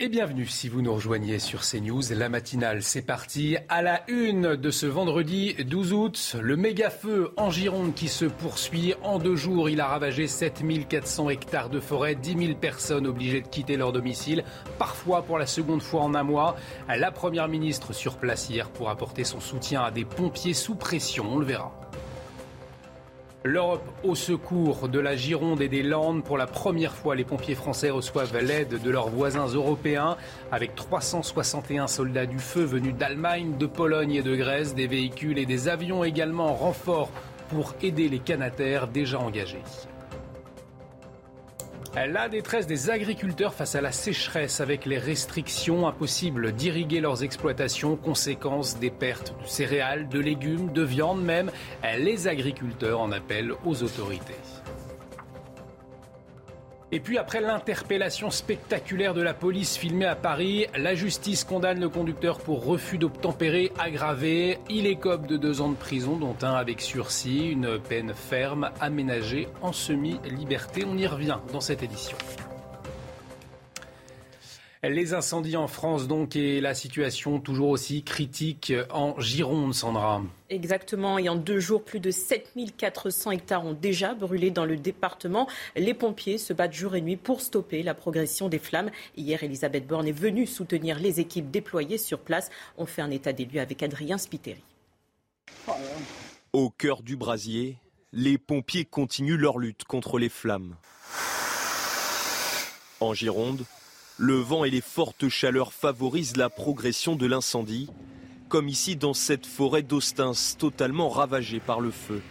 Et bienvenue si vous nous rejoignez sur CNews. La matinale, c'est parti. À la une de ce vendredi 12 août, le méga feu en Gironde qui se poursuit. En deux jours, il a ravagé 7400 hectares de forêt, 10 000 personnes obligées de quitter leur domicile, parfois pour la seconde fois en un mois. La première ministre sur place hier pour apporter son soutien à des pompiers sous pression. On le verra. L'Europe au secours de la Gironde et des Landes. Pour la première fois, les pompiers français reçoivent l'aide de leurs voisins européens avec 361 soldats du feu venus d'Allemagne, de Pologne et de Grèce, des véhicules et des avions également en renfort pour aider les canataires déjà engagés. La détresse des agriculteurs face à la sécheresse avec les restrictions impossibles d'irriguer leurs exploitations, conséquence des pertes de céréales, de légumes, de viande même. Les agriculteurs en appellent aux autorités. Et puis après l'interpellation spectaculaire de la police filmée à Paris, la justice condamne le conducteur pour refus d'obtempérer aggravé. Il écope de deux ans de prison, dont un avec sursis, une peine ferme aménagée en semi-liberté. On y revient dans cette édition. Les incendies en France, donc, et la situation toujours aussi critique en Gironde, Sandra. Exactement. Et en deux jours, plus de 7400 hectares ont déjà brûlé dans le département. Les pompiers se battent jour et nuit pour stopper la progression des flammes. Hier, Elisabeth Borne est venue soutenir les équipes déployées sur place. On fait un état des lieux avec Adrien Spiteri. Au cœur du brasier, les pompiers continuent leur lutte contre les flammes. En Gironde, le vent et les fortes chaleurs favorisent la progression de l'incendie, comme ici dans cette forêt d'Austins totalement ravagée par le feu.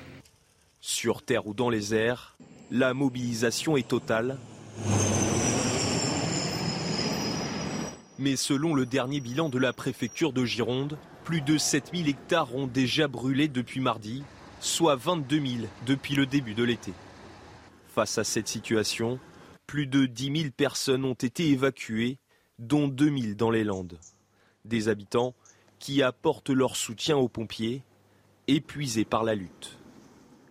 Sur terre ou dans les airs, la mobilisation est totale. Mais selon le dernier bilan de la préfecture de Gironde, plus de 7000 hectares ont déjà brûlé depuis mardi, soit 22 000 depuis le début de l'été. Face à cette situation, plus de 10 000 personnes ont été évacuées, dont 2 000 dans les Landes. Des habitants qui apportent leur soutien aux pompiers, épuisés par la lutte.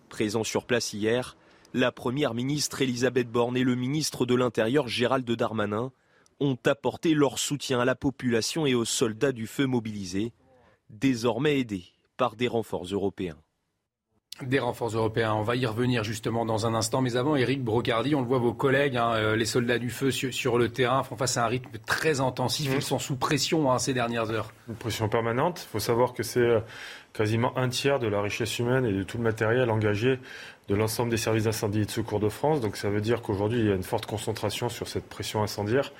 Présents sur place hier, la Première ministre Elisabeth Borne et le ministre de l'Intérieur Gérald Darmanin ont apporté leur soutien à la population et aux soldats du feu mobilisés, désormais aidés par des renforts européens. Des renforts européens. On va y revenir justement dans un instant. Mais avant, Eric Brocardi, on le voit, vos collègues, hein, euh, les soldats du feu sur, le terrain, font face à un rythme très intensif. Mmh. Ils sont sous pression hein, ces dernières heures. Une pression permanente. Il faut savoir que c'est euh, quasiment un tiers de la richesse humaine et de tout le matériel engagé de l'ensemble des services d'incendie et de secours de France. Donc ça veut dire qu'aujourd'hui, il y a une forte concentration sur cette pression incendiaire.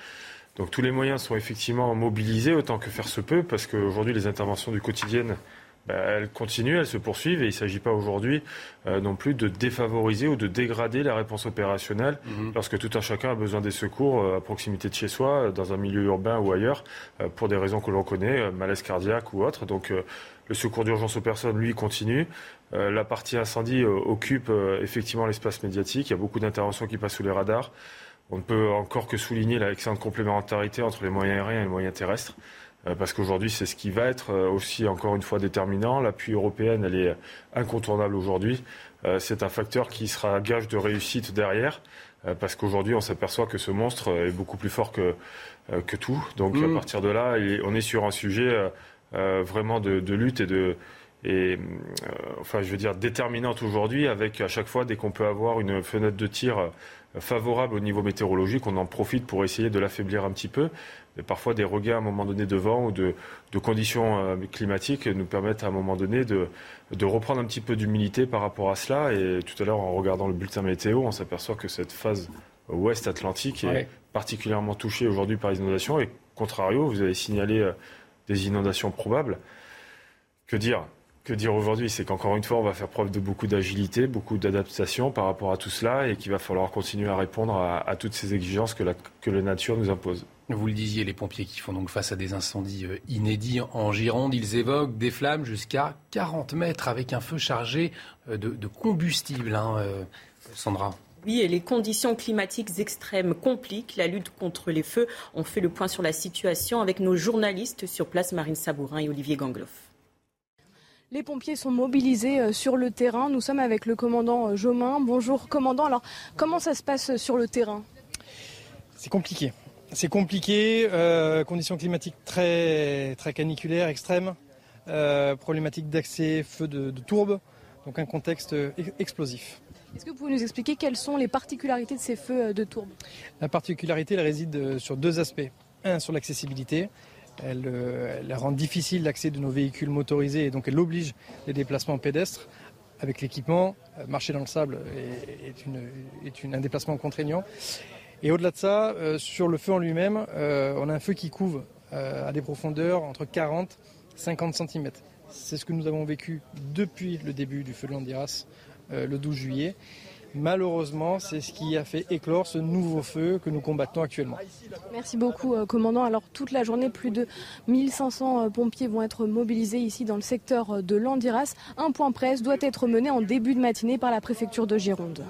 Donc tous les moyens sont effectivement mobilisés autant que faire se peut, parce qu'aujourd'hui, les interventions du quotidien bah, elles continuent, elles se poursuivent et il ne s'agit pas aujourd'hui euh, non plus de défavoriser ou de dégrader la réponse opérationnelle mhm. lorsque tout un chacun a besoin des secours euh, à proximité de chez soi, dans un milieu urbain ou ailleurs, euh, pour des raisons que l'on connaît, malaise cardiaque ou autre. Donc le secours d'urgence aux personnes, lui, continue. la partie incendie occupe effectivement l'espace médiatique. Il y a beaucoup d'interventions qui passent sous les radars. On ne peut encore que souligner l'excellente complémentarité entre les moyens aériens et les moyens terrestres. Euh, parce qu'aujourd'hui, c'est ce qui va être euh, aussi, encore une fois, déterminant. L'appui européen, elle est incontournable aujourd'hui. Euh, c'est un facteur qui sera gage de réussite derrière, parce qu'aujourd'hui, on s'aperçoit que ce monstre est beaucoup plus fort que, que tout. Donc, à mm. partir de là, on est sur un sujet vraiment de, de, lutte et de, et enfin je veux dire déterminante aujourd'hui avec à chaque fois dès qu'on peut avoir une fenêtre de tir favorable au niveau météorologique, on en profite pour essayer de l'affaiblir un petit peu parfois des regains à un moment donné de vent ou de, conditions euh, climatiques nous permettent à un moment donné de, reprendre un petit peu d'humilité par rapport à cela. Et tout à l'heure, en regardant le bulletin météo, on s'aperçoit que cette phase ouest atlantique est particulièrement touchée aujourd'hui par les inondations. Et contrario, vous avez signalé euh, des inondations probables. Que dire que dire aujourd'hui? C'est qu'encore une fois, on va faire preuve de beaucoup d'agilité, beaucoup d'adaptation par rapport à tout cela et qu'il va falloir continuer à répondre à, toutes ces exigences que la, que la nature nous impose. Vous le disiez, les pompiers qui font donc face à des incendies euh, inédits en Gironde, ils évoquent des flammes jusqu'à 40 mètres avec un feu chargé euh, de, combustible. Hein, euh, Sandra. Oui, et les conditions climatiques extrêmes compliquent la lutte contre les feux. On fait le point sur la situation avec nos journalistes sur place, Marine Sabourin et Olivier Gangloff. Les pompiers sont mobilisés sur le terrain. Nous sommes avec le commandant Jomain. Bonjour commandant. Alors comment ça se passe sur le terrain? C'est compliqué. C'est compliqué, conditions climatiques très, très caniculaires, extrêmes, problématique d'accès, feu de, de tourbe, donc un contexte explosif. Est-ce que vous pouvez nous expliquer quelles sont les particularités de ces feux euh, de tourbe? La particularité, elle réside euh, sur deux aspects. Un, sur l'accessibilité. Euh, elle, rend difficile l'accès de nos véhicules motorisés et donc elle oblige les déplacements pédestres. Avec l'équipement, marcher dans le sable est, un déplacement contraignant. Et au-delà de ça, sur le feu en lui-même, on a un feu qui couve à des profondeurs entre 40 et 50 cm. C'est ce que nous avons vécu depuis le début du feu de Landiras euh, le 12 juillet. Malheureusement, c'est ce qui a fait éclore ce nouveau feu que nous combattons actuellement. Merci beaucoup, euh, commandant. Alors, toute la journée, plus de 1500 euh, pompiers vont être mobilisés ici dans le secteur de Landiras. Un point presse doit être mené en début de matinée par la préfecture de Gironde.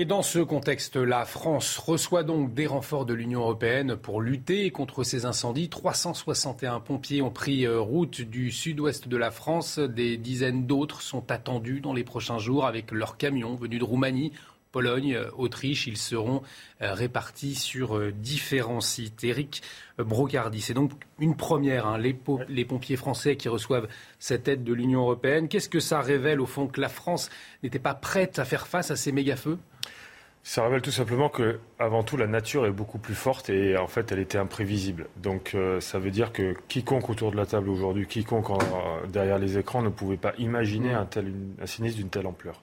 Et dans ce contexte, la France reçoit donc des renforts de l'Union européenne pour lutter contre ces incendies. 361 pompiers ont pris euh, route du sud-ouest de la France. Des dizaines d'autres sont attendus dans les prochains jours avec leurs camions venus de Roumanie. Pologne, euh, Autriche, ils seront euh, répartis sur différents sites. Eric Brocardi, c'est donc une première, hein, les, les, pompiers français qui reçoivent cette aide de l'Union européenne. Qu'est-ce que ça révèle au fond que la France n'était pas prête à faire face à ces méga-feux? Ça révèle tout simplement que, avant tout, la nature est beaucoup plus forte et en fait, elle était imprévisible. Donc, euh, ça veut dire que quiconque autour de la table aujourd'hui, quiconque derrière les écrans, ne pouvait pas imaginer mm. un, tel, un sinistre d'une telle ampleur.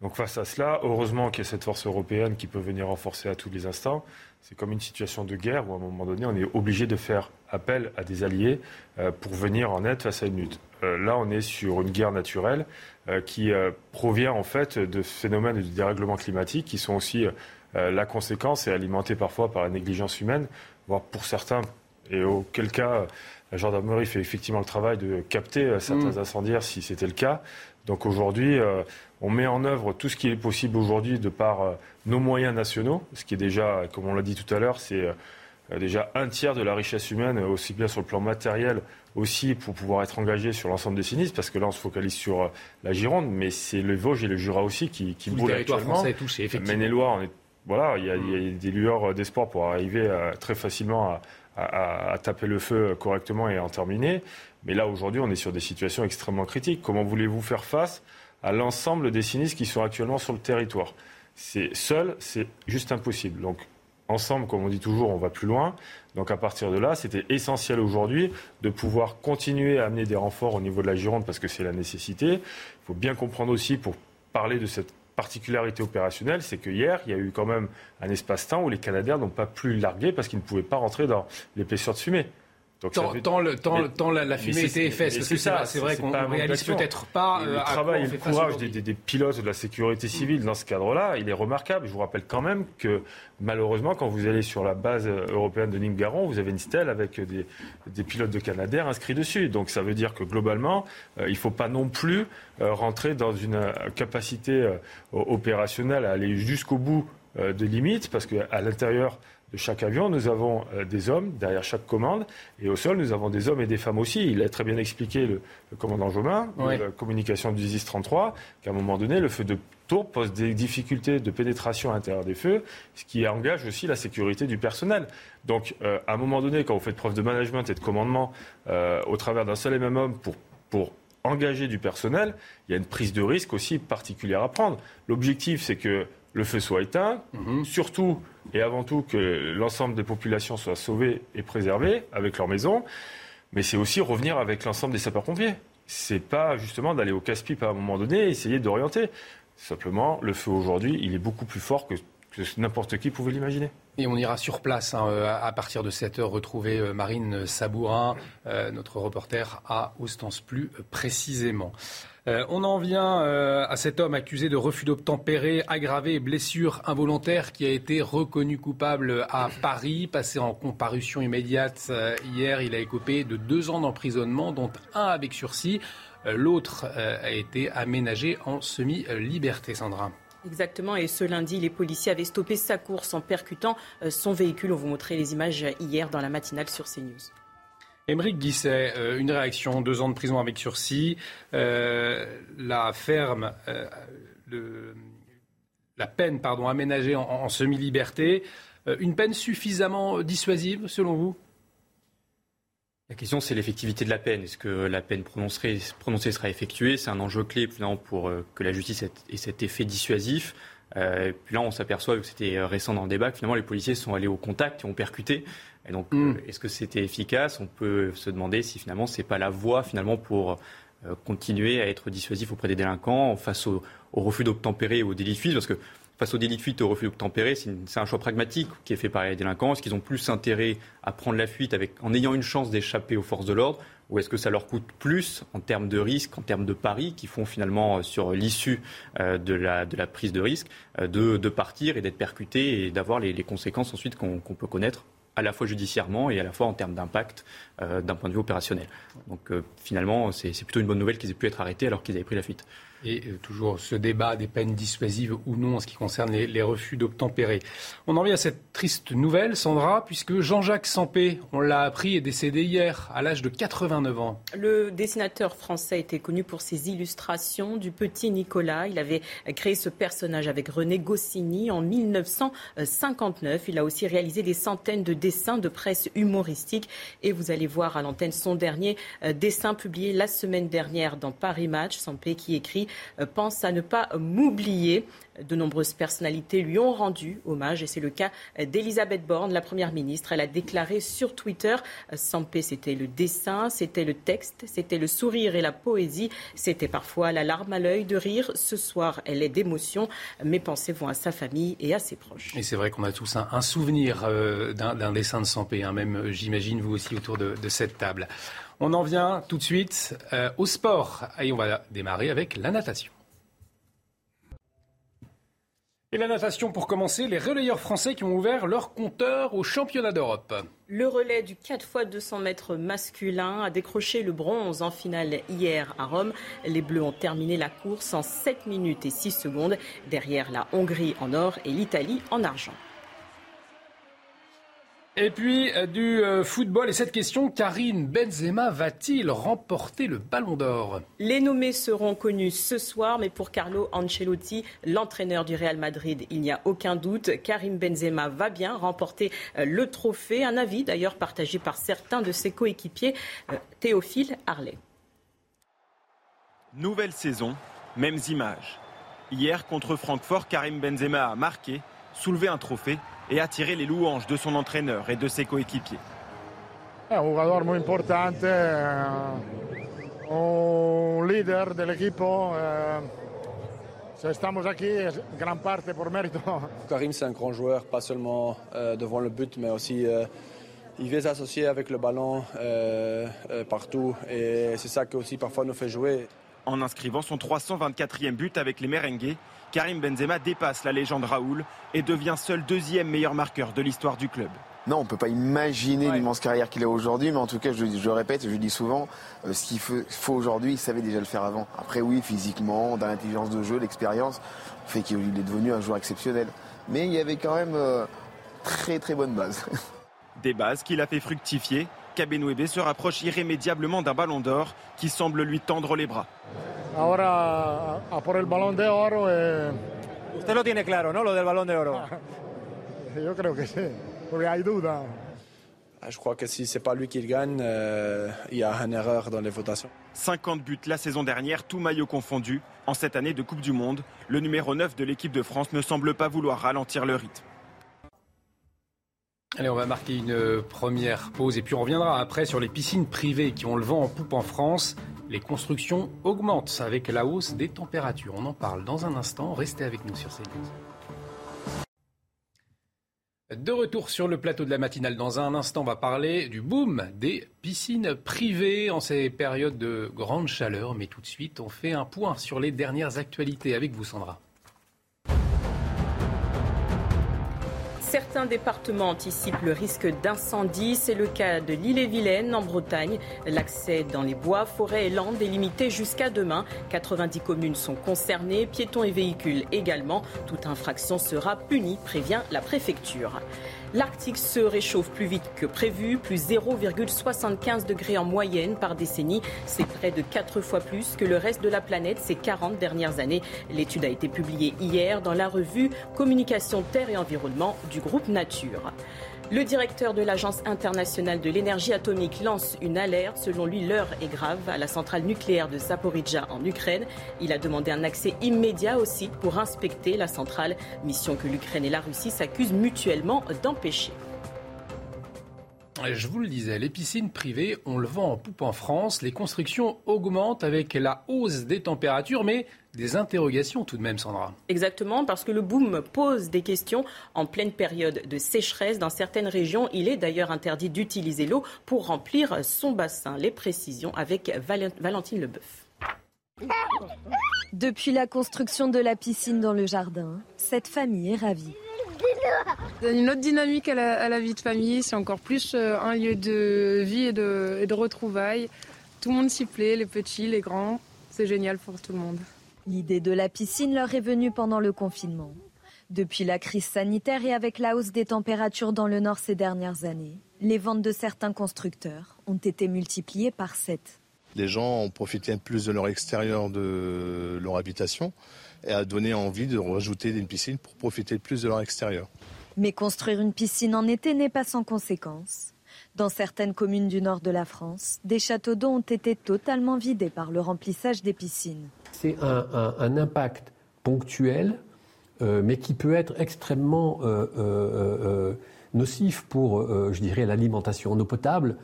Donc, face à cela, heureusement qu'il y a cette force européenne qui peut venir renforcer à tous les instants. C'est comme une situation de guerre où, à un moment donné, on est obligé de faire appel à des alliés euh, pour venir en aide face à une lutte. Euh, là, on est sur une guerre naturelle qui euh, provient en fait de phénomènes de dérèglement climatique qui sont aussi euh, la conséquence et alimentés parfois par la négligence humaine, voire pour certains, et auquel cas la gendarmerie fait effectivement le travail de capter certains mm. incendiaires si c'était le cas. Donc aujourd'hui, on met en œuvre tout ce qui est possible aujourd'hui de par nos moyens nationaux, ce qui est déjà, comme on l'a dit tout à l'heure, c'est déjà un tiers de la richesse humaine, aussi bien sur le plan matériel aussi pour pouvoir être engagé sur l'ensemble des sinistres, parce que là on se focalise sur euh, la Gironde, mais c'est le Vosges et le Jura aussi qui, qui bougent actuellement. Maine-et-Loire, voilà, il y, a, des lueurs d'espoir pour arriver euh, très facilement à, taper le feu correctement et en terminer. Mais là aujourd'hui, on est sur des situations extrêmement critiques. Comment voulez-vous faire face à l'ensemble des sinistres qui sont actuellement sur le territoire? C'est seul, c'est juste impossible. Donc ensemble, comme on dit toujours, on va plus loin. Donc à partir de là, c'était essentiel aujourd'hui de pouvoir continuer à amener des renforts au niveau de la Gironde parce que c'est la nécessité. Il faut bien comprendre aussi, pour parler de cette particularité opérationnelle, c'est que hier, il y a eu quand même un espace-temps où les Canadiens n'ont pas pu larguer parce qu'ils ne pouvaient pas rentrer dans l'épaisseur de fumée. Donc tant, le, tant, la, fumée était épaisse, parce que c'est vrai qu'on réalise peut-être pas. le euh, travail et le courage des, pilotes de la sécurité civile dans ce cadre-là, il est remarquable. Je vous rappelle quand même que malheureusement, quand vous allez sur la base européenne de Nîmes-Garon, vous avez une stèle avec des, pilotes de Canadair inscrits dessus. Donc ça veut dire que globalement, euh, il ne faut pas non plus euh, rentrer dans une capacité opérationnelle à aller jusqu'au bout des limites, parce qu'à l'intérieur de chaque avion, nous avons euh, des hommes derrière chaque commande, et au sol, nous avons des hommes et des femmes aussi. Il a très bien expliqué, le, commandant Jomain, de la communication du ISIS 33, qu'à un moment donné, le feu de tour pose des difficultés de pénétration à l'intérieur des feux, ce qui engage aussi la sécurité du personnel. Donc, euh, à un moment donné, quand vous faites preuve de management et de commandement euh, au travers d'un seul et même homme pour, pour engager du personnel, il y a une prise de risque aussi particulière à prendre. L'objectif, c'est que le feu soit éteint, mhm. surtout et avant tout que l'ensemble des populations soient sauvées et préservées avec leur maison, mais c'est aussi revenir avec l'ensemble des sapeurs-pompiers. C'est pas justement d'aller au casse-pipe à un moment donné et essayer d'orienter. Simplement, le feu aujourd'hui, il est beaucoup plus fort que, n'importe qui pouvait l'imaginer. Et on ira sur place hein, euh, à partir de 7 heures retrouver euh, Marine Sabourin, euh, notre reporter à Ostens plus précisément. On en vient à cet homme accusé de refus d'obtempérer, aggravé blessure involontaire qui a été reconnu coupable à Paris, passé en comparution immédiate hier. Il a écopé de deux ans d'emprisonnement, dont un avec sursis. L'autre a été aménagé en semi-liberté, Sandra. Exactement, et ce lundi, les policiers avaient stoppé sa course en percutant son véhicule. On vous montrait les images hier dans la matinale sur CNews. Émeric Guisset, euh, une réaction, deux ans de prison avec sursis. Euh, la ferme, euh, la peine pardon, aménagée en, semi-liberté. une peine suffisamment dissuasive selon vous? La question, c'est l'effectivité de la peine. Est-ce que la peine prononcée, sera effectuée? C'est un enjeu clé pour que la justice ait cet effet dissuasif. Euh, puis là, on s'aperçoit que c'était récent dans le débat que finalement les policiers sont allés au contact et ont percuté. Et donc, mm. euh, est-ce que c'était efficace? On peut se demander si finalement c'est pas la voie finalement pour euh, continuer à être dissuasif auprès des délinquants face au, refus d'obtempérer et au délit de fuite, parce que face au délit de fuite et au refus d'obtempérer, c'est un choix pragmatique qui est fait par les délinquants. Est-ce qu'ils ont plus intérêt à prendre la fuite en ayant une chance d'échapper aux forces de l'ordre ou est-ce que ça leur coûte plus en termes de risque, en termes de paris qui font finalement euh, sur l'issue euh, de la, prise de risque, euh, de, partir et d'être percuté et d'avoir les, conséquences ensuite qu'on peut connaître à la fois judiciairement et à la fois en termes d'impact d'un point de vue opérationnel. Donc finalement, c'est plutôt une bonne nouvelle qu'ils aient pu être arrêtés alors qu'ils avaient pris la fuite. Et euh, toujours ce débat des peines dissuasives ou non en ce qui concerne les, refus d'obtempérer. On en vient à cette triste nouvelle, Sandra, puisque Jean-Jacques Sampé, on l'a appris, est décédé hier à l'âge de 89 ans. Le dessinateur français était connu pour ses illustrations du petit Nicolas. Il avait créé ce personnage avec René Goscinny en 1959. Il a aussi réalisé des centaines de dessins de presse humoristique. Et vous allez voir à l'antenne son dernier euh, dessin publié la semaine dernière dans Paris Match. Sampé qui écrit pense à ne pas m'oublier. De nombreuses personnalités lui ont rendu hommage et c'est le cas d'Elisabeth Borne, la Première ministre. Elle a déclaré sur Twitter, Sampé c'était le dessin, c'était le texte, c'était le sourire et la poésie, c'était parfois la larme à l'œil de rire. Ce soir, elle est d'émotion. Mes pensées vont à sa famille et à ses proches. Et c'est vrai qu'on a tous un, souvenir euh, d'un dessin de Sampé, hein, même euh, j'imagine vous aussi autour de, cette table. On en vient tout de suite euh, au sport et on va démarrer avec la natation. Et la natation pour commencer, les relayeurs français qui ont ouvert leur compteur au championnat d'Europe. Le relais du 4 x 200 mètres masculin a décroché le bronze en finale hier à Rome. Les Bleus ont terminé la course en 7 minutes et 6 secondes, derrière la Hongrie en or et l'Italie en argent. Et puis euh, du euh, football et cette question, Karine Benzema va-t-il remporter le Ballon d'Or? Les nommés seront connus ce soir, mais pour Carlo Ancelotti, l'entraîneur du Real Madrid, il n'y a aucun doute. Karim Benzema va bien remporter euh, le trophée. Un avis d'ailleurs partagé par certains de ses coéquipiers. Théophile Harley. Nouvelle saison, mêmes images. Hier contre Francfort, Karim Benzema a marqué, soulevé un trophée et attirer les louanges de son entraîneur et de ses coéquipiers. un joueur très important, un leader de l'équipe. Si estamos aquí, gran parte por mérito. Karim, c'est un grand joueur, pas seulement euh, devant le but, mais aussi euh, il veut s'associer avec le ballon euh, partout. Et c'est ça qui aussi parfois nous fait jouer. En inscrivant son 324e but avec les Merengues, Karim Benzema dépasse la légende Raoul et devient seul deuxième meilleur marqueur de l'histoire du club. Non, on ne peut pas imaginer l'immense carrière qu'il a aujourd'hui, mais en tout cas, je, je répète, je dis souvent, euh, ce qu'il faut, aujourd'hui, il savait déjà le faire avant. Après, oui, physiquement, dans l'intelligence de jeu, l'expérience, fait qu'il est devenu un joueur exceptionnel. Mais il y avait quand même euh, très très bonnes bases. Des bases qu'il a fait fructifier. Kabenwebe se rapproche irrémédiablement d'un ballon d'or qui semble lui tendre les bras. Ahora a por el balón de oro. Eh... Usted lo tiene claro, ¿no? Lo del balón de oro. Yo creo que sí, porque hay duda. Ah, je crois que si c'est pas lui qui le gagne, euh, il y a une erreur dans les votations. 50 buts la saison dernière, tout maillot confondu. En cette année de Coupe du Monde, le numéro 9 de l'équipe de France ne semble pas vouloir ralentir le rythme. Allez, on va marquer une première pause et puis on reviendra après sur les piscines privées qui ont le vent en poupe en France les constructions augmentent avec la hausse des températures. On en parle dans un instant. Restez avec nous sur CNews. De retour sur le plateau de la matinale, dans un instant, on va parler du boom des piscines privées en ces périodes de grande chaleur. Mais tout de suite, on fait un point sur les dernières actualités avec vous, Sandra. Certains départements anticipent le risque d'incendie. C'est le cas de l'île-et-Vilaine en Bretagne. L'accès dans les bois, forêts et landes est limité jusqu'à demain. 90 communes sont concernées, piétons et véhicules également. Toute infraction sera punie, prévient la préfecture. L'Arctique se réchauffe plus vite que prévu, plus 0,75 degrés en moyenne par décennie. C'est près de 4 fois plus que le reste de la planète ces 40 dernières années. L'étude a été publiée hier dans la revue Communication Terre et Environnement du groupe Nature. Le directeur de l'Agence internationale de l'énergie atomique lance une alerte. Selon lui, l'heure est grave à la centrale nucléaire de Zaporizhia en Ukraine. Il a demandé un accès immédiat au site pour inspecter la centrale, mission que l'Ukraine et la Russie s'accusent mutuellement d'empêcher. Je vous le disais, les piscines privées, on le vend en poupe en France. Les constructions augmentent avec la hausse des températures, mais des interrogations tout de même, Sandra. Exactement, parce que le boom pose des questions en pleine période de sécheresse. Dans certaines régions, il est d'ailleurs interdit d'utiliser l'eau pour remplir son bassin. Les précisions avec Valentine Leboeuf. Depuis la construction de la piscine dans le jardin, cette famille est ravie. Une autre dynamique à la, vie de famille, c'est encore plus euh, un lieu de vie et de, et de retrouvailles. Tout le monde s'y plaît, les petits, les grands. C'est génial pour tout le monde. L'idée de la piscine leur est venue pendant le confinement. Depuis la crise sanitaire et avec la hausse des températures dans le nord ces dernières années, les ventes de certains constructeurs ont été multipliées par 7. Les gens ont profité plus de leur extérieur de leur habitation et a donné envie de rajouter une piscine pour profiter plus de leur extérieur. Mais construire une piscine en été n'est pas sans conséquences. Dans certaines communes du nord de la France, des châteaux d'eau ont été totalement vidés par le remplissage des piscines. C'est un, impact ponctuel, euh, mais qui peut être extrêmement euh, euh, nocif pour, je dirais, l'alimentation en eau potable,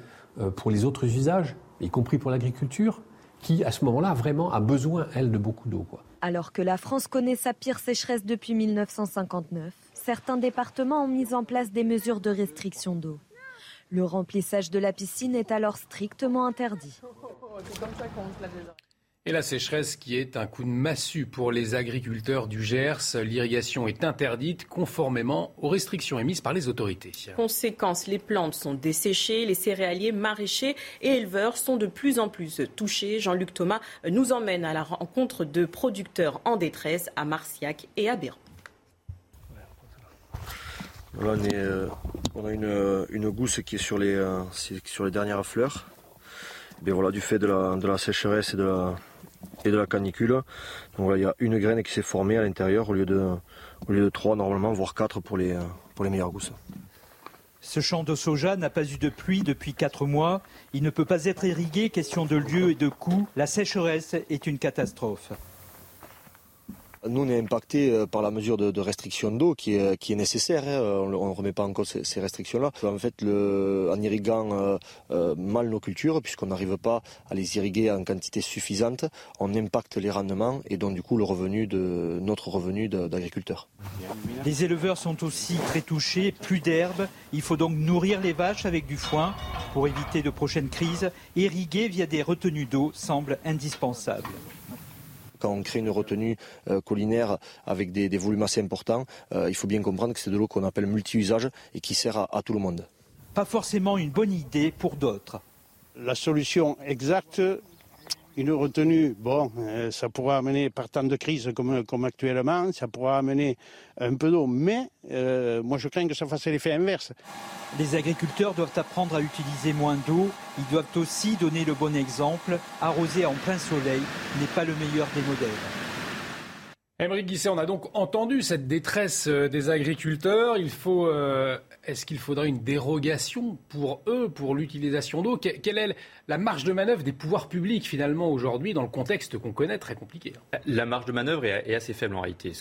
pour les autres usages, y compris pour l'agriculture, qui, à ce moment-là, vraiment a besoin, elle, de beaucoup d'eau. Alors que la France connaît sa pire sécheresse depuis 1959, certains départements ont mis en place des mesures de restriction d'eau. Le remplissage de la piscine est alors strictement interdit. Et la sécheresse qui est un coup de massue pour les agriculteurs du Gers. L'irrigation est interdite conformément aux restrictions émises par les autorités. Conséquence, les plantes sont desséchées, les céréaliers, maraîchers et éleveurs sont de plus en plus touchés. Jean-Luc Thomas nous emmène à la rencontre de producteurs en détresse à Marciac et à Béran. on, euh, a une, une, gousse qui est sur les, euh, sur les dernières fleurs. Et voilà, du fait de la, de la sécheresse et de la, et de la canicule. Donc il y a une graine qui s'est formée à l'intérieur au lieu de au lieu de trois normalement, voire quatre pour les pour les meilleures gousses. Ce champ de soja n'a pas eu de pluie depuis quatre mois. Il ne peut pas être irrigué, question de lieu et de coût. La sécheresse est une catastrophe. Nous, on est impacté euh, par la mesure de, restriction d'eau qui est, nécessaire. Hein. On ne remet pas en cause ces, restrictions-là. En fait, en irriguant euh, euh, mal nos cultures, puisqu'on n'arrive pas à les irriguer en quantité suffisante, on impacte les rendements et donc du coup le revenu de notre revenu d'agriculteur. Les éleveurs sont aussi très touchés, plus d'herbe. Il faut donc nourrir les vaches avec du foin pour éviter de prochaines crises. Irriguer via des retenues d'eau semble indispensable quand on crée une retenue euh, collinaire avec des, volumes assez importants, euh, il faut bien comprendre que c'est de l'eau qu'on appelle multi-usage et qui sert à, tout le monde. Pas forcément une bonne idée pour d'autres. La solution exacte, une retenue, bon, euh, ça pourra amener par temps de crise comme, comme actuellement, ça pourra amener un peu d'eau, mais moi je crains que ça fasse l'effet inverse. Les agriculteurs doivent apprendre à utiliser moins d'eau. Ils doivent aussi donner le bon exemple. Arroser en plein soleil n'est pas le meilleur des modèles. Émeric Guisset, on a donc entendu cette détresse euh, des agriculteurs. Il faut, euh, est-ce qu'il faudrait une dérogation pour eux, pour l'utilisation d'eau? Quelle est la marge de manœuvre des pouvoirs publics finalement aujourd'hui dans le contexte qu'on connaît très compliqué La marge de manœuvre est assez faible en réalité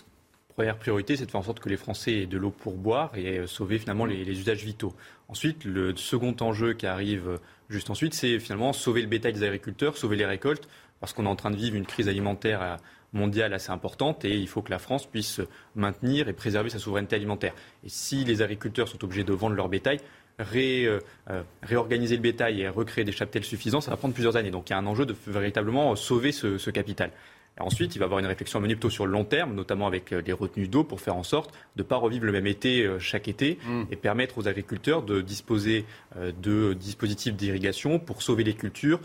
première priorité, c'est de faire en sorte que les Français aient de l'eau pour boire et euh, sauver finalement les, usages vitaux? Ensuite, le second enjeu qui arrive juste ensuite, c'est finalement sauver le bétail des agriculteurs, sauver les récoltes, parce qu'on est en train de vivre une crise alimentaire euh, mondiale assez importante et il faut que la France puisse maintenir et préserver sa souveraineté alimentaire. Et si les agriculteurs sont obligés de vendre leur bétail, réorganiser le bétail et recréer des chaptels suffisants, ça va prendre plusieurs années. Donc il y a un enjeu de véritablement sauver ce capital ensuite, il va y avoir une réflexion à mener plutôt sur le long terme, notamment avec euh, les retenues d'eau, pour faire en sorte de ne pas revivre le même été euh, chaque été mm. et permettre aux agriculteurs de disposer euh, de dispositifs d'irrigation pour sauver les cultures.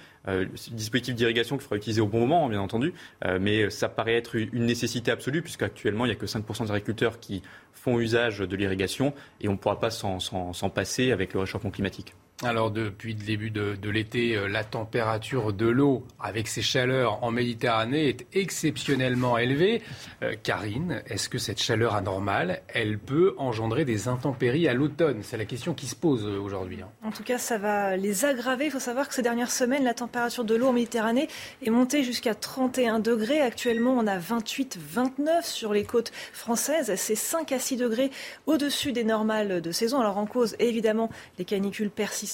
dispositifs d'irrigation qu'il faudra utiliser au bon moment, hein, bien entendu, mais ça paraît être une nécessité absolue, puisqu'actuellement, il n'y a que 5% des agriculteurs qui font usage de l'irrigation et on ne pourra pas s'en passer avec le réchauffement climatique. Alors depuis le début de, l'été, euh, la température de l'eau avec ces chaleurs en Méditerranée est exceptionnellement élevée. Euh, Karine, est-ce que cette chaleur anormale, elle peut engendrer des intempéries à l'automne? C'est la question qui se pose euh, aujourd'hui. Hein. En tout cas, ça va les aggraver. Il faut savoir que ces dernières semaines, la température de l'eau en Méditerranée est montée jusqu'à 31 degrés. Actuellement, on a 28-29 sur les côtes françaises. C'est 5 à 6 degrés au-dessus des normales de saison. Alors en cause, évidemment, les canicules persistent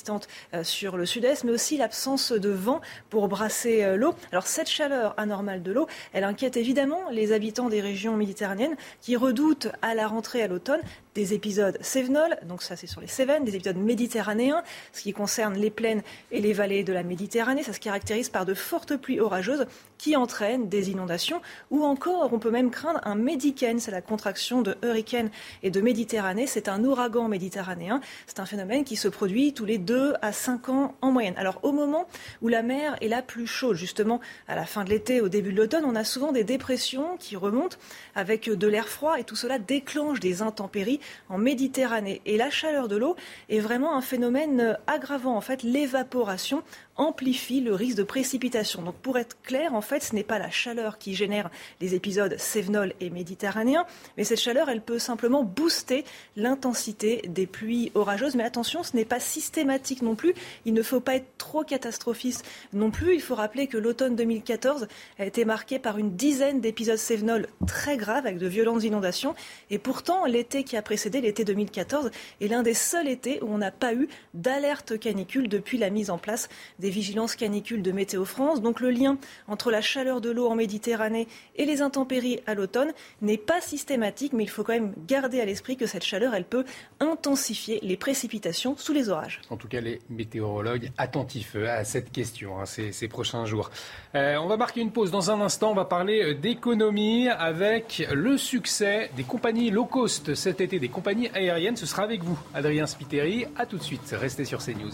euh, sur le sud-est, mais aussi l'absence de vent pour brasser euh, l'eau. Alors cette chaleur anormale de l'eau, elle inquiète évidemment les habitants des régions méditerranéennes qui redoutent à la rentrée à l'automne des épisodes Cévenol, donc ça c'est sur les Cévennes, des épisodes méditerranéens, ce qui concerne les plaines et les vallées de la Méditerranée. Ça se caractérise par de fortes pluies orageuses qui entraînent des inondations ou encore on peut même craindre un médicène, c'est la contraction de hurricane et de Méditerranée. C'est un ouragan méditerranéen. C'est un phénomène qui se produit tous les deux à cinq ans en moyenne. Alors au moment où la mer est la plus chaude, justement à la fin de l'été, au début de l'automne, on a souvent des dépressions qui remontent avec de l'air froid et tout cela déclenche des intempéries en Méditerranée. Et la chaleur de l'eau est vraiment un phénomène aggravant. En fait, l'évaporation amplifie le risque de précipitation. Donc pour être clair, en fait, ce n'est pas la chaleur qui génère les épisodes sévenol et méditerranéens, mais cette chaleur, elle peut simplement booster l'intensité des pluies orageuses. Mais attention, ce n'est pas systématique non plus. Il ne faut pas être trop catastrophiste non plus. Il faut rappeler que l'automne 2014 a été marqué par une dizaine d'épisodes sévenol très graves avec de violentes inondations. Et pourtant, l'été qui a précédé, l'été 2014, est l'un des seuls étés où on n'a pas eu d'alerte canicule depuis la mise en place vigilances canicules de Météo France. Donc le lien entre la chaleur de l'eau en Méditerranée et les intempéries à l'automne n'est pas systématique, mais il faut quand même garder à l'esprit que cette chaleur, elle peut intensifier les précipitations sous les orages. En tout cas, les météorologues attentifs à cette question hein, ces, prochains jours. Euh, on va marquer une pause. Dans un instant, on va parler euh, d'économie avec le succès des compagnies low cost cet été, des compagnies aériennes. Ce sera avec vous, Adrien Spiteri. A tout de suite. Restez sur CNews.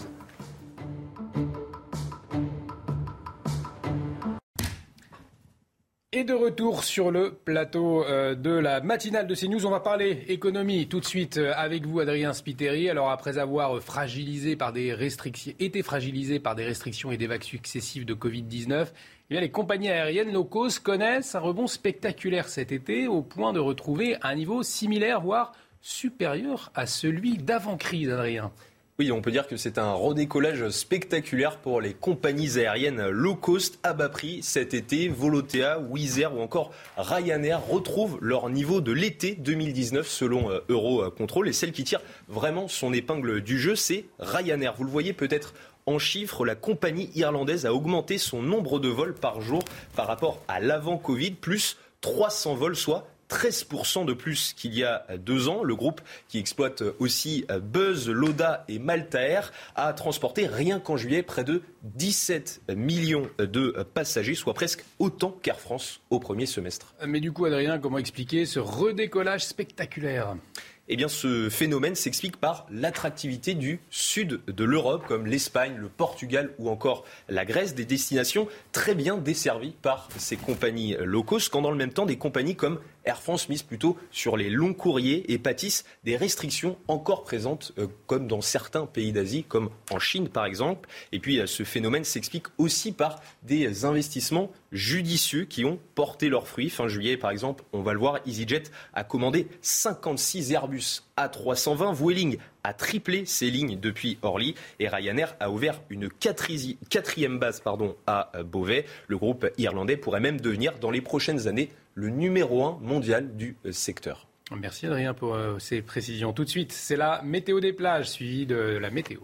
Et de retour sur le plateau euh, de la matinale de CNews, on va parler économie tout de suite euh, avec vous, Adrien Spiteri. Alors après avoir fragilisé par des restrictions, été fragilisé par des restrictions et des vagues successives de Covid-19, eh les compagnies aériennes low connaissent un rebond spectaculaire cet été au point de retrouver un niveau similaire, voire supérieur à celui d'avant-crise, Adrien. Oui, on peut dire que c'est un redécollage spectaculaire pour les compagnies aériennes low cost à bas prix cet été. Volotea, Wizz ou encore Ryanair retrouvent leur niveau de l'été 2019 selon euh, Eurocontrol. Et celle qui tire vraiment son épingle du jeu, c'est Ryanair. Vous le voyez peut-être en chiffres, la compagnie irlandaise a augmenté son nombre de vols par jour par rapport à l'avant-Covid, plus 300 vols, soit 13% de plus qu'il y a deux ans. Le groupe qui exploite aussi Buzz, Loda et Malta Air a transporté rien qu'en juillet près de 17 millions de passagers, soit presque autant qu'Air France au premier semestre. Mais du coup, Adrien, comment expliquer ce redécollage spectaculaire? Eh bien, ce phénomène s'explique par l'attractivité du sud de l'Europe, comme l'Espagne, le Portugal ou encore la Grèce, des destinations très bien desservies par ces compagnies low cost, quand dans le même temps, des compagnies comme Air France mise plutôt sur les longs courriers et pâtissent des restrictions encore présentes, euh, comme dans certains pays d'Asie, comme en Chine par exemple. Et puis euh, ce phénomène s'explique aussi par des investissements judicieux qui ont porté leurs fruits. Fin juillet, par exemple, on va le voir, EasyJet a commandé 56 Airbus A320. Vueling a triplé ses lignes depuis Orly et Ryanair a ouvert une quatrième base pardon, à Beauvais. Le groupe irlandais pourrait même devenir dans les prochaines années le numéro un mondial du euh, secteur. Merci Adrien pour euh, ces précisions. Tout de suite, c'est la météo des plages suivie de la météo.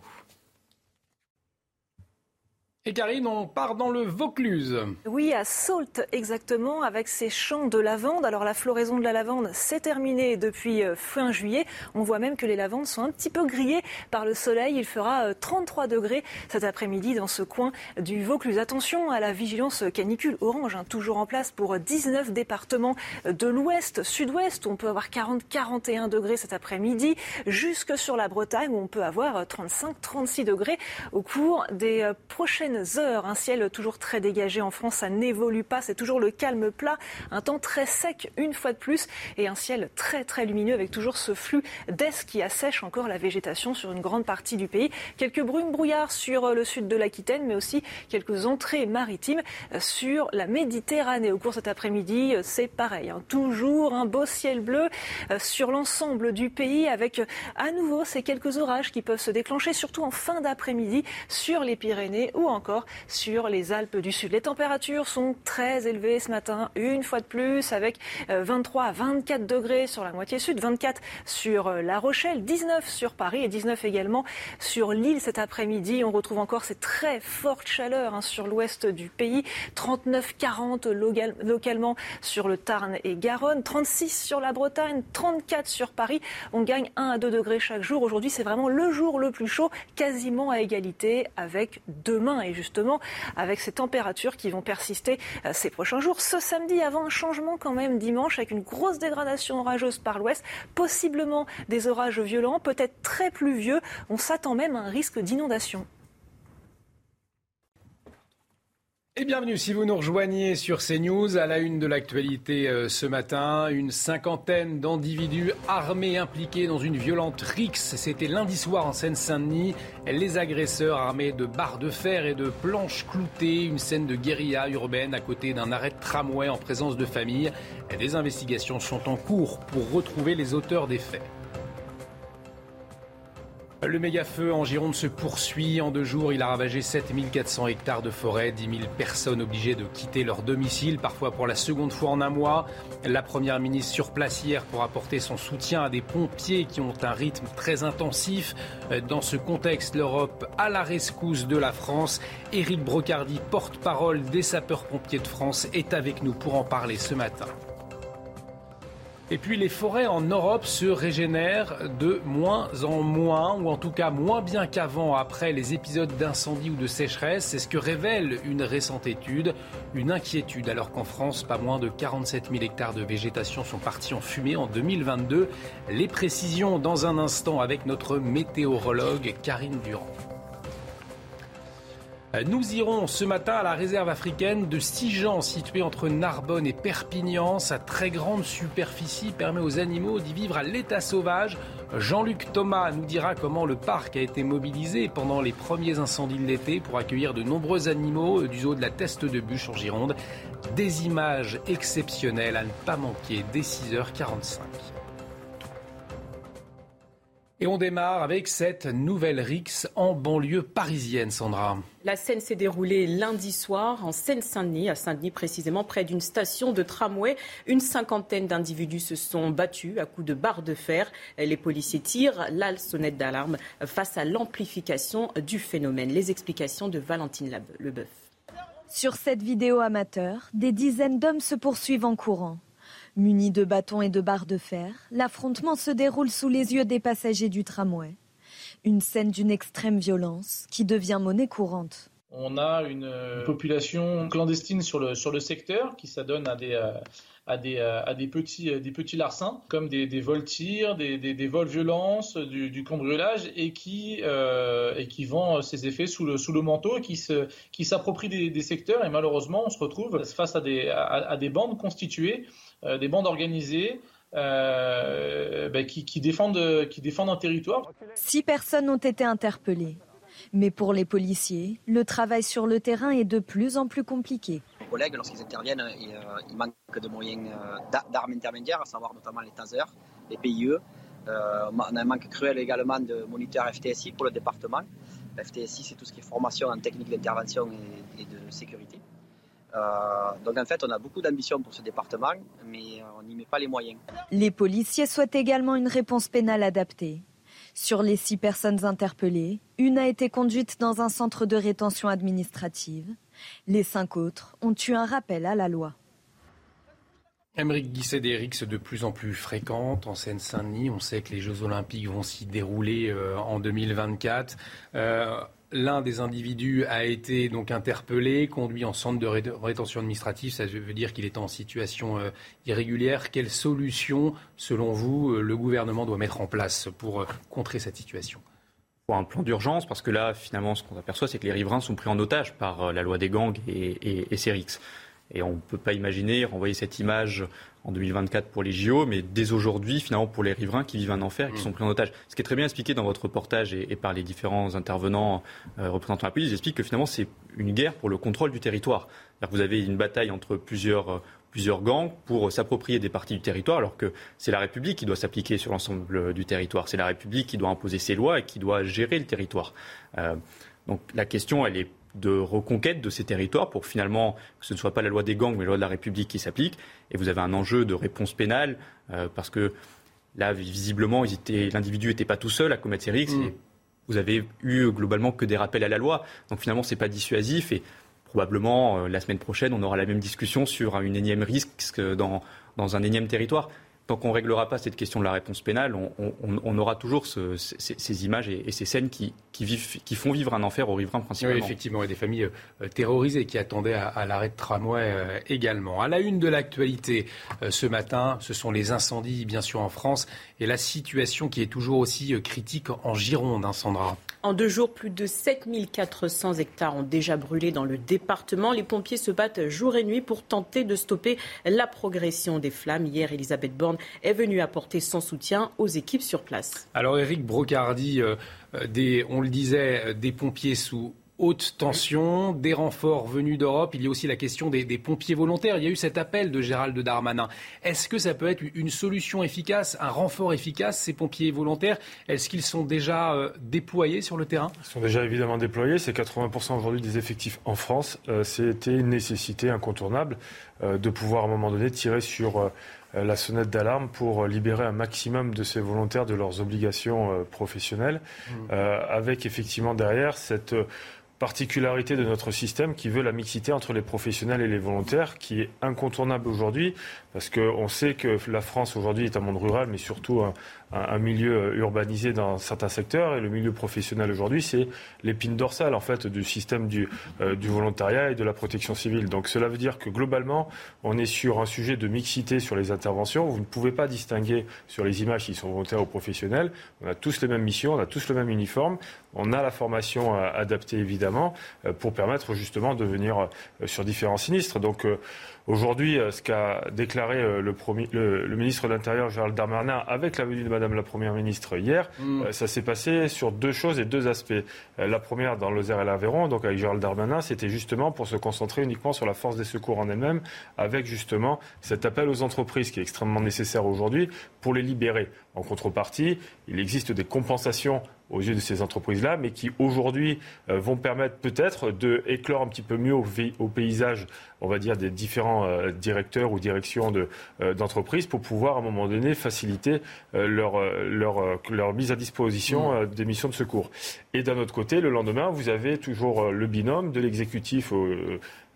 Et Karine, on part dans le Vaucluse. Oui, à Sault exactement, avec ses champs de lavande. Alors la floraison de la lavande s'est terminée depuis euh, fin juillet. On voit même que les lavandes sont un petit peu grillées par le soleil. Il fera 33 euh, degrés cet après-midi dans ce coin du Vaucluse. Attention à la vigilance canicule orange, hein, toujours en place pour 19 départements de l'ouest, sud-ouest. On peut avoir 40-41 degrés cet après-midi, jusque sur la Bretagne où on peut avoir 35-36 degrés au cours des euh, prochaines heures. Un ciel toujours très dégagé en France, ça n'évolue pas, c'est toujours le calme plat. Un temps très sec une fois de plus et un ciel très très lumineux avec toujours ce flux d'est qui assèche encore la végétation sur une grande partie du pays. Quelques brumes brouillards sur le sud de l'Aquitaine, mais aussi quelques entrées maritimes sur la Méditerranée. Au cours cet après-midi, c'est pareil. Hein. Toujours un beau ciel bleu euh, sur l'ensemble du pays avec à nouveau ces quelques orages qui peuvent se déclencher, surtout en fin d'après-midi sur les Pyrénées ou encore sur les Alpes du Sud. Les températures sont très élevées ce matin, une fois de plus, avec 23 euh, à 24 degrés sur la moitié sud, 24 sur euh, La Rochelle, 19 sur Paris et 19 également sur l'île cet après-midi. On retrouve encore cette très forte chaleur hein, sur l'ouest du pays, 39-40 localement sur le Tarn et Garonne, 36 sur la Bretagne, 34 sur Paris. On gagne 1 à 2 degrés chaque jour. Aujourd'hui, c'est vraiment le jour le plus chaud, quasiment à égalité avec demain et justement avec ces températures qui vont persister euh, ces prochains jours. Ce samedi, avant un changement quand même dimanche avec une grosse dégradation orageuse par l'ouest, possiblement des orages violents, peut-être très pluvieux. On s'attend même à un risque d'inondation. Et bienvenue si vous nous rejoignez sur CNews à la une de l'actualité euh, ce matin. Une cinquantaine d'individus armés impliqués dans une violente rixe. C'était lundi soir en Seine-Saint-Denis. Les agresseurs armés de barres de fer et de planches cloutées. Une scène de guérilla urbaine à côté d'un arrêt de tramway en présence de familles. Des investigations sont en cours pour retrouver les auteurs des faits. Le méga-feu en Gironde se poursuit. En deux jours, il a ravagé 7400 hectares de forêt, 10 000 personnes obligées de quitter leur domicile, parfois pour la seconde fois en un mois. La première ministre sur place hier pour apporter son soutien à des pompiers qui ont un rythme très intensif. Dans ce contexte, l'Europe à la rescousse de la France. Éric Brocardi, porte-parole des sapeurs-pompiers de France, est avec nous pour en parler ce matin. Et puis les forêts en Europe se régénèrent de moins en moins, ou en tout cas moins bien qu'avant après les épisodes d'incendie ou de sécheresse. C'est ce que révèle une récente étude. Une inquiétude alors qu'en France, pas moins de 47 000 hectares de végétation sont partis en fumée en 2022. Les précisions dans un instant avec notre météorologue Karine Durand. Nous irons ce matin à la réserve africaine de Sijan, située entre Narbonne et Perpignan. Sa très grande superficie permet aux animaux d'y vivre à l'état sauvage. Jean-Luc Thomas nous dira comment le parc a été mobilisé pendant les premiers incendies de l'été pour accueillir de nombreux animaux du zoo de la Teste de Bûche en Gironde. Des images exceptionnelles à ne pas manquer dès 6h45. Et on démarre avec cette nouvelle rixe en banlieue parisienne, Sandra. La scène s'est déroulée lundi soir en Seine-Saint-Denis, à Saint-Denis précisément, près d'une station de tramway. Une cinquantaine d'individus se sont battus à coups de barres de fer. Les policiers tirent la sonnette d'alarme face à l'amplification du phénomène. Les explications de Valentine Leboeuf. Sur cette vidéo amateur, des dizaines d'hommes se poursuivent en courant. Munis de bâtons et de barres de fer, l'affrontement se déroule sous les yeux des passagers du tramway. Une scène d'une extrême violence qui devient monnaie courante. On a une, population clandestine sur le, sur le secteur qui s'adonne à des, euh, à des, euh, à des, petits, euh, des petits larcins, comme des, des vols tirs, des, des, vols violences, du, du cambriolage, et qui, et qui vend ses effets sous le, sous le manteau, et qui, se, qui s'approprient des, secteurs. Et malheureusement, on se retrouve face à des, à des bandes constituées euh, des bandes organisées euh, ben, qui, défendent, qui défendent un territoire. Six personnes ont été interpellées. Mais pour les policiers, le travail sur le terrain est de plus en plus compliqué. Les collègues, lorsqu'ils interviennent, ils, euh, manquent de moyens d'armes intermédiaires, à savoir notamment les tasers, les PIE. on a un manque cruel également de moniteurs FTSI pour le département. FTSI, c'est tout ce qui est formation en technique d'intervention et de sécurité. Euh, donc en fait, on a beaucoup d'ambition pour ce département, mais on n'y met pas les moyens. Les policiers souhaitent également une réponse pénale adaptée. Sur les six personnes interpellées, une a été conduite dans un centre de rétention administrative. Les cinq autres ont eu un rappel à la loi. Émeric Guisset d'Erix de plus en plus fréquente en Seine-Saint-Denis. On sait que les Jeux Olympiques vont s'y dérouler euh, en 2024. L'un des individus a été donc interpellé, conduit en centre de rétention administrative. Ça veut dire qu'il est en situation euh, irrégulière. Quelle solution, selon vous, euh, le gouvernement doit mettre en place pour euh, contrer cette situation? Un plan d'urgence parce que là, finalement, ce qu'on aperçoit, c'est que les riverains sont pris en otage par la loi des gangs et, et, et. Et on ne peut pas imaginer renvoyer cette image en 2024 pour les JO, mais dès aujourd'hui, finalement, pour les riverains qui vivent un enfer et qui mm. sont pris en otage. Ce qui est très bien expliqué dans votre reportage et, par les différents intervenants euh, représentant la police, ils expliquent que finalement, c'est une guerre pour le contrôle du territoire. Vous avez une bataille entre plusieurs, euh, plusieurs gangs pour s'approprier des parties du territoire, alors que c'est la République qui doit s'appliquer sur l'ensemble du territoire. C'est la République qui doit imposer ses lois et qui doit gérer le territoire. Euh, donc la question, elle est de reconquête de ces territoires pour finalement que ce ne soit pas la loi des gangs mais la loi de la République qui s'applique. Et vous avez un enjeu de réponse pénale euh, parce que là, visiblement, l'individu n'était pas tout seul à commettre ces risques. Mm. vous avez eu globalement que des rappels à la loi. Donc finalement, ce n'est pas dissuasif. Et probablement, euh, la semaine prochaine, on aura la même discussion sur une énième risque dans, dans un énième territoire tant qu'on ne réglera pas cette question de la réponse pénale, on, aura toujours ces, images et, ces scènes qui, font vivre un enfer aux riverains principalement. Oui, effectivement, et des familles euh, terrorisées qui attendaient à, l'arrêt de tramway euh, également. À la une de l'actualité euh, ce matin, ce sont les incendies, bien sûr, en France et la situation qui est toujours aussi critique en Gironde, hein, Sandra. En deux jours, plus de 7400 hectares ont déjà brûlé dans le département. Les pompiers se battent jour et nuit pour tenter de stopper la progression des flammes. Hier, Elisabeth Borne est venue apporter son soutien aux équipes sur place. Alors, Eric Brocardi, euh, euh, on le disait, euh, des pompiers sous haute tension, des renforts venus d'Europe. Il y a aussi la question des, pompiers volontaires. Il y a eu cet appel de Gérald Darmanin. Est-ce que ça peut être une solution efficace, un renfort efficace, ces pompiers volontaires? Est-ce qu'ils sont déjà euh, déployés sur le terrain? Ils sont déjà évidemment déployés. C'est 80% aujourd'hui des effectifs en France. Euh, c'était une nécessité incontournable euh, de pouvoir à un moment donné tirer sur la sonnette d'alarme pour libérer un maximum de ces volontaires de leurs obligations professionnelles, mmh. avec effectivement derrière cette particularité de notre système qui veut la mixité entre les professionnels et les volontaires, qui est incontournable aujourd'hui, parce qu'on sait que la France aujourd'hui est un monde rural, mais surtout un, un, milieu urbanisé dans certains secteurs, et le milieu professionnel aujourd'hui, c'est l'épine dorsale en fait du système du, euh, du volontariat et de la protection civile. Donc cela veut dire que globalement, on est sur un sujet de mixité sur les interventions. Vous ne pouvez pas distinguer sur les images qui sont volontaires ou professionnels. On a tous les mêmes missions, on a tous le même uniforme. On a la formation euh, adaptée évidemment euh, pour permettre justement de venir euh, sur différents sinistres. Donc Aujourd'hui, ce qu'a déclaré le, ministre de l'Intérieur, Gérald Darmanin, avec la venue de Madame la Première ministre hier, mm. ça s'est passé sur deux choses et deux aspects. la première, dans Lozère et l'Aveyron, donc avec Gérald Darmanin, c'était justement pour se concentrer uniquement sur la force des secours en elle-même, avec justement cet appel aux entreprises qui est extrêmement nécessaire aujourd'hui pour les libérer. En contrepartie, il existe des compensations aux yeux de ces entreprises-là, mais qui aujourd'hui euh, vont permettre peut-être de éclore un petit peu mieux au, paysage, on va dire, des différents euh, directeurs ou directions euh, d'entreprises pour pouvoir à un moment donné faciliter leur, leur, leur, mise à disposition mmh. des missions de secours. Et d'un autre côté, le lendemain, vous avez toujours le binôme de l'exécutif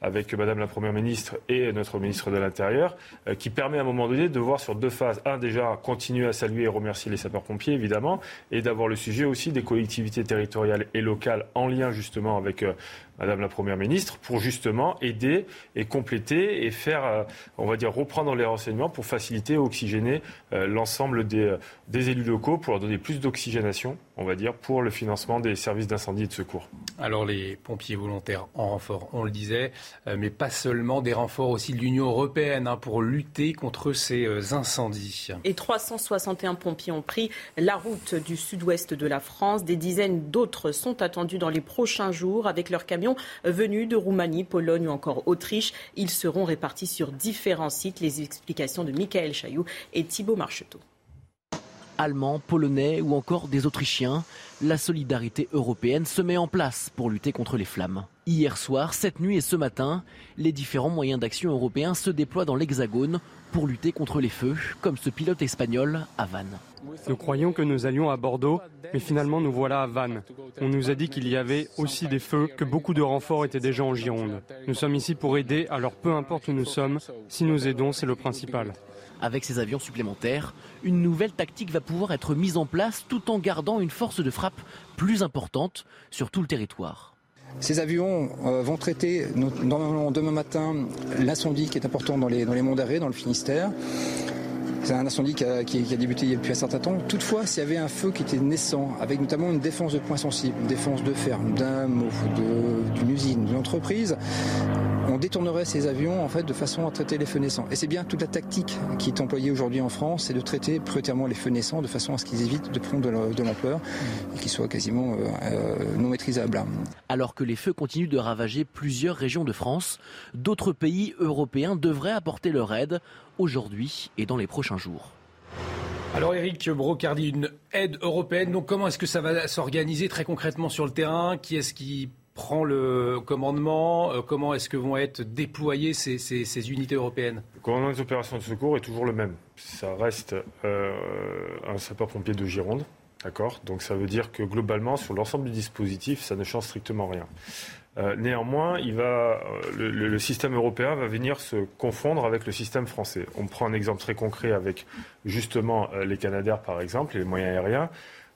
avec Madame la Première ministre et notre ministre de l'Intérieur, euh, qui permet à un moment donné de voir sur deux phases. Un, déjà, continuer à saluer et remercier les sapeurs-pompiers, évidemment, et d'avoir le sujet aussi des collectivités territoriales et locales en lien justement avec euh, Madame la Première ministre, pour justement aider et compléter et faire, euh, on va dire, reprendre les renseignements pour faciliter et oxygéner l'ensemble des, des élus locaux, pour leur donner plus d'oxygénation, on va dire, pour le financement des services d'incendie et de secours. Alors les pompiers volontaires en renfort, on le disait, euh, mais pas seulement, des renforts aussi de l'Union européenne hein, pour lutter contre ces euh, incendies. Et 361 pompiers ont pris la route du sud-ouest de la France. Des dizaines d'autres sont attendus dans les prochains jours avec leurs camions venus de Roumanie, Pologne ou encore Autriche. Ils seront répartis sur différents sites. Les explications de Michael Chailloux et Thibault Marcheteau. Allemands, Polonais ou encore des Autrichiens, la solidarité européenne se met en place pour lutter contre les flammes. Hier soir, cette nuit et ce matin, les différents moyens d'action européens se déploient dans l'Hexagone pour lutter contre les feux, comme ce pilote espagnol à. Nous croyons que nous allions à Bordeaux, mais finalement nous voilà à Vannes. On nous a dit qu'il y avait aussi des feux, que beaucoup de renforts étaient déjà en Gironde. Nous sommes ici pour aider, alors peu importe où nous sommes, si nous aidons, c'est le principal. Avec ces avions supplémentaires, une nouvelle tactique va pouvoir être mise en place tout en gardant une force de frappe plus importante sur tout le territoire. Ces avions euh, vont traiter demain matin l'incendie qui est important dans les, dans les monts d'arrêt, dans le Finistère. C'est un incendie qui a, qui a, débuté depuis un certain temps. Toutefois, s'il y avait un feu qui était naissant, avec notamment une défense de points sensibles, une défense de ferme, d'un mot, d'une usine, d'une entreprise, on détournerait ces avions en fait de façon à traiter les feux naissants. Et c'est bien toute la tactique qui est employée aujourd'hui en France, c'est de traiter prioritairement les feux naissants de façon à ce qu'ils évitent de prendre de l'ampleur et qu'ils soient quasiment euh, non maîtrisables. Alors que les feux continuent de ravager plusieurs régions de France, d'autres pays européens devraient apporter leur aide aujourd'hui et dans les prochains jours. Alors Eric Brocardi, une aide européenne, donc comment est-ce que ça va s'organiser très concrètement sur le terrain? Qui est-ce qui prend le commandement euh, Comment est-ce que vont être déployées ces, unités européennes? Le commandement des opérations de secours est toujours le même. Ça reste euh, un sapeur-pompier de Gironde. D'accord? Donc ça veut dire que globalement, sur l'ensemble du dispositif, ça ne change strictement rien. Euh, néanmoins, il va, le, système européen va venir se confondre avec le système français. On prend un exemple très concret avec justement les Canadaires, par exemple, les moyens aériens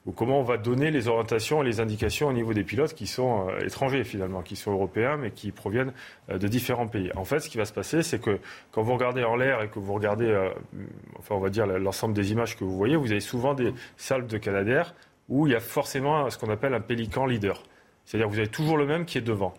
ou comment on va donner les orientations et les indications au niveau des pilotes qui sont euh, étrangers finalement, qui sont européens mais qui proviennent euh, de différents pays. En fait, ce qui va se passer, c'est que quand vous regardez en l'air et que vous regardez, euh, enfin on va dire l'ensemble des images que vous voyez, vous avez souvent des salves de Canadair où il y a forcément ce qu'on appelle un pélican leader. C'est-à-dire que vous avez toujours le même qui est devant.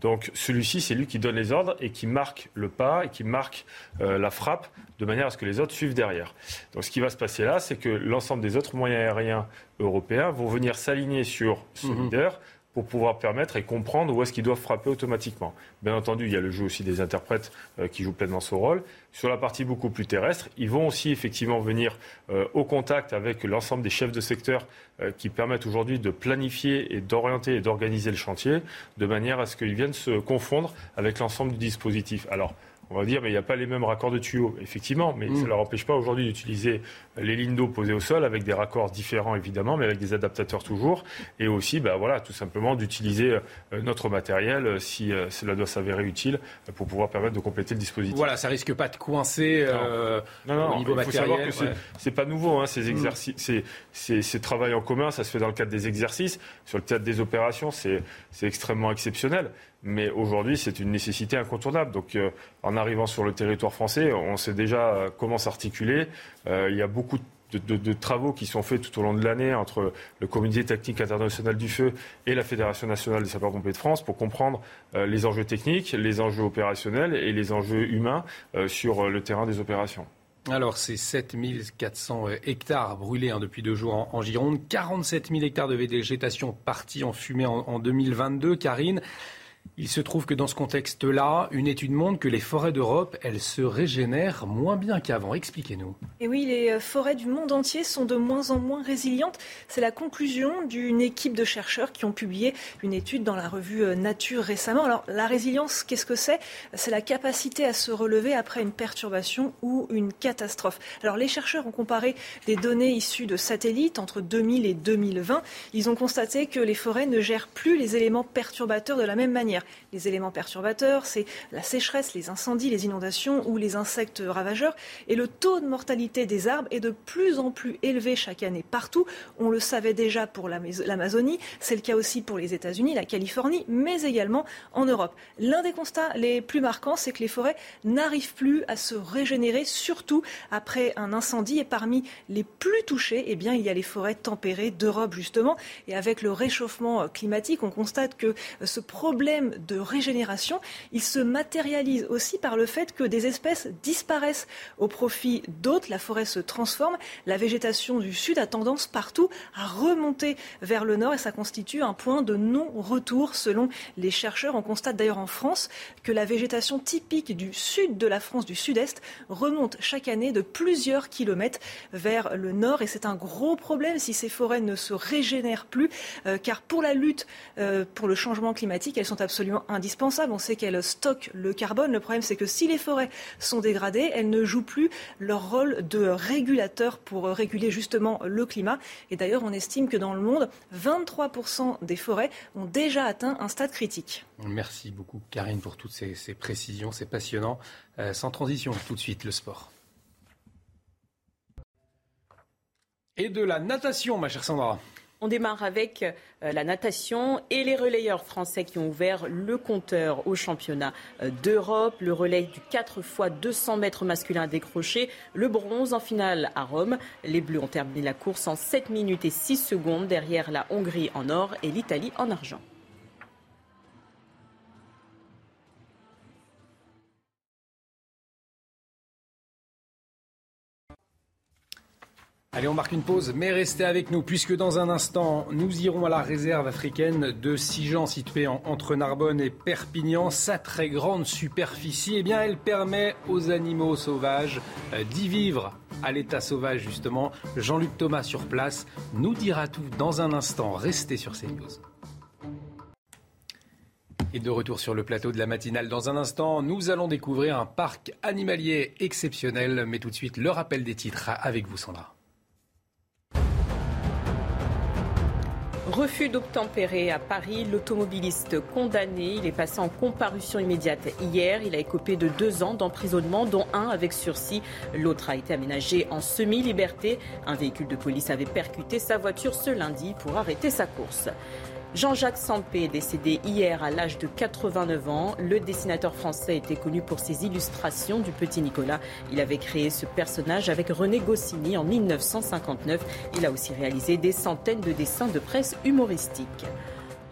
Donc celui-ci, c'est lui qui donne les ordres et qui marque le pas et qui marque euh, la frappe de manière à ce que les autres suivent derrière. Donc ce qui va se passer là, c'est que l'ensemble des autres moyens aériens européens vont venir s'aligner sur ce mhm. leader pour pouvoir permettre et comprendre où est-ce qu'ils doivent frapper automatiquement. Bien entendu, il y a le jeu aussi des interprètes euh, qui jouent pleinement ce rôle. Sur la partie beaucoup plus terrestre, ils vont aussi effectivement venir euh, au contact avec l'ensemble des chefs de secteur euh, qui permettent aujourd'hui de planifier et d'orienter et d'organiser le chantier de manière à ce qu'ils viennent se confondre avec l'ensemble du dispositif. Alors, on va dire, mais il n'y a pas les mêmes raccords de tuyaux, effectivement, mais ça ne leur empêche pas aujourd'hui d'utiliser les lignes d'eau posées au sol avec des raccords différents, évidemment, mais avec des adaptateurs toujours, et aussi, bah, voilà, tout simplement d'utiliser euh, notre matériel euh, si euh, cela doit s'avérer utile pour pouvoir permettre de compléter le dispositif. Voilà, ça risque pas de coincer au niveau il faut Savoir que c'est pas nouveau, hein, ces mm. exercices, ces, travail en commun, ça se fait dans le cadre des exercices. Sur le théâtre des opérations, c'est extrêmement exceptionnel mais aujourd'hui, c'est une nécessité incontournable. Donc, euh, en arrivant sur le territoire français, on sait déjà euh, comment s'articuler. Euh, il y a beaucoup de, travaux qui sont faits tout au long de l'année entre le Comité technique international du feu et la Fédération nationale des sapeurs-pompiers de France pour comprendre les enjeux techniques, les enjeux opérationnels et les enjeux humains sur le terrain des opérations. Alors, c'est 7400 hectares brûlés hein, depuis deux jours en, Gironde, 47 000 hectares de végétation partis en fumée en, en 2022. Karine, il se trouve que dans ce contexte-là, une étude montre que les forêts d'Europe, elles se régénèrent moins bien qu'avant. Expliquez-nous. Et oui, les euh, forêts du monde entier sont de moins en moins résilientes. C'est la conclusion d'une équipe de chercheurs qui ont publié une étude dans la revue euh, Nature récemment. Alors, la résilience, qu'est-ce que c'est? C'est la capacité à se relever après une perturbation ou une catastrophe. Alors, les chercheurs ont comparé des données issues de satellites entre 2000 et 2020. Ils ont constaté que les forêts ne gèrent plus les éléments perturbateurs de la même manière. Les éléments perturbateurs, c'est la sécheresse, les incendies, les inondations ou les insectes ravageurs. Et le taux de mortalité des arbres est de plus en plus élevé chaque année partout. On le savait déjà pour l'Amazonie, c'est le cas aussi pour les États-Unis, la Californie, mais également en Europe. L'un des constats les plus marquants, c'est que les forêts n'arrivent plus à se régénérer, surtout après un incendie. Et parmi les plus touchées, eh bien, il y a les forêts tempérées d'Europe, justement. Et avec le réchauffement climatique, on constate que ce problème de régénération, il se matérialise aussi par le fait que des espèces disparaissent au profit d'autres. La forêt se transforme. La végétation du sud a tendance partout à remonter vers le nord et ça constitue un point de non-retour selon les chercheurs. On constate d'ailleurs en France que la végétation typique du sud de la France, du sud-est, remonte chaque année de plusieurs kilomètres vers le nord et c'est un gros problème si ces forêts ne se régénèrent plus euh, car pour la lutte euh, pour le changement climatique, elles sont absolument absolument indispensable. On sait qu'elles stockent le carbone. Le problème, c'est que si les forêts sont dégradées, elles ne jouent plus leur rôle de régulateur pour réguler justement le climat. Et d'ailleurs, on estime que dans le monde, 23% des forêts ont déjà atteint un stade critique. Merci beaucoup, Karine, pour toutes ces, précisions. C'est passionnant. Euh, sans transition, tout de suite, le sport. Et de la natation, ma chère Sandra. On démarre avec euh, la natation et les relayeurs français qui ont ouvert le compteur au championnat euh, d'Europe. Le relais du 4 x 200 mètres masculin décroché, le bronze en finale à Rome. Les Bleus ont terminé la course en 7 minutes et 6 secondes derrière la Hongrie en or et l'Italie en argent. Allez, on marque une pause, mais restez avec nous, puisque dans un instant, nous irons à la réserve africaine de Sijan, située entre Narbonne et Perpignan. Sa très grande superficie, eh bien, elle permet aux animaux sauvages euh, d'y vivre à l'état sauvage, justement. Jean-Luc Thomas sur place nous dira tout dans un instant. Restez sur CNews. Et de retour sur le plateau de la matinale dans un instant, nous allons découvrir un parc animalier exceptionnel. Mais tout de suite, le rappel des titres avec vous, Sandra. Refus d'obtempérer à Paris, l'automobiliste condamné, il est passé en comparution immédiate hier. Il a écopé de deux ans d'emprisonnement, dont un avec sursis. L'autre a été aménagé en semi-liberté. Un véhicule de police avait percuté sa voiture ce lundi pour arrêter sa course. Jean-Jacques Sampé est décédé hier à l'âge de 89 ans. Le dessinateur français était connu pour ses illustrations du petit Nicolas. Il avait créé ce personnage avec René Goscinny en 1959. Il a aussi réalisé des centaines de dessins de presse humoristiques.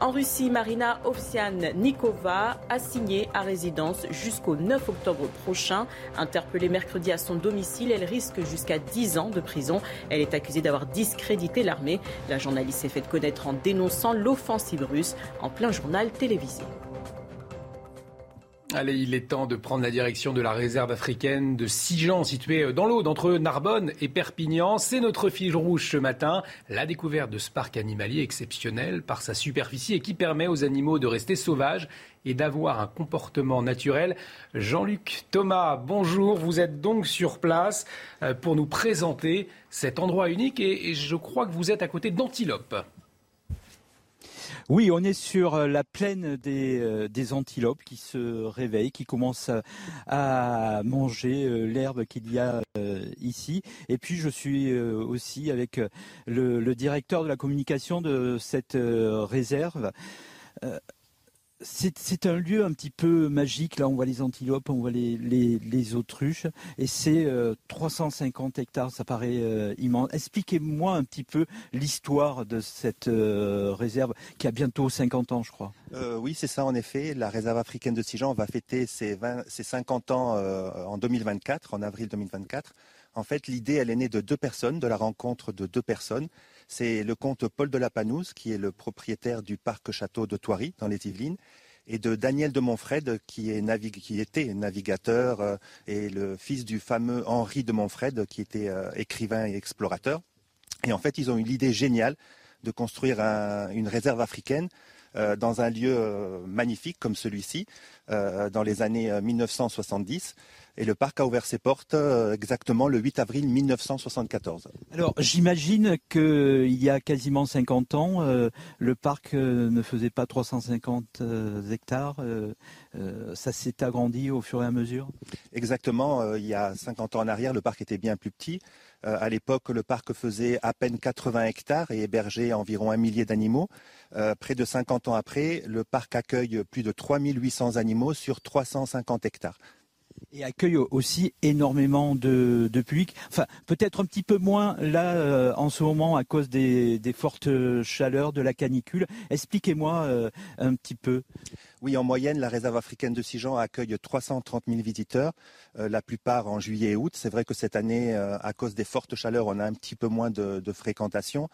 En Russie, Marina Ovsian-Nikova a signé à résidence jusqu'au 9 octobre prochain. Interpellée mercredi à son domicile, elle risque jusqu'à 10 ans de prison. Elle est accusée d'avoir discrédité l'armée. La journaliste s'est fait connaître en dénonçant l'offensive russe en plein journal télévisé. Allez, il est temps de prendre la direction de la réserve africaine de Sijan, située dans l'Aude, entre Narbonne et Perpignan. C'est notre fil rouge ce matin, la découverte de ce parc animalier exceptionnel par sa superficie et qui permet aux animaux de rester sauvages et d'avoir un comportement naturel. Jean-Luc Thomas, bonjour. Vous êtes donc sur place euh, pour nous présenter cet endroit unique et je crois que vous êtes à côté d'Antilope. Oui, on est sur euh, la plaine euh, des, antilopes qui se réveillent, qui commencent à, manger euh, l'herbe qu'il y a ici. Et puis je suis aussi avec le directeur de la communication de cette réserve. C'est un lieu un petit peu magique. Là, on voit les antilopes, on voit les, autruches. Et c'est 350 euh, hectares, ça paraît euh, immense. Expliquez-moi un petit peu l'histoire de cette euh, réserve qui a bientôt 50 ans, je crois. oui, c'est ça, en effet. La réserve africaine de Sijan va fêter ses, 50 ans en 2024, en avril 2024. En fait, l'idée, elle est née de deux personnes, de la rencontre de deux personnes. C'est le comte Paul de la Panouse, qui est le propriétaire du parc château de Thoiry, dans les Yvelines, et de Daniel de Montfred, qui, était navigateur euh, et le fils du fameux Henri de Montfred, qui était euh, écrivain et explorateur. Et en fait, ils ont eu l'idée géniale de construire une réserve africaine euh, dans un lieu magnifique comme celui-ci, dans les années 1970 et le parc a ouvert ses portes euh, exactement le 8 avril 1974. Alors j'imagine qu'il y a quasiment 50 ans, euh, le parc euh, ne faisait pas 350 hectares. ça s'est agrandi au fur et à mesure? Exactement. il y a 50 ans en arrière, le parc était bien plus petit. À l'époque, le parc faisait à peine 80 hectares et hébergeait environ un millier d'animaux. près de 50 ans après, le parc accueille plus de 3800 animaux sur 350 hectares et accueille aussi énormément de, public. Enfin, peut-être un petit peu moins là euh, en ce moment à cause des, fortes chaleurs, de la canicule. Expliquez-moi euh, un petit peu. Oui, en moyenne, la réserve africaine de Sijan accueille 330 000 visiteurs, euh, la plupart en juillet et août. C'est vrai que cette année, euh, à cause des fortes chaleurs, on a un petit peu moins de, fréquentation.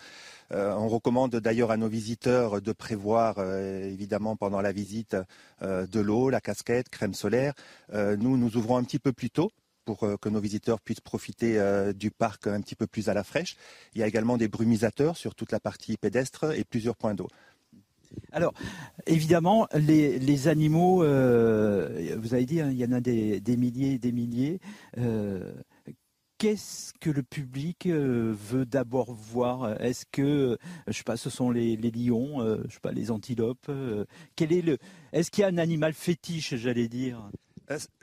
Euh, on recommande d'ailleurs à nos visiteurs de prévoir, évidemment, pendant la visite, de l'eau, la casquette, crème solaire. nous, nous ouvrons un petit peu plus tôt pour que nos visiteurs puissent profiter du parc un petit peu plus à la fraîche. Il y a également des brumisateurs sur toute la partie pédestre et plusieurs points d'eau. Alors, évidemment, les, animaux, euh, vous avez dit, hein, il y en a des, milliers et des milliers. Euh, qu'est-ce que le public euh, veut d'abord voir? Est-ce que, je sais pas, ce sont les, lions, je sais pas, les antilopes Quel est le Est-ce qu'il y a un animal fétiche, j'allais dire?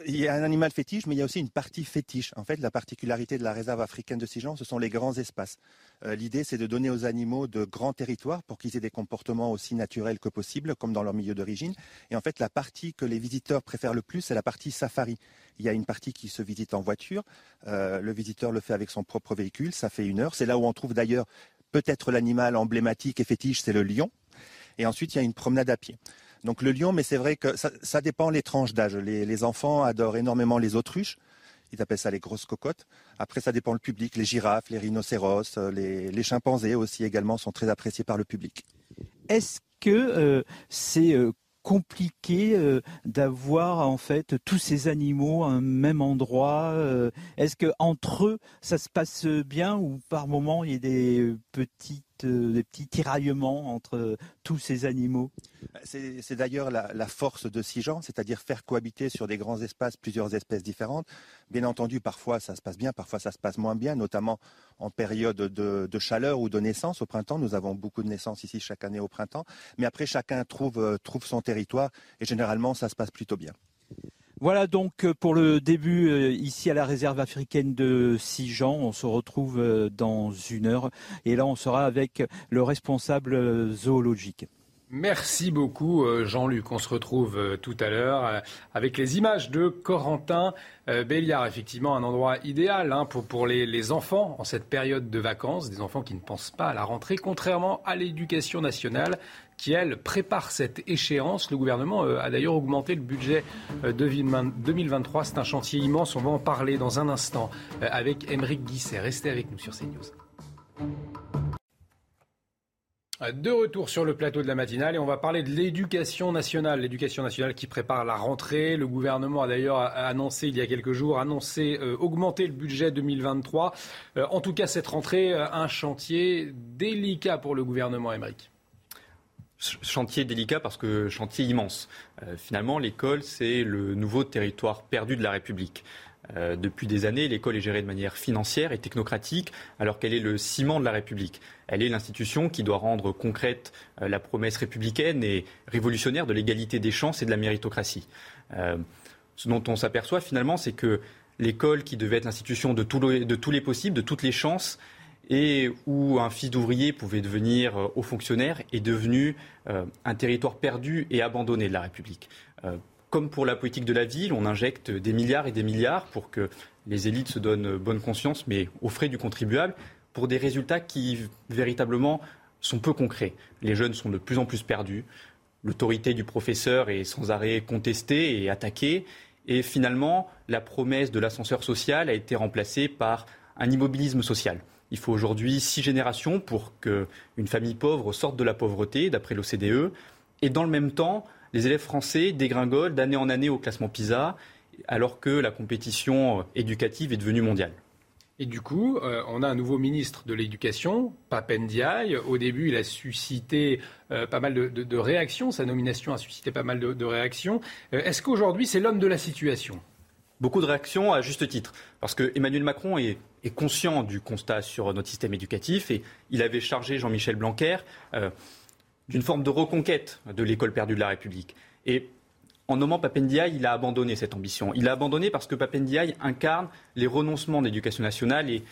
Il y a un animal fétiche, mais il y a aussi une partie fétiche. En fait, la particularité de la réserve africaine de Sijan, ce sont les grands espaces. Euh, l'idée, c'est de donner aux animaux de grands territoires pour qu'ils aient des comportements aussi naturels que possible, comme dans leur milieu d'origine. Et en fait, la partie que les visiteurs préfèrent le plus, c'est la partie safari. Il y a une partie qui se visite en voiture. Euh, le visiteur le fait avec son propre véhicule. Ça fait une heure. C'est là où on trouve d'ailleurs peut-être l'animal emblématique et fétiche, c'est le lion. Et ensuite, il y a une promenade à pied. Donc le lion, mais c'est vrai que ça, dépend les tranches d'âge. Les, enfants adorent énormément les autruches. Ils appellent ça les grosses cocottes. Après, ça dépend le public. Les girafes, les rhinocéros, euh, les, chimpanzés aussi également sont très appréciés par le public. Est-ce que euh, c'est euh, compliqué d'avoir en fait tous ces animaux à un même endroit Est-ce que entre eux ça se passe bien ou par moment il y a des petits euh, des petits tiraillements entre tous ces animaux? C'est d'ailleurs la, force de Sijan, c'est-à-dire faire cohabiter sur des grands espaces plusieurs espèces différentes. Bien entendu, parfois ça se passe bien, parfois ça se passe moins bien, notamment en période de, chaleur ou de naissance. Au printemps, nous avons beaucoup de naissances ici chaque année au printemps. Mais après, chacun trouve, euh, trouve son territoire et généralement ça se passe plutôt bien. Voilà donc euh, pour le début euh, ici à la réserve africaine de Sijan. On se retrouve euh, dans une heure et là on sera avec le responsable zoologique. Merci beaucoup Jean-Luc. On se retrouve tout à l'heure avec les images de Corentin Béliard. Effectivement, un endroit idéal hein, pour, les, enfants en cette période de vacances, des enfants qui ne pensent pas à la rentrée, contrairement à l'éducation nationale qui, elle, prépare cette échéance. Le gouvernement euh, a d'ailleurs augmenté le budget 2023. Euh, C'est un chantier immense. On va en parler dans un instant euh, avec Émeric Guisset. Restez avec nous sur CNews. De retour sur le plateau de la matinale et on va parler de l'éducation nationale. L'éducation nationale qui prépare la rentrée. Le gouvernement a d'ailleurs annoncé il y a quelques jours, annoncé augmenter le budget 2023. en tout cas, cette rentrée, un chantier délicat pour le gouvernement, Émeric chantier délicat parce que chantier immense. Euh, finalement, l'école, c'est le nouveau territoire perdu de la République. Euh, depuis des années, l'école est gérée de manière financière et technocratique, alors qu'elle est le ciment de la République. Elle est l'institution qui doit rendre concrète euh, la promesse républicaine et révolutionnaire de l'égalité des chances et de la méritocratie. ce dont on s'aperçoit finalement, c'est que l'école, qui devait être l'institution de, de tous les possibles, de toutes les chances, et où un fils d'ouvrier pouvait devenir euh, haut fonctionnaire est devenu euh, un territoire perdu et abandonné de la République. Euh, comme pour la politique de la ville, on injecte des milliards et des milliards pour que les élites se donnent bonne conscience, mais aux frais du contribuable, pour des résultats qui véritablement sont peu concrets. Les jeunes sont de plus en plus perdus, l'autorité du professeur est sans arrêt contestée et attaquée, et finalement, la promesse de l'ascenseur social a été remplacée par un immobilisme social. Il faut aujourd'hui six générations pour qu'une famille pauvre sorte de la pauvreté, d'après l'OCDE. Et dans le même temps, les élèves français dégringolent d'année en année au classement PISA, alors que la compétition éducative est devenue mondiale. Et du coup, euh, on a un nouveau ministre de l'Éducation, Papendiaï. Au début, il a suscité euh, pas mal de, réactions. Sa nomination a suscité pas mal de, réactions. Euh, est-ce qu'aujourd'hui, c'est l'homme de la situation? Beaucoup de réactions à juste titre. Parce que Emmanuel Macron est conscient du constat sur notre système éducatif et il avait chargé Jean-Michel Blanquer euh, d'une forme de reconquête de l'école perdue de la République. Et en nommant Papendiaï, il a abandonné cette ambition. Il a abandonné parce que Papendiaï incarne les renoncements d'éducation nationale et,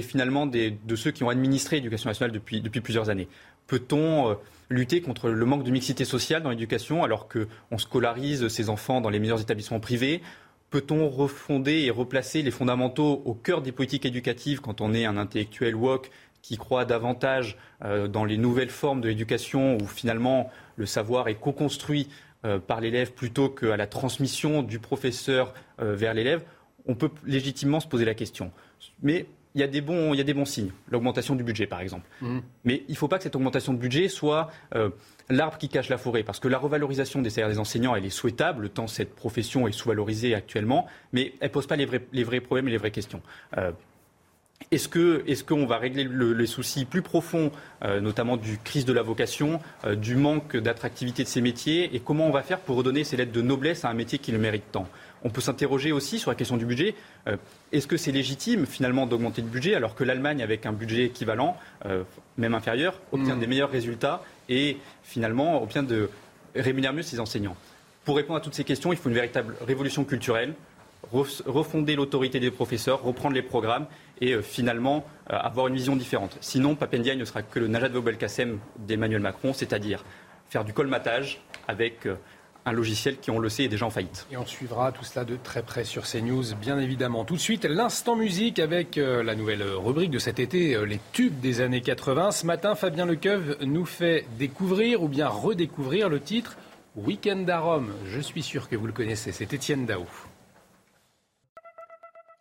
finalement de ceux qui ont administré l'éducation nationale depuis, depuis plusieurs années. Peut-on euh, lutter contre le manque de mixité sociale dans l'éducation alors qu'on scolarise ses enfants dans les meilleurs établissements privés Peut-on refonder et replacer les fondamentaux au cœur des politiques éducatives quand on est un intellectuel woke qui croit davantage euh, dans les nouvelles formes de l'éducation où finalement le savoir est co-construit euh, par l'élève plutôt qu'à la transmission du professeur euh, vers l'élève? On peut légitimement se poser la question. Mais il y, a des bons, il y a des bons signes. L'augmentation du budget, par exemple. Mmh. Mais il ne faut pas que cette augmentation de budget soit l'arbre qui cache la forêt, parce que la revalorisation des salaires des enseignants, elle est souhaitable, tant cette profession est sous-valorisée actuellement, mais elle ne pose pas les vrais, problèmes et les vraies questions. Euh, est-ce qu'on est va régler les soucis plus profonds, euh, notamment du crise de la vocation, euh, du manque d'attractivité de ces métiers, et comment on va faire pour redonner ces lettres de noblesse à un métier qui le mérite tant? On peut s'interroger aussi sur la question du budget. Est-ce que c'est légitime finalement d'augmenter le budget alors que l'Allemagne, avec un budget équivalent, même inférieur, obtient mmh. des meilleurs résultats et finalement obtient de rémunérer mieux ses enseignants? Pour répondre à toutes ces questions, il faut une véritable révolution culturelle, refonder l'autorité des professeurs, reprendre les programmes et euh, finalement euh, avoir une vision différente. Sinon, Papendiaï ne sera que le Najat Vaubel-Kassem d'Emmanuel Macron, c'est-à-dire faire du colmatage avec euh, un logiciel qui, on le sait, est déjà en faillite. Et on suivra tout cela de très près sur CNews, bien évidemment. Tout de suite, l'instant musique avec la nouvelle rubrique de cet été, les tubes des années 80. Ce matin, Fabien Lecoeuvre nous fait découvrir ou bien redécouvrir le titre Weekend à Rome. Je suis sûr que vous le connaissez, c'est Étienne Dao.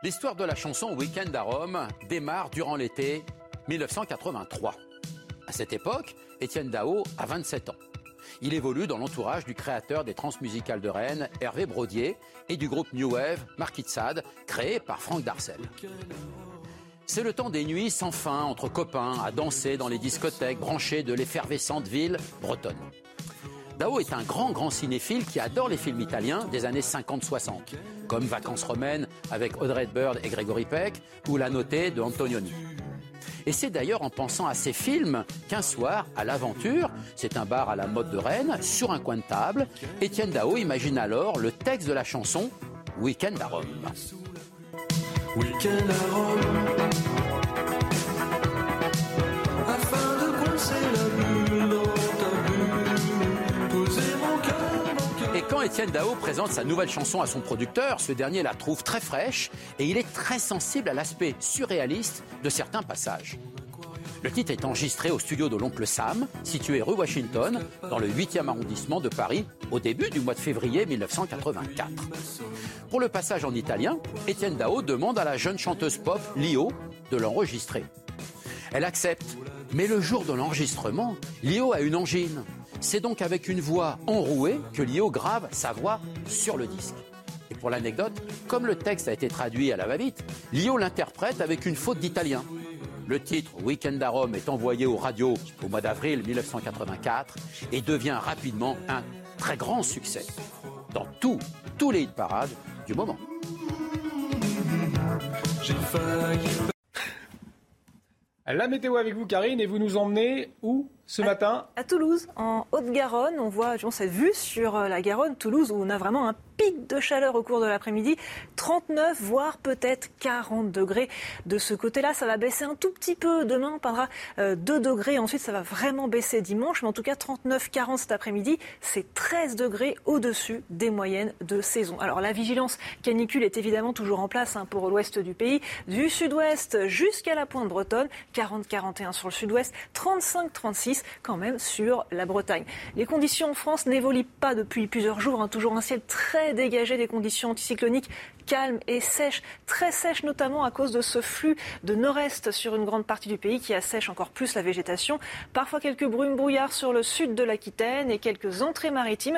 L'histoire de la chanson Weekend à Rome démarre durant l'été 1983. À cette époque, Étienne Dao a 27 ans. Il évolue dans l'entourage du créateur des transmusicales de Rennes, Hervé Brodier, et du groupe New Wave, Marquis créé par Franck Darcel. C'est le temps des nuits sans fin entre copains à danser dans les discothèques branchées de l'effervescente ville bretonne. Dao est un grand, grand cinéphile qui adore les films italiens des années 50-60, comme Vacances romaines avec Audrey Hepburn et Gregory Peck ou La Notée de Antonioni. Et c'est d'ailleurs en pensant à ces films qu'un soir, à l'aventure, c'est un bar à la mode de Rennes, sur un coin de table, Étienne Dao imagine alors le texte de la chanson Weekend à Rome. Weekend à Rome. Afin de quand Étienne Dao présente sa nouvelle chanson à son producteur, ce dernier la trouve très fraîche et il est très sensible à l'aspect surréaliste de certains passages. Le titre est enregistré au studio de l'oncle Sam, situé rue Washington, dans le 8e arrondissement de Paris, au début du mois de février 1984. Pour le passage en italien, Étienne Dao demande à la jeune chanteuse pop Lio de l'enregistrer. Elle accepte, mais le jour de l'enregistrement, Lio a une angine. C'est donc avec une voix enrouée que Lio grave sa voix sur le disque. Et pour l'anecdote, comme le texte a été traduit à la va-vite, Lio l'interprète avec une faute d'italien. Le titre Weekend à Rome est envoyé aux radios au mois d'avril 1984 et devient rapidement un très grand succès dans tous, tous les hit parades du moment. La météo avec vous, Karine, et vous nous emmenez où? Ce matin À Toulouse, en Haute-Garonne. On voit cette vue sur euh, la Garonne, Toulouse, où on a vraiment un pic de chaleur au cours de l'après-midi. 39, voire peut-être 40 degrés de ce côté-là. Ça va baisser un tout petit peu. Demain, on parlera 2 euh, degrés. Ensuite, ça va vraiment baisser dimanche. Mais en tout cas, 39, 40 cet après-midi, c'est 13 degrés au-dessus des moyennes de saison. Alors, la vigilance canicule est évidemment toujours en place hein, pour l'ouest du pays. Du sud-ouest jusqu'à la pointe bretonne. 40, 41 sur le sud-ouest. 35, 36 quand même sur la Bretagne. Les conditions en France n'évoluent pas depuis plusieurs jours. Hein. Toujours un ciel très dégagé, des conditions anticycloniques calme et sèche, très sèche notamment à cause de ce flux de nord-est sur une grande partie du pays qui assèche encore plus la végétation. Parfois quelques brumes brouillards sur le sud de l'Aquitaine et quelques entrées maritimes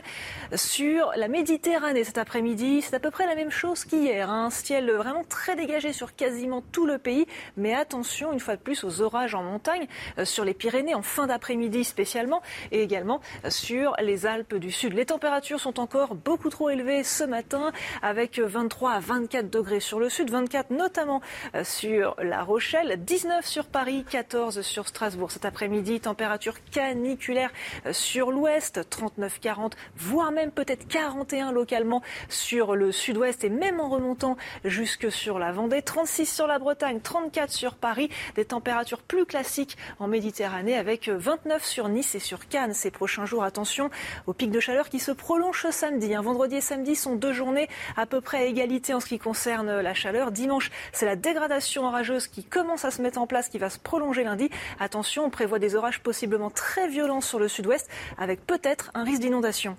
sur la Méditerranée cet après-midi. C'est à peu près la même chose qu'hier. Hein. Un ciel vraiment très dégagé sur quasiment tout le pays. Mais attention, une fois de plus, aux orages en montagne, euh, sur les Pyrénées en fin d'après-midi spécialement, et également sur les Alpes du Sud. Les températures sont encore beaucoup trop élevées ce matin, avec 23 à 24 degrés sur le sud, 24 notamment euh, sur La Rochelle, 19 sur Paris, 14 sur Strasbourg. Cet après-midi, température caniculaire euh, sur l'ouest, 39-40, voire même peut-être 41 localement sur le sud-ouest et même en remontant jusque sur la Vendée, 36 sur la Bretagne, 34 sur Paris, des températures plus classiques en Méditerranée avec 29 sur Nice et sur Cannes ces prochains jours. Attention au pic de chaleur qui se prolonge ce samedi. Un vendredi et samedi sont deux journées à peu près à égalité en ce qui concerne la chaleur. Dimanche, c'est la dégradation orageuse qui commence à se mettre en place, qui va se prolonger lundi. Attention, on prévoit des orages possiblement très violents sur le sud-ouest, avec peut-être un risque d'inondation.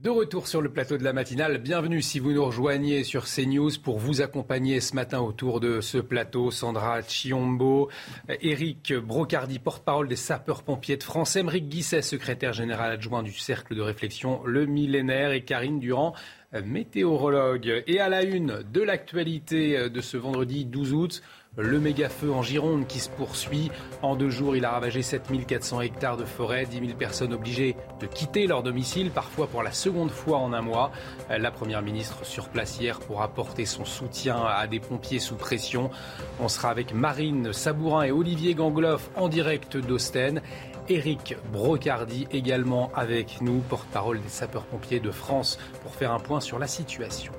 De retour sur le plateau de la matinale, bienvenue si vous nous rejoignez sur CNews pour vous accompagner ce matin autour de ce plateau. Sandra Chiombo, Éric Brocardi, porte-parole des sapeurs-pompiers de France, Émeric Guisset, secrétaire général adjoint du Cercle de réflexion Le Millénaire et Karine Durand, météorologue. Et à la une de l'actualité de ce vendredi 12 août, le méga-feu en Gironde qui se poursuit. En deux jours, il a ravagé 7400 hectares de forêt, 10 000 personnes obligées de quitter leur domicile, parfois pour la seconde fois en un mois. La Première ministre sur place hier pour apporter son soutien à des pompiers sous pression. On sera avec Marine Sabourin et Olivier Gangloff en direct d'Ostenne. Éric Brocardi également avec nous, porte-parole des sapeurs-pompiers de France, pour faire un point sur la situation.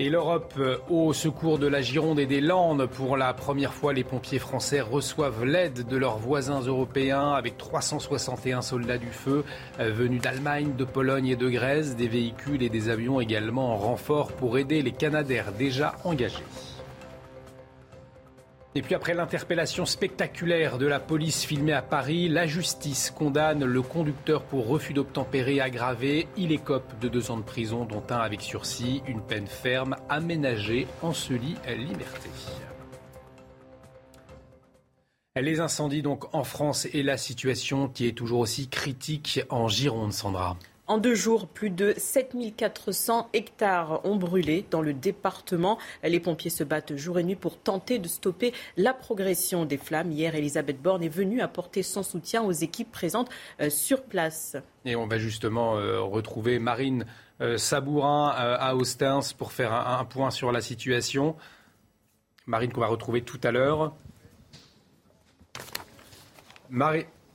Et l'Europe euh, au secours de la Gironde et des Landes. Pour la première fois, les pompiers français reçoivent l'aide de leurs voisins européens avec 361 soldats du feu euh, venus d'Allemagne, de Pologne et de Grèce, des véhicules et des avions également en renfort pour aider les Canadaires déjà engagés. Et puis après l'interpellation spectaculaire de la police filmée à Paris, la justice condamne le conducteur pour refus d'obtempérer aggravé. Il écope de deux ans de prison, dont un avec sursis, une peine ferme aménagée en lit liberté. Les incendies donc en France et la situation qui est toujours aussi critique en Gironde, Sandra. En deux jours, plus de 7400 hectares ont brûlé dans le département. Les pompiers se battent jour et nuit pour tenter de stopper la progression des flammes. Hier, Elisabeth Borne est venue apporter son soutien aux équipes présentes euh, sur place. Et on va justement euh, retrouver Marine euh, Sabourin à Austins pour faire un, point sur la situation. Marine qu'on va retrouver tout à l'heure.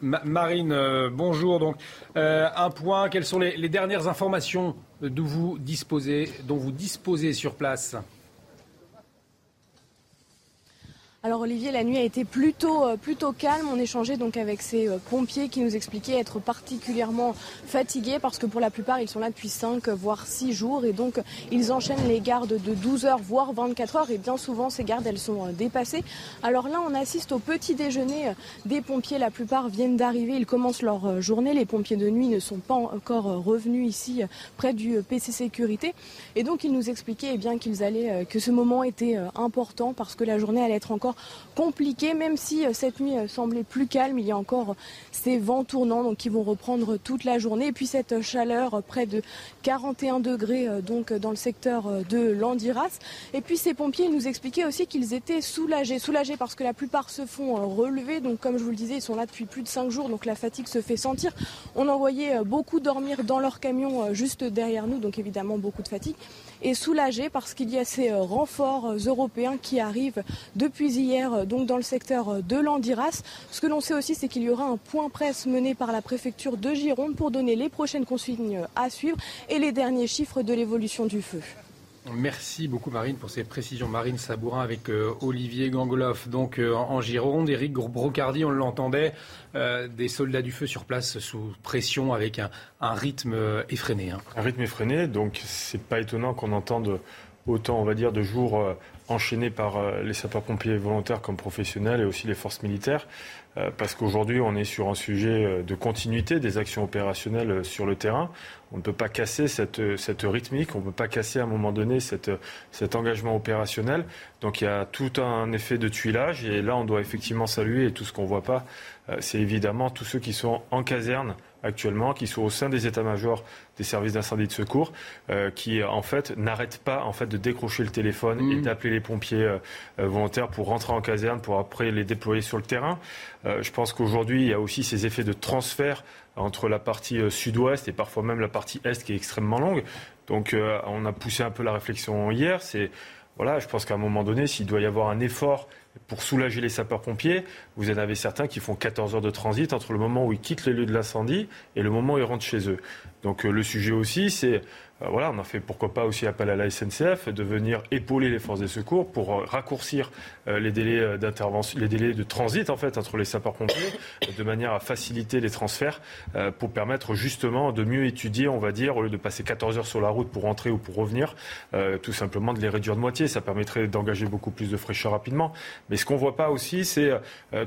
Marine. Euh, bonjour. Donc, euh, un point. Quelles sont les, dernières informations dont vous disposez sur place? Alors Olivier, la nuit a été plutôt, euh, plutôt calme. On échangeait donc avec ces euh, pompiers qui nous expliquaient être particulièrement fatigués parce que pour la plupart, ils sont là depuis 5 voire 6 jours et donc ils enchaînent les gardes de 12 heures voire 24 heures et bien souvent ces gardes elles sont euh, dépassées. Alors là, on assiste au petit déjeuner des pompiers. La plupart viennent d'arriver, ils commencent leur journée. Les pompiers de nuit ne sont pas encore revenus ici près du PC Sécurité et donc ils nous expliquaient eh bien qu'ils allaient que ce moment était important parce que la journée allait être encore compliqué, même si euh, cette nuit euh, semblait plus calme. Il y a encore euh, ces vents tournants donc, qui vont reprendre toute la journée. Et puis cette chaleur près de 41 degrés donc, dans le secteur de Landiras. Et puis ces pompiers nous expliquaient aussi qu'ils étaient soulagés. Soulagés parce que la plupart se font relever. Donc comme je vous le disais, ils sont là depuis plus de 5 jours. Donc la fatigue se fait sentir. On en voyait beaucoup dormir dans leur camion juste derrière nous. Donc évidemment beaucoup de fatigue. Et soulagés parce qu'il y a ces renforts européens qui arrivent depuis hier euh, donc dans le secteur euh, de l'Andiras. Ce que l'on sait aussi, c'est qu'il y aura un point presse mené par la préfecture de Gironde pour donner les prochaines consignes à suivre et les derniers chiffres de l'évolution du feu. Merci beaucoup Marine pour ces précisions. Marine Sabourin avec euh, Olivier Gangoloff donc en Gironde. Éric Brocardi, on l'entendait, des soldats du feu sur place sous pression avec un, rythme effréné. Hein. Un rythme effréné, donc c'est pas étonnant qu'on entende autant, on va dire, de jours enchaînés par euh, les sapeurs-pompiers volontaires comme professionnels et aussi les forces militaires, euh, parce qu'aujourd'hui on est sur un sujet euh, de continuité des actions opérationnelles sur le terrain. On ne peut pas casser cette, cette rythmique, on ne peut pas casser à un moment donné cette, cet engagement opérationnel. Donc il y a tout un effet de tuilage et là on doit effectivement saluer et tout ce qu'on ne voit pas, c'est évidemment tous ceux qui sont en caserne actuellement, qui sont au sein des états-majors des services d'incendie de secours, euh, qui en fait n'arrêtent pas en fait de décrocher le téléphone et mmh. d'appeler les pompiers euh, euh, volontaires pour rentrer en caserne, pour après les déployer sur le terrain. je pense qu'aujourd'hui il y a aussi ces effets de transfert entre la partie sud-ouest et parfois même la partie est qui est extrêmement longue. Donc on a poussé un peu la réflexion hier. C'est voilà, je pense qu'à un moment donné, s'il doit y avoir un effort pour soulager les sapeurs-pompiers, vous en avez certains qui font 14 heures de transit entre le moment où ils quittent les lieux de l'incendie et le moment où ils rentrent chez eux. Donc euh, le sujet aussi, c'est voilà, on a fait pourquoi pas aussi appel à la SNCF de venir épauler les forces des secours pour euh, raccourcir euh, les délais d'intervention, les délais de transit en fait entre les sapeurs-pompiers, de manière à faciliter les transferts pour permettre justement de mieux étudier, on va dire, au lieu de passer 14 heures sur la route pour rentrer ou pour revenir, tout simplement de les réduire de moitié. Ça permettrait d'engager beaucoup plus de fraîcheur rapidement. Mais ce qu'on voit pas aussi, c'est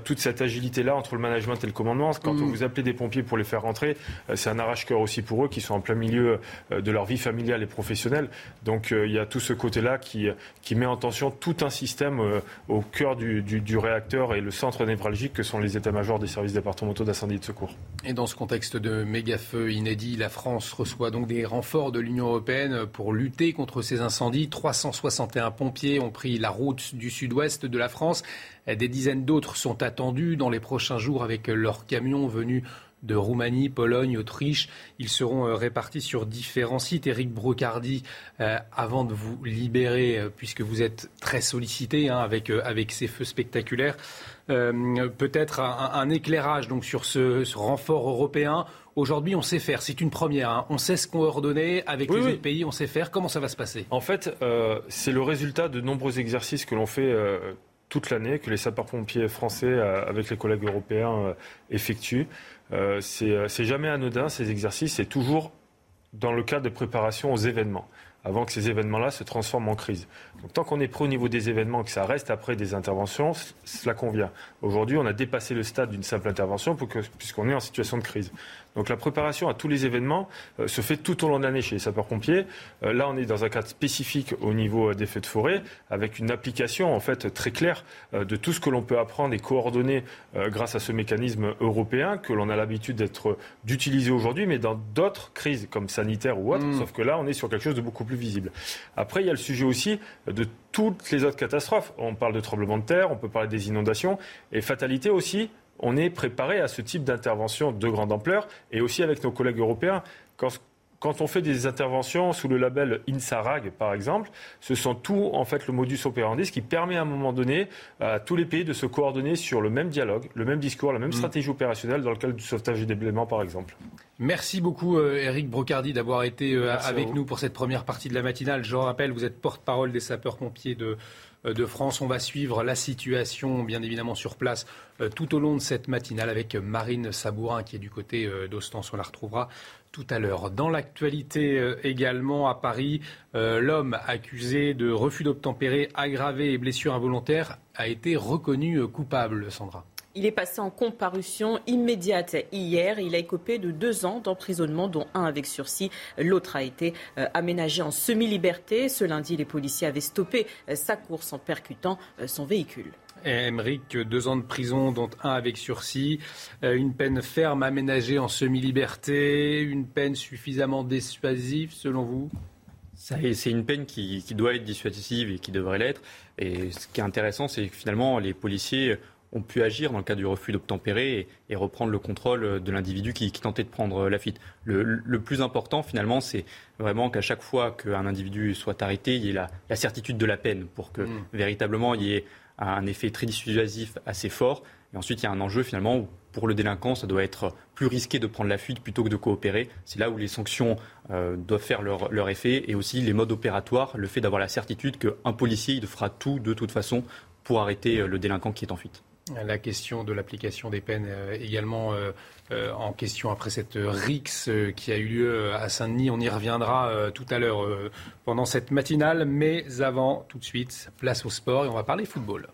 toute cette agilité-là entre le management et le commandement. Quand on mm. vous appelez des pompiers pour les faire rentrer, c'est un arrache-cœur aussi pour eux qui sont en plein milieu de leur vie familiale et professionnelle. Donc euh, il y a tout ce côté-là qui, qui met en tension tout un système euh, au cœur du, du, réacteur et le centre névralgique que sont les états-majors des services départementaux d'incendie et de secours. Et dans ce contexte de méga-feu inédit, la France reçoit donc des renforts de l'Union européenne pour lutter contre ces incendies. 361 pompiers ont pris la route du sud-ouest de la France. Des dizaines d'autres sont attendus dans les prochains jours avec leurs camions venus de Roumanie, Pologne, Autriche. Ils seront euh, répartis sur différents sites. Éric Brocardi, euh, avant de vous libérer, euh, puisque vous êtes très sollicité hein, avec, avec ces feux spectaculaires, peut-être un, éclairage donc sur ce, renfort européen. Aujourd'hui, on sait faire. C'est une première. Hein. On sait ce qu'on ordonné avec les autres pays. On sait faire. Comment ça va se passer? En fait, c'est le résultat de nombreux exercices que l'on fait toute l'année, que les sapeurs-pompiers français, avec les collègues européens, effectuent. c'est jamais anodin ces exercices. C'est toujours dans le cadre de préparation aux événements, avant que ces événements-là se transforment en crise. Donc tant qu'on est prêt au niveau des événements, que ça reste après des interventions, cela convient. Aujourd'hui, on a dépassé le stade d'une simple intervention puisqu'on est en situation de crise. Donc la préparation à tous les événements euh, se fait tout au long de l'année chez les sapeurs-pompiers. Euh, là, on est dans un cadre spécifique au niveau euh, des feux de forêt, avec une application en fait très claire de tout ce que l'on peut apprendre et coordonner grâce à ce mécanisme européen que l'on a l'habitude d'être d'utiliser aujourd'hui, mais dans d'autres crises comme sanitaire ou autre. Mmh. Sauf que là, on est sur quelque chose de beaucoup plus visible. Après, il y a le sujet aussi de toutes les autres catastrophes. On parle de tremblements de terre, on peut parler des inondations et fatalité aussi on est préparé à ce type d'intervention de grande ampleur et aussi avec nos collègues européens. Quand, on fait des interventions sous le label INSARAG, par exemple, ce sont tout en fait le modus operandi qui permet à un moment donné à tous les pays de se coordonner sur le même dialogue, le même discours, la même mm. stratégie opérationnelle dans le cadre du sauvetage et déblaiement, par exemple. Merci beaucoup, Eric euh, Brocardi, d'avoir été euh, avec nous pour cette première partie de la matinale. Je rappelle, vous êtes porte-parole des sapeurs-pompiers de de France. On va suivre la situation, bien évidemment, sur place euh, tout au long de cette matinale avec Marine Sabourin qui est du côté euh, d'Ostens. On la retrouvera tout à l'heure. Dans l'actualité également à Paris, l'homme accusé de refus d'obtempérer aggravé et blessure involontaire a été reconnu coupable, Sandra. Il est passé en comparution immédiate hier. Il a écopé de deux ans d'emprisonnement, dont un avec sursis. L'autre a été euh, aménagé en semi-liberté. Ce lundi, les policiers avaient stoppé euh, sa course en percutant euh, son véhicule. Émeric, deux ans de prison, dont un avec sursis, une peine ferme aménagée en semi-liberté, une peine suffisamment dissuasive selon vous? C'est une peine qui, qui, doit être dissuasive et qui devrait l'être. Et ce qui est intéressant, c'est que finalement, les policiers ont pu agir dans le cas du refus d'obtempérer et, reprendre le contrôle de l'individu qui, tentait de prendre la fuite. Le, plus important, finalement, c'est vraiment qu'à chaque fois qu'un individu soit arrêté, il y ait la, certitude de la peine pour que mm. véritablement il y ait un effet très dissuasif assez fort. Et ensuite, il y a un enjeu, finalement, où pour le délinquant, ça doit être plus risqué de prendre la fuite plutôt que de coopérer. C'est là où les sanctions euh, doivent faire leur, leur, effet et aussi les modes opératoires, le fait d'avoir la certitude qu'un policier il fera tout de toute façon pour arrêter euh, le délinquant qui est en fuite. La question de l'application des peines euh, également euh, euh, en question après cette rixe qui a eu lieu à Saint-Denis. On y reviendra tout à l'heure pendant cette matinale. Mais avant, tout de suite, place au sport et on va parler football.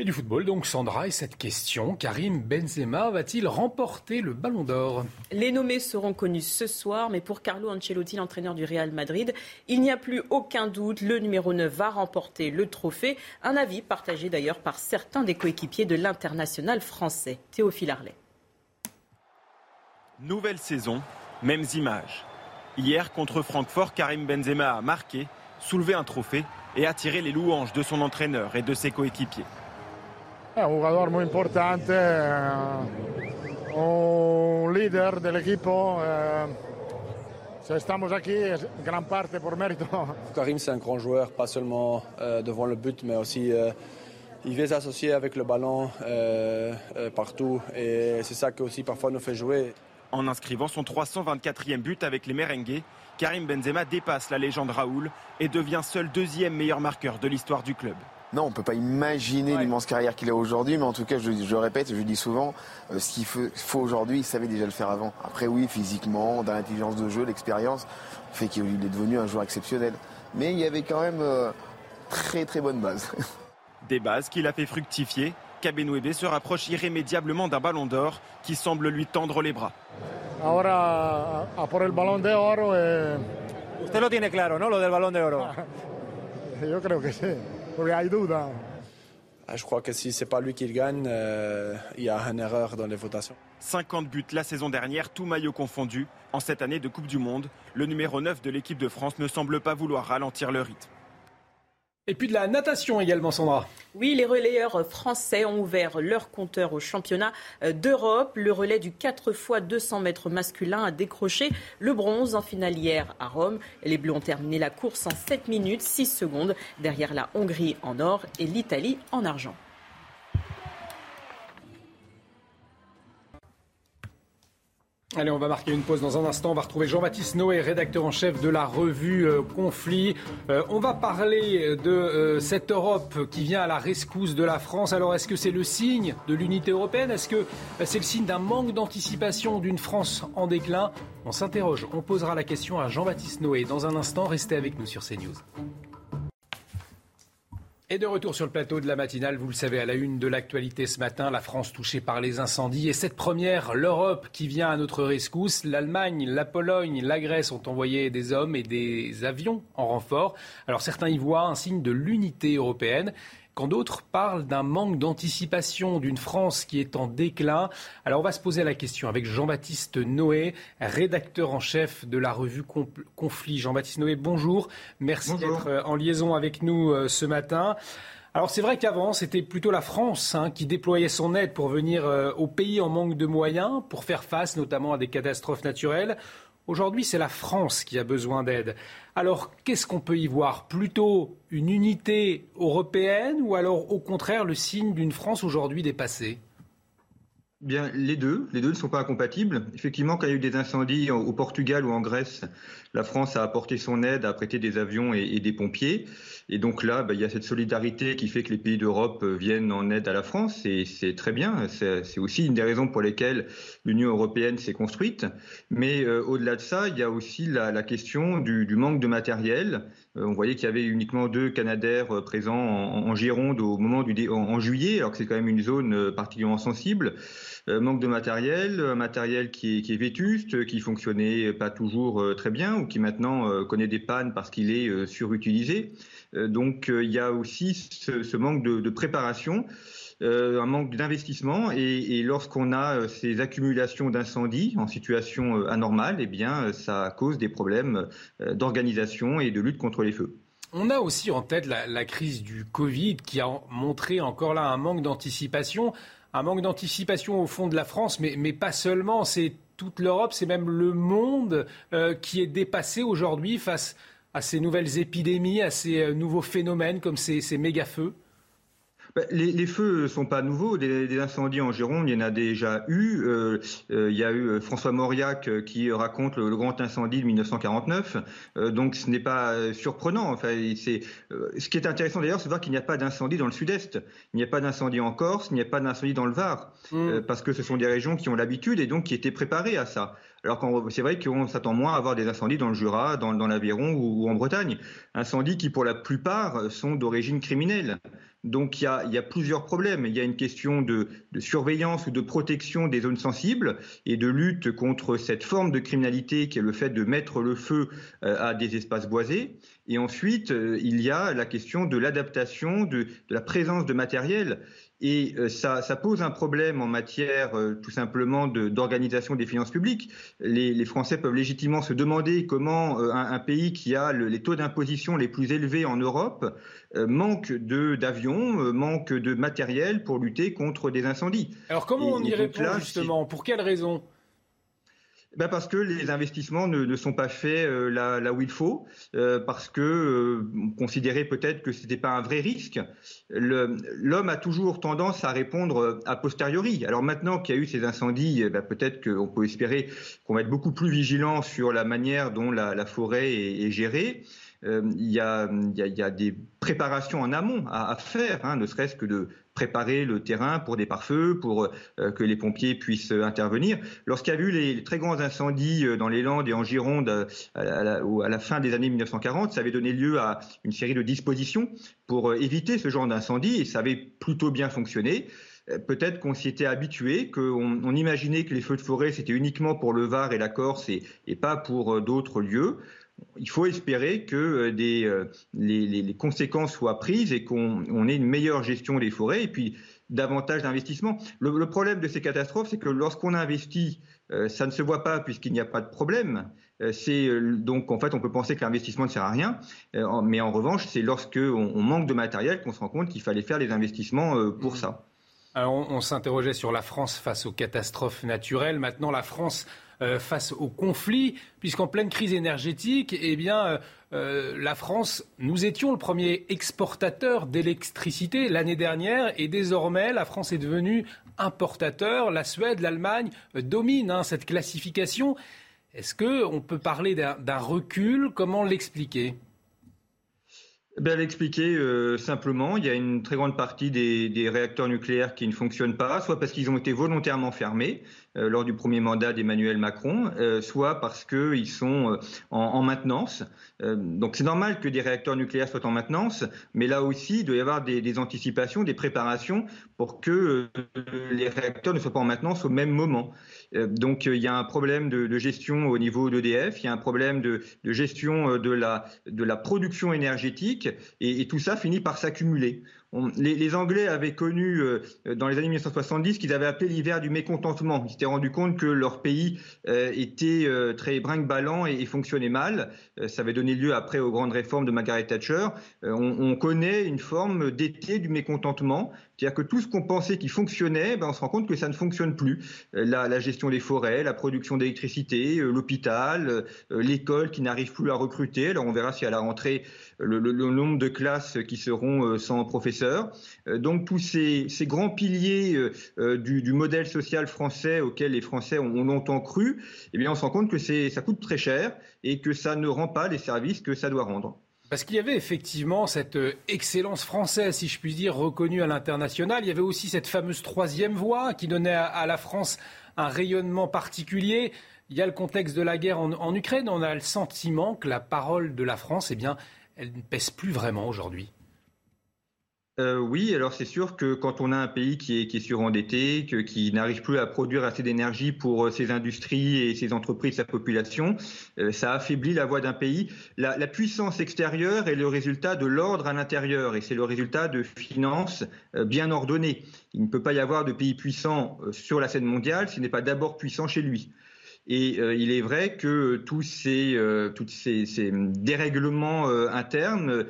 Et du football, donc Sandra, et cette question, Karim Benzema va-t-il remporter le ballon d'or? Les nommés seront connus ce soir, mais pour Carlo Ancelotti, l'entraîneur du Real Madrid, il n'y a plus aucun doute, le numéro 9 va remporter le trophée. Un avis partagé d'ailleurs par certains des coéquipiers de l'international français. Théophile Arlet. Nouvelle saison, mêmes images. Hier, contre Francfort, Karim Benzema a marqué, soulevé un trophée et attiré les louanges de son entraîneur et de ses coéquipiers. È un giocatore muy importante, eh, un leader del equipo. Eh, si estamos aquí, gran parte por mérito. Karim, c'est un grand joueur, pas seulement euh, devant le but, mais aussi euh, il veut s'associer avec le ballon euh, partout. Et c'est ça qui aussi parfois nous fait jouer. En inscrivant son 324e but avec les Merengues, Karim Benzema dépasse la légende Raoul et devient seul deuxième meilleur marqueur de l'histoire du club. Non, on ne peut pas imaginer l'immense carrière qu'il a aujourd'hui, mais en tout cas, je, je répète, je dis souvent, euh, ce qu'il faut, aujourd'hui, il savait déjà le faire avant. Après, oui, physiquement, dans l'intelligence de jeu, l'expérience, fait qu'il est devenu un joueur exceptionnel. Mais il y avait quand même euh, très très bonnes bases. Des bases qu'il a fait fructifier. Kabenouébé se rapproche irrémédiablement d'un ballon d'or qui semble lui tendre les bras. Ahora a por el balón de oro. Eh... Usted lo tiene claro, ¿no? Lo del balón de oro. Yo creo que sí. Ah, je crois que si c'est pas lui qui le gagne, euh, il y a une erreur dans les votations. 50 buts la saison dernière, tout maillot confondu. En cette année de Coupe du Monde, le numéro 9 de l'équipe de France ne semble pas vouloir ralentir le rythme. Et puis de la natation également, Sandra. Oui, les relayeurs français ont ouvert leur compteur au championnat d'Europe. Le relais du 4 x 200 mètres masculin a décroché le bronze en finale hier à Rome. Les Bleus ont terminé la course en 7 minutes 6 secondes derrière la Hongrie en or et l'Italie en argent. Allez, on va marquer une pause dans un instant. On va retrouver Jean-Baptiste Noé, rédacteur en chef de la revue euh, Conflit. Euh, on va parler de euh, cette Europe qui vient à la rescousse de la France. Alors, est-ce que c'est le signe de l'unité européenne? Est-ce que c'est le signe d'un manque d'anticipation d'une France en déclin? On s'interroge. On posera la question à Jean-Baptiste Noé dans un instant. Restez avec nous sur CNews. Et de retour sur le plateau de la matinale, vous le savez, à la une de l'actualité ce matin, la France touchée par les incendies. Et cette première, l'Europe qui vient à notre rescousse. L'Allemagne, la Pologne, la Grèce ont envoyé des hommes et des avions en renfort. Alors certains y voient un signe de l'unité européenne quand d'autres parlent d'un manque d'anticipation d'une France qui est en déclin. Alors on va se poser la question avec Jean-Baptiste Noé, rédacteur en chef de la revue Conflit. Jean-Baptiste Noé, bonjour. Merci d'être euh, en liaison avec nous euh, ce matin. Alors c'est vrai qu'avant, c'était plutôt la France hein, qui déployait son aide pour venir euh, au pays en manque de moyens, pour faire face notamment à des catastrophes naturelles. Aujourd'hui, c'est la France qui a besoin d'aide. Alors, qu'est-ce qu'on peut y voir? Plutôt une unité européenne ou alors au contraire le signe d'une France aujourd'hui dépassée? Bien, les deux. Les deux ne sont pas incompatibles. Effectivement, quand il y a eu des incendies au Portugal ou en Grèce, la France a apporté son aide, a prêté des avions et, des pompiers. Et donc là, bah, il y a cette solidarité qui fait que les pays d'Europe viennent en aide à la France. Et c'est très bien. C'est aussi une des raisons pour lesquelles l'Union européenne s'est construite. Mais euh, au-delà de ça, il y a aussi la, question du, manque de matériel. Euh, on voyait qu'il y avait uniquement deux Canadaires présents en, Gironde au moment du en, juillet, alors que c'est quand même une zone particulièrement sensible. manque de matériel, matériel qui est, qui est vétuste, qui fonctionnait pas toujours très bien ou qui maintenant connaît des pannes parce qu'il est surutilisé. Euh, donc euh, il y a aussi ce, manque de, préparation. Euh, un manque d'investissement. Et, lorsqu'on a ces accumulations d'incendies en situation anormale, eh bien, ça cause des problèmes d'organisation et de lutte contre les feux. On a aussi en tête la, crise du Covid qui a montré encore là un manque d'anticipation, un manque d'anticipation au fond de la France, mais, pas seulement, c'est toute l'Europe, c'est même le monde qui est dépassé aujourd'hui face à ces nouvelles épidémies, à ces euh, nouveaux phénomènes comme ces, ces méga-feux bah, les, feux ne sont pas nouveaux. Des, incendies en Gironde, il y en a déjà eu. Euh, euh, il y a eu François Mauriac qui raconte le, grand incendie de 1949. donc ce n'est pas surprenant. Enfin, c'est, ce qui est intéressant d'ailleurs, c'est de voir qu'il n'y a pas d'incendie dans le sud-est. Il n'y a pas d'incendie en Corse, il n'y a pas d'incendie dans le Var. Mmh. parce que ce sont des régions qui ont l'habitude et donc qui étaient préparées à ça. Alors c'est vrai qu'on s'attend moins à avoir des incendies dans le Jura, dans, l'Aveyron ou, en Bretagne. Incendies qui, pour la plupart, sont d'origine criminelle. Donc il y, a, plusieurs problèmes. Il y a une question de, surveillance ou de protection des zones sensibles et de lutte contre cette forme de criminalité qui est le fait de mettre le feu euh, à des espaces boisés. Et ensuite, euh, il y a la question de l'adaptation, de, la présence de matériel. Et euh, ça, pose un problème en matière euh, tout simplement d'organisation des finances publiques. Les, Français peuvent légitimement se demander comment un, pays qui a les taux d'imposition les plus élevés en Europe manque d'avions, manque de matériel pour lutter contre des incendies. Alors comment on y répond justement? Pour quelles raisons ben parce que les investissements ne, sont pas faits euh, là, où il faut, euh, parce que euh, on considérait peut-être que c'était pas un vrai risque. L'homme a toujours tendance à répondre a posteriori. Alors maintenant qu'il y a eu ces incendies, ben peut-être qu'on peut espérer qu'on va être beaucoup plus vigilant sur la manière dont la, forêt est, gérée. Euh, il y, a, des préparations en amont à, à faire, hein, ne serait-ce que de préparer le terrain pour des pare-feux, pour euh, que les pompiers puissent intervenir. Lorsqu'il y a eu les, très grands incendies euh, dans les Landes et en Gironde à la, fin des années 1940, ça avait donné lieu à une série de dispositions pour euh, éviter ce genre d'incendie et ça avait plutôt bien fonctionné. Peut-être qu'on s'y était habitué, qu'on on imaginait que les feux de forêt c'était uniquement pour le Var et la Corse et pas pour d'autres lieux il faut espérer que euh, des, euh, les, conséquences soient prises et qu'on ait une meilleure gestion des forêts et puis davantage d'investissement. Le, problème de ces catastrophes, c'est que lorsqu'on investit, euh, ça ne se voit pas puisqu'il n'y a pas de problème. c'est donc en fait on peut penser que l'investissement ne sert à rien, mais en revanche c'est lorsque on, manque de matériel qu'on se rend compte qu'il fallait faire des investissements pour mmh. ça. Alors on s'interrogeait sur la France face aux catastrophes naturelles. Maintenant, la France face au conflit, puisqu'en pleine crise énergétique, eh euh, euh, la France, nous étions le premier exportateur d'électricité l'année dernière, et désormais, la France est devenue importateur. La Suède, l'Allemagne dominent hein, cette classification. Est-ce qu'on peut parler d'un recul? Comment l'expliquer? Ben, L'expliquer euh, simplement, il y a une très grande partie des, réacteurs nucléaires qui ne fonctionnent pas, soit parce qu'ils ont été volontairement fermés euh, lors du premier mandat d'Emmanuel Macron, euh, soit parce qu'ils sont en, maintenance. donc c'est normal que des réacteurs nucléaires soient en maintenance, mais là aussi, il doit y avoir des, des anticipations, des préparations pour que les réacteurs ne soient pas en maintenance au même moment. Euh, donc euh, il y a un problème de, gestion au niveau d'EDF, il y a un problème de, gestion euh, de la, production énergétique, et, et tout ça finit par s'accumuler les, Anglais avaient connu euh, dans les années 1970 ce qu'ils avaient appelé l'hiver du mécontentement. Ils s'étaient rendus compte que leur pays euh, était euh, très brinque-ballant et, fonctionnait mal. ça avait donné lieu après aux grandes réformes de Margaret Thatcher. On, connaît une forme d'été du mécontentement, c'est-à-dire que tout ce qu'on pensait qui fonctionnait, ben, on se rend compte que ça ne fonctionne plus. La, gestion des forêts, la production d'électricité, l'hôpital, l'école qui n'arrive plus à recruter. Alors on verra si à la rentrée le, nombre de classes qui seront sans professeurs euh, donc tous ces, grands piliers euh, euh, du, modèle social français auquel les Français ont, longtemps cru, eh bien on se rend compte que ça coûte très cher et que ça ne rend pas les services que ça doit rendre. Parce qu'il y avait effectivement cette excellence française, si je puis dire, reconnue à l'international. Il y avait aussi cette fameuse troisième voie qui donnait à, la France un rayonnement particulier. Il y a le contexte de la guerre en, en Ukraine. On a le sentiment que la parole de la France, eh bien, elle ne pèse plus vraiment aujourd'hui. Euh, oui, alors c'est sûr que quand on a un pays qui est, surendetté, qui n'arrive plus à produire assez d'énergie pour euh, ses industries et ses entreprises, sa population, euh, ça affaiblit la voie d'un pays. La, puissance extérieure est le résultat de l'ordre à l'intérieur et c'est le résultat de finances bien ordonnées. Il ne peut pas y avoir de pays puissant sur la scène mondiale s'il n'est pas d'abord puissant chez lui. Et euh, il est vrai que tous ces, euh, ces, dérèglements euh, internes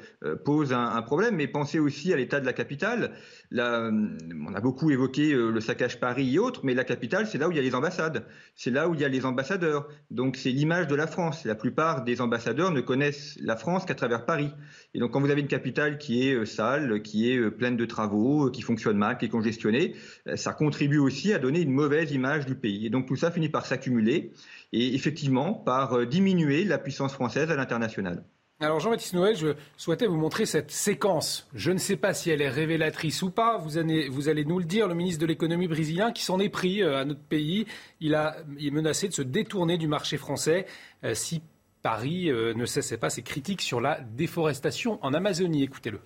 posent un, un, problème, mais pensez aussi à l'état de la capitale. Là, on a beaucoup évoqué le saccage Paris et autres, mais la capitale, c'est là où il y a les ambassades, c'est là où il y a les ambassadeurs. Donc c'est l'image de la France. La plupart des ambassadeurs ne connaissent la France qu'à travers Paris. Et donc quand vous avez une capitale qui est sale, qui est pleine de travaux, qui fonctionne mal, qui est congestionnée, ça contribue aussi à donner une mauvaise image du pays. Et donc tout ça finit par s'accumuler et effectivement par euh, diminuer la puissance française à l'international. Alors Jean-Baptiste Noël, je souhaitais vous montrer cette séquence. Je ne sais pas si elle est révélatrice ou pas. Vous allez, vous allez nous le dire. Le ministre de l'économie brésilien qui s'en est pris euh, à notre pays, il, a, est menacé de se détourner du marché français euh, si Paris ne cessait pas ses critiques sur la déforestation en Amazonie. Écoutez-le.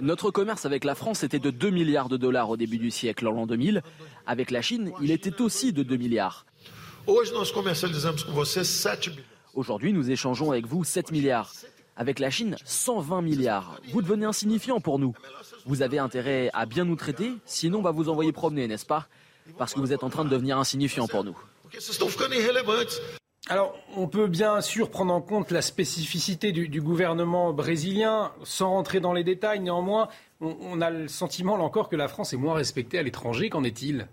Notre commerce avec la France était de 2 milliards de dollars au début du siècle, en l'an 2000. Avec la Chine, il était aussi de 2 milliards. Aujourd'hui, nous échangeons avec vous 7 milliards. Avec la Chine, 120 milliards. Vous devenez insignifiant pour nous. Vous avez intérêt à bien nous traiter, sinon on va vous envoyer promener, n'est-ce pas? Parce que vous êtes en train de devenir insignifiant pour nous. Alors, on peut bien sûr prendre en compte la spécificité du, gouvernement brésilien, sans rentrer dans les détails. Néanmoins, on, a le sentiment, là encore, que la France est moins respectée à l'étranger. Qu'en est-il?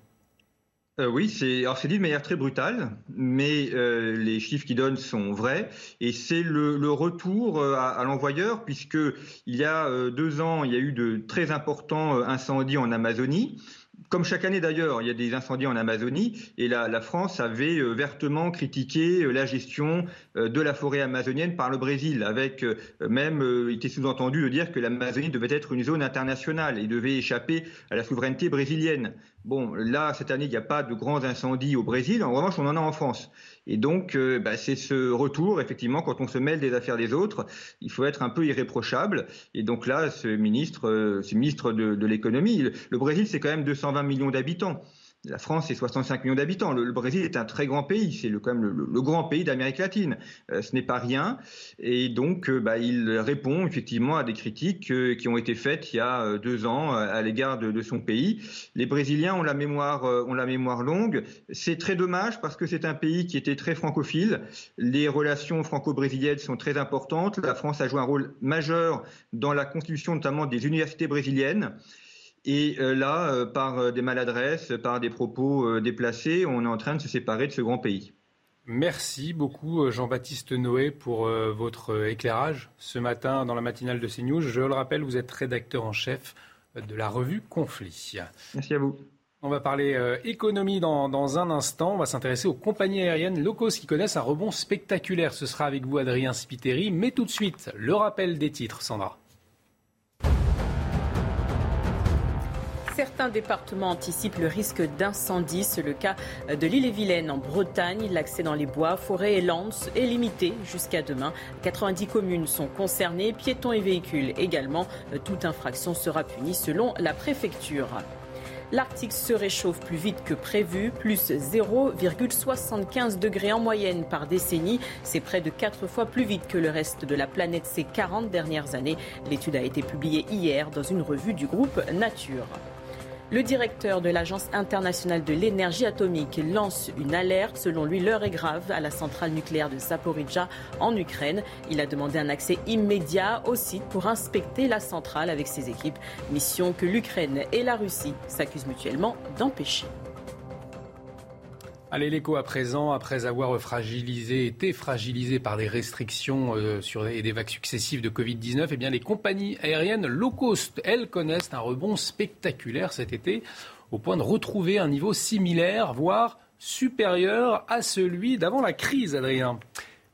Euh, oui, c'est dit de manière très brutale, mais euh, les chiffres qui donnent sont vrais et c'est le, retour euh, à, à l'envoyeur puisque il y a deux ans il y a eu de très importants incendies en Amazonie comme chaque année d'ailleurs, il y a des incendies en Amazonie et la, France avait euh, vertement critiqué euh, la gestion euh, de la forêt amazonienne par le Brésil, avec même, il était sous-entendu de dire que l'Amazonie devait être une zone internationale et devait échapper à la souveraineté brésilienne. Bon, là, cette année, il n'y a pas de grands incendies au Brésil. En revanche, on en a en France. Et donc, euh, bah, c'est ce retour, effectivement, quand on se mêle des affaires des autres, il faut être un peu irréprochable. Et donc là, ce ministre, euh, ce ministre de, l'économie, le, Brésil, c'est quand même 220 millions d'habitants. La France, c'est 65 millions d'habitants. Le, Brésil est un très grand pays. C'est quand même le, grand pays d'Amérique latine. Euh, ce n'est pas rien. Et donc, euh, bah, il répond effectivement à des critiques qui ont été faites il y a deux ans à l'égard de, son pays. Les Brésiliens ont la mémoire longue. C'est très dommage parce que c'est un pays qui était très francophile. Les relations franco-brésiliennes sont très importantes. La France a joué un rôle majeur dans la constitution notamment des universités brésiliennes. Et euh, là, euh, par euh, des maladresses, par des propos déplacés, on est en train de se séparer de ce grand pays. Merci beaucoup Jean-Baptiste Noé pour votre éclairage ce matin dans la matinale de CNews. Je le rappelle, vous êtes rédacteur en chef de la revue Conflit. Merci à vous. On va parler économie dans, dans, un instant. On va s'intéresser aux compagnies aériennes locaux qui connaissent un rebond spectaculaire. Ce sera avec vous Adrien Spiteri. Mais tout de suite, le rappel des titres, Sandra. Certains départements anticipent le risque d'incendie. C'est le cas de l'île-et-Vilaine en Bretagne. L'accès dans les bois, forêts et landes est limité jusqu'à demain. 90 communes sont concernées, piétons et véhicules également. Toute infraction sera punie selon la préfecture. L'Arctique se réchauffe plus vite que prévu, plus 0,75 degrés en moyenne par décennie. C'est près de 4 fois plus vite que le reste de la planète ces 40 dernières années. L'étude a été publiée hier dans une revue du groupe Nature. Le directeur de l'Agence internationale de l'énergie atomique lance une alerte. Selon lui, l'heure est grave à la centrale nucléaire de Zaporizhzhia en Ukraine. Il a demandé un accès immédiat au site pour inspecter la centrale avec ses équipes. Mission que l'Ukraine et la Russie s'accusent mutuellement d'empêcher. Allez, l'écho à présent, après avoir fragilisé, été fragilisé par des restrictions euh, sur, et des vagues successives de Covid-19, eh bien, les compagnies aériennes low cost, elles, connaissent un rebond spectaculaire cet été, au point de retrouver un niveau similaire, voire supérieur à celui d'avant la crise, Adrien.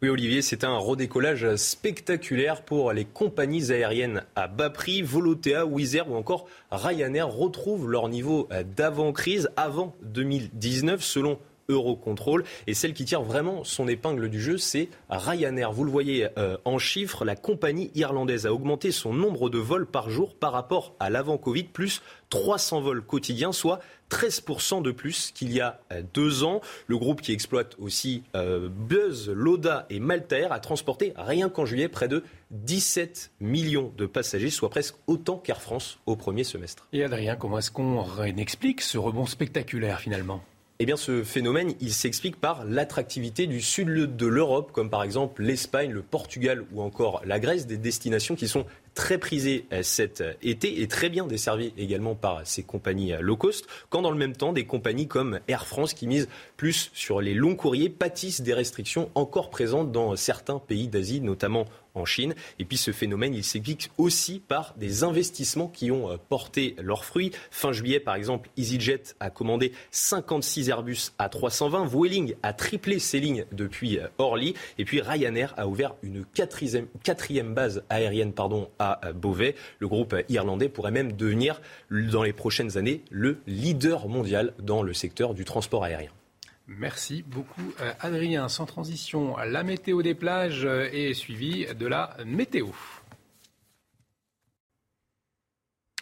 Oui, Olivier, c'est un redécollage spectaculaire pour les compagnies aériennes à bas prix. Volotea, Wizz Air ou encore Ryanair retrouvent leur niveau d'avant-crise, avant 2019, selon Eurocontrol. Et celle qui tire vraiment son épingle du jeu, c'est Ryanair. Vous le voyez euh, en chiffres, la compagnie irlandaise a augmenté son nombre de vols par jour par rapport à l'avant-Covid, plus 300 vols quotidiens, soit 13% de plus qu'il y a euh, deux ans. Le groupe qui exploite aussi euh, Buzz, Loda et Maltair a transporté rien qu'en juillet près de 17 millions de passagers, soit presque autant qu'Air France au premier semestre. Et Adrien, comment est-ce qu'on explique ce rebond spectaculaire finalement? Eh bien, ce phénomène, il s'explique par l'attractivité du sud de l'Europe, comme par exemple l'Espagne, le Portugal ou encore la Grèce, des destinations qui sont très prisé euh, cet euh, été et très bien desservi également par ces compagnies euh, low cost, quand dans le même temps, des compagnies comme Air France, qui misent plus sur les longs courriers, pâtissent des restrictions encore présentes dans certains pays d'Asie, notamment en Chine. Et puis ce phénomène, il s'explique aussi par des investissements qui ont porté leurs fruits. Fin juillet, par exemple, EasyJet a commandé 56 Airbus à 320. Vueling a triplé ses lignes depuis Orly. Et puis Ryanair a ouvert une quatrième, quatrième base aérienne pardon, à à Beauvais. Le groupe irlandais pourrait même devenir, dans les prochaines années, le leader mondial dans le secteur du transport aérien. Merci beaucoup euh, Adrien. Sans transition, la météo des plages euh, est suivie de la météo.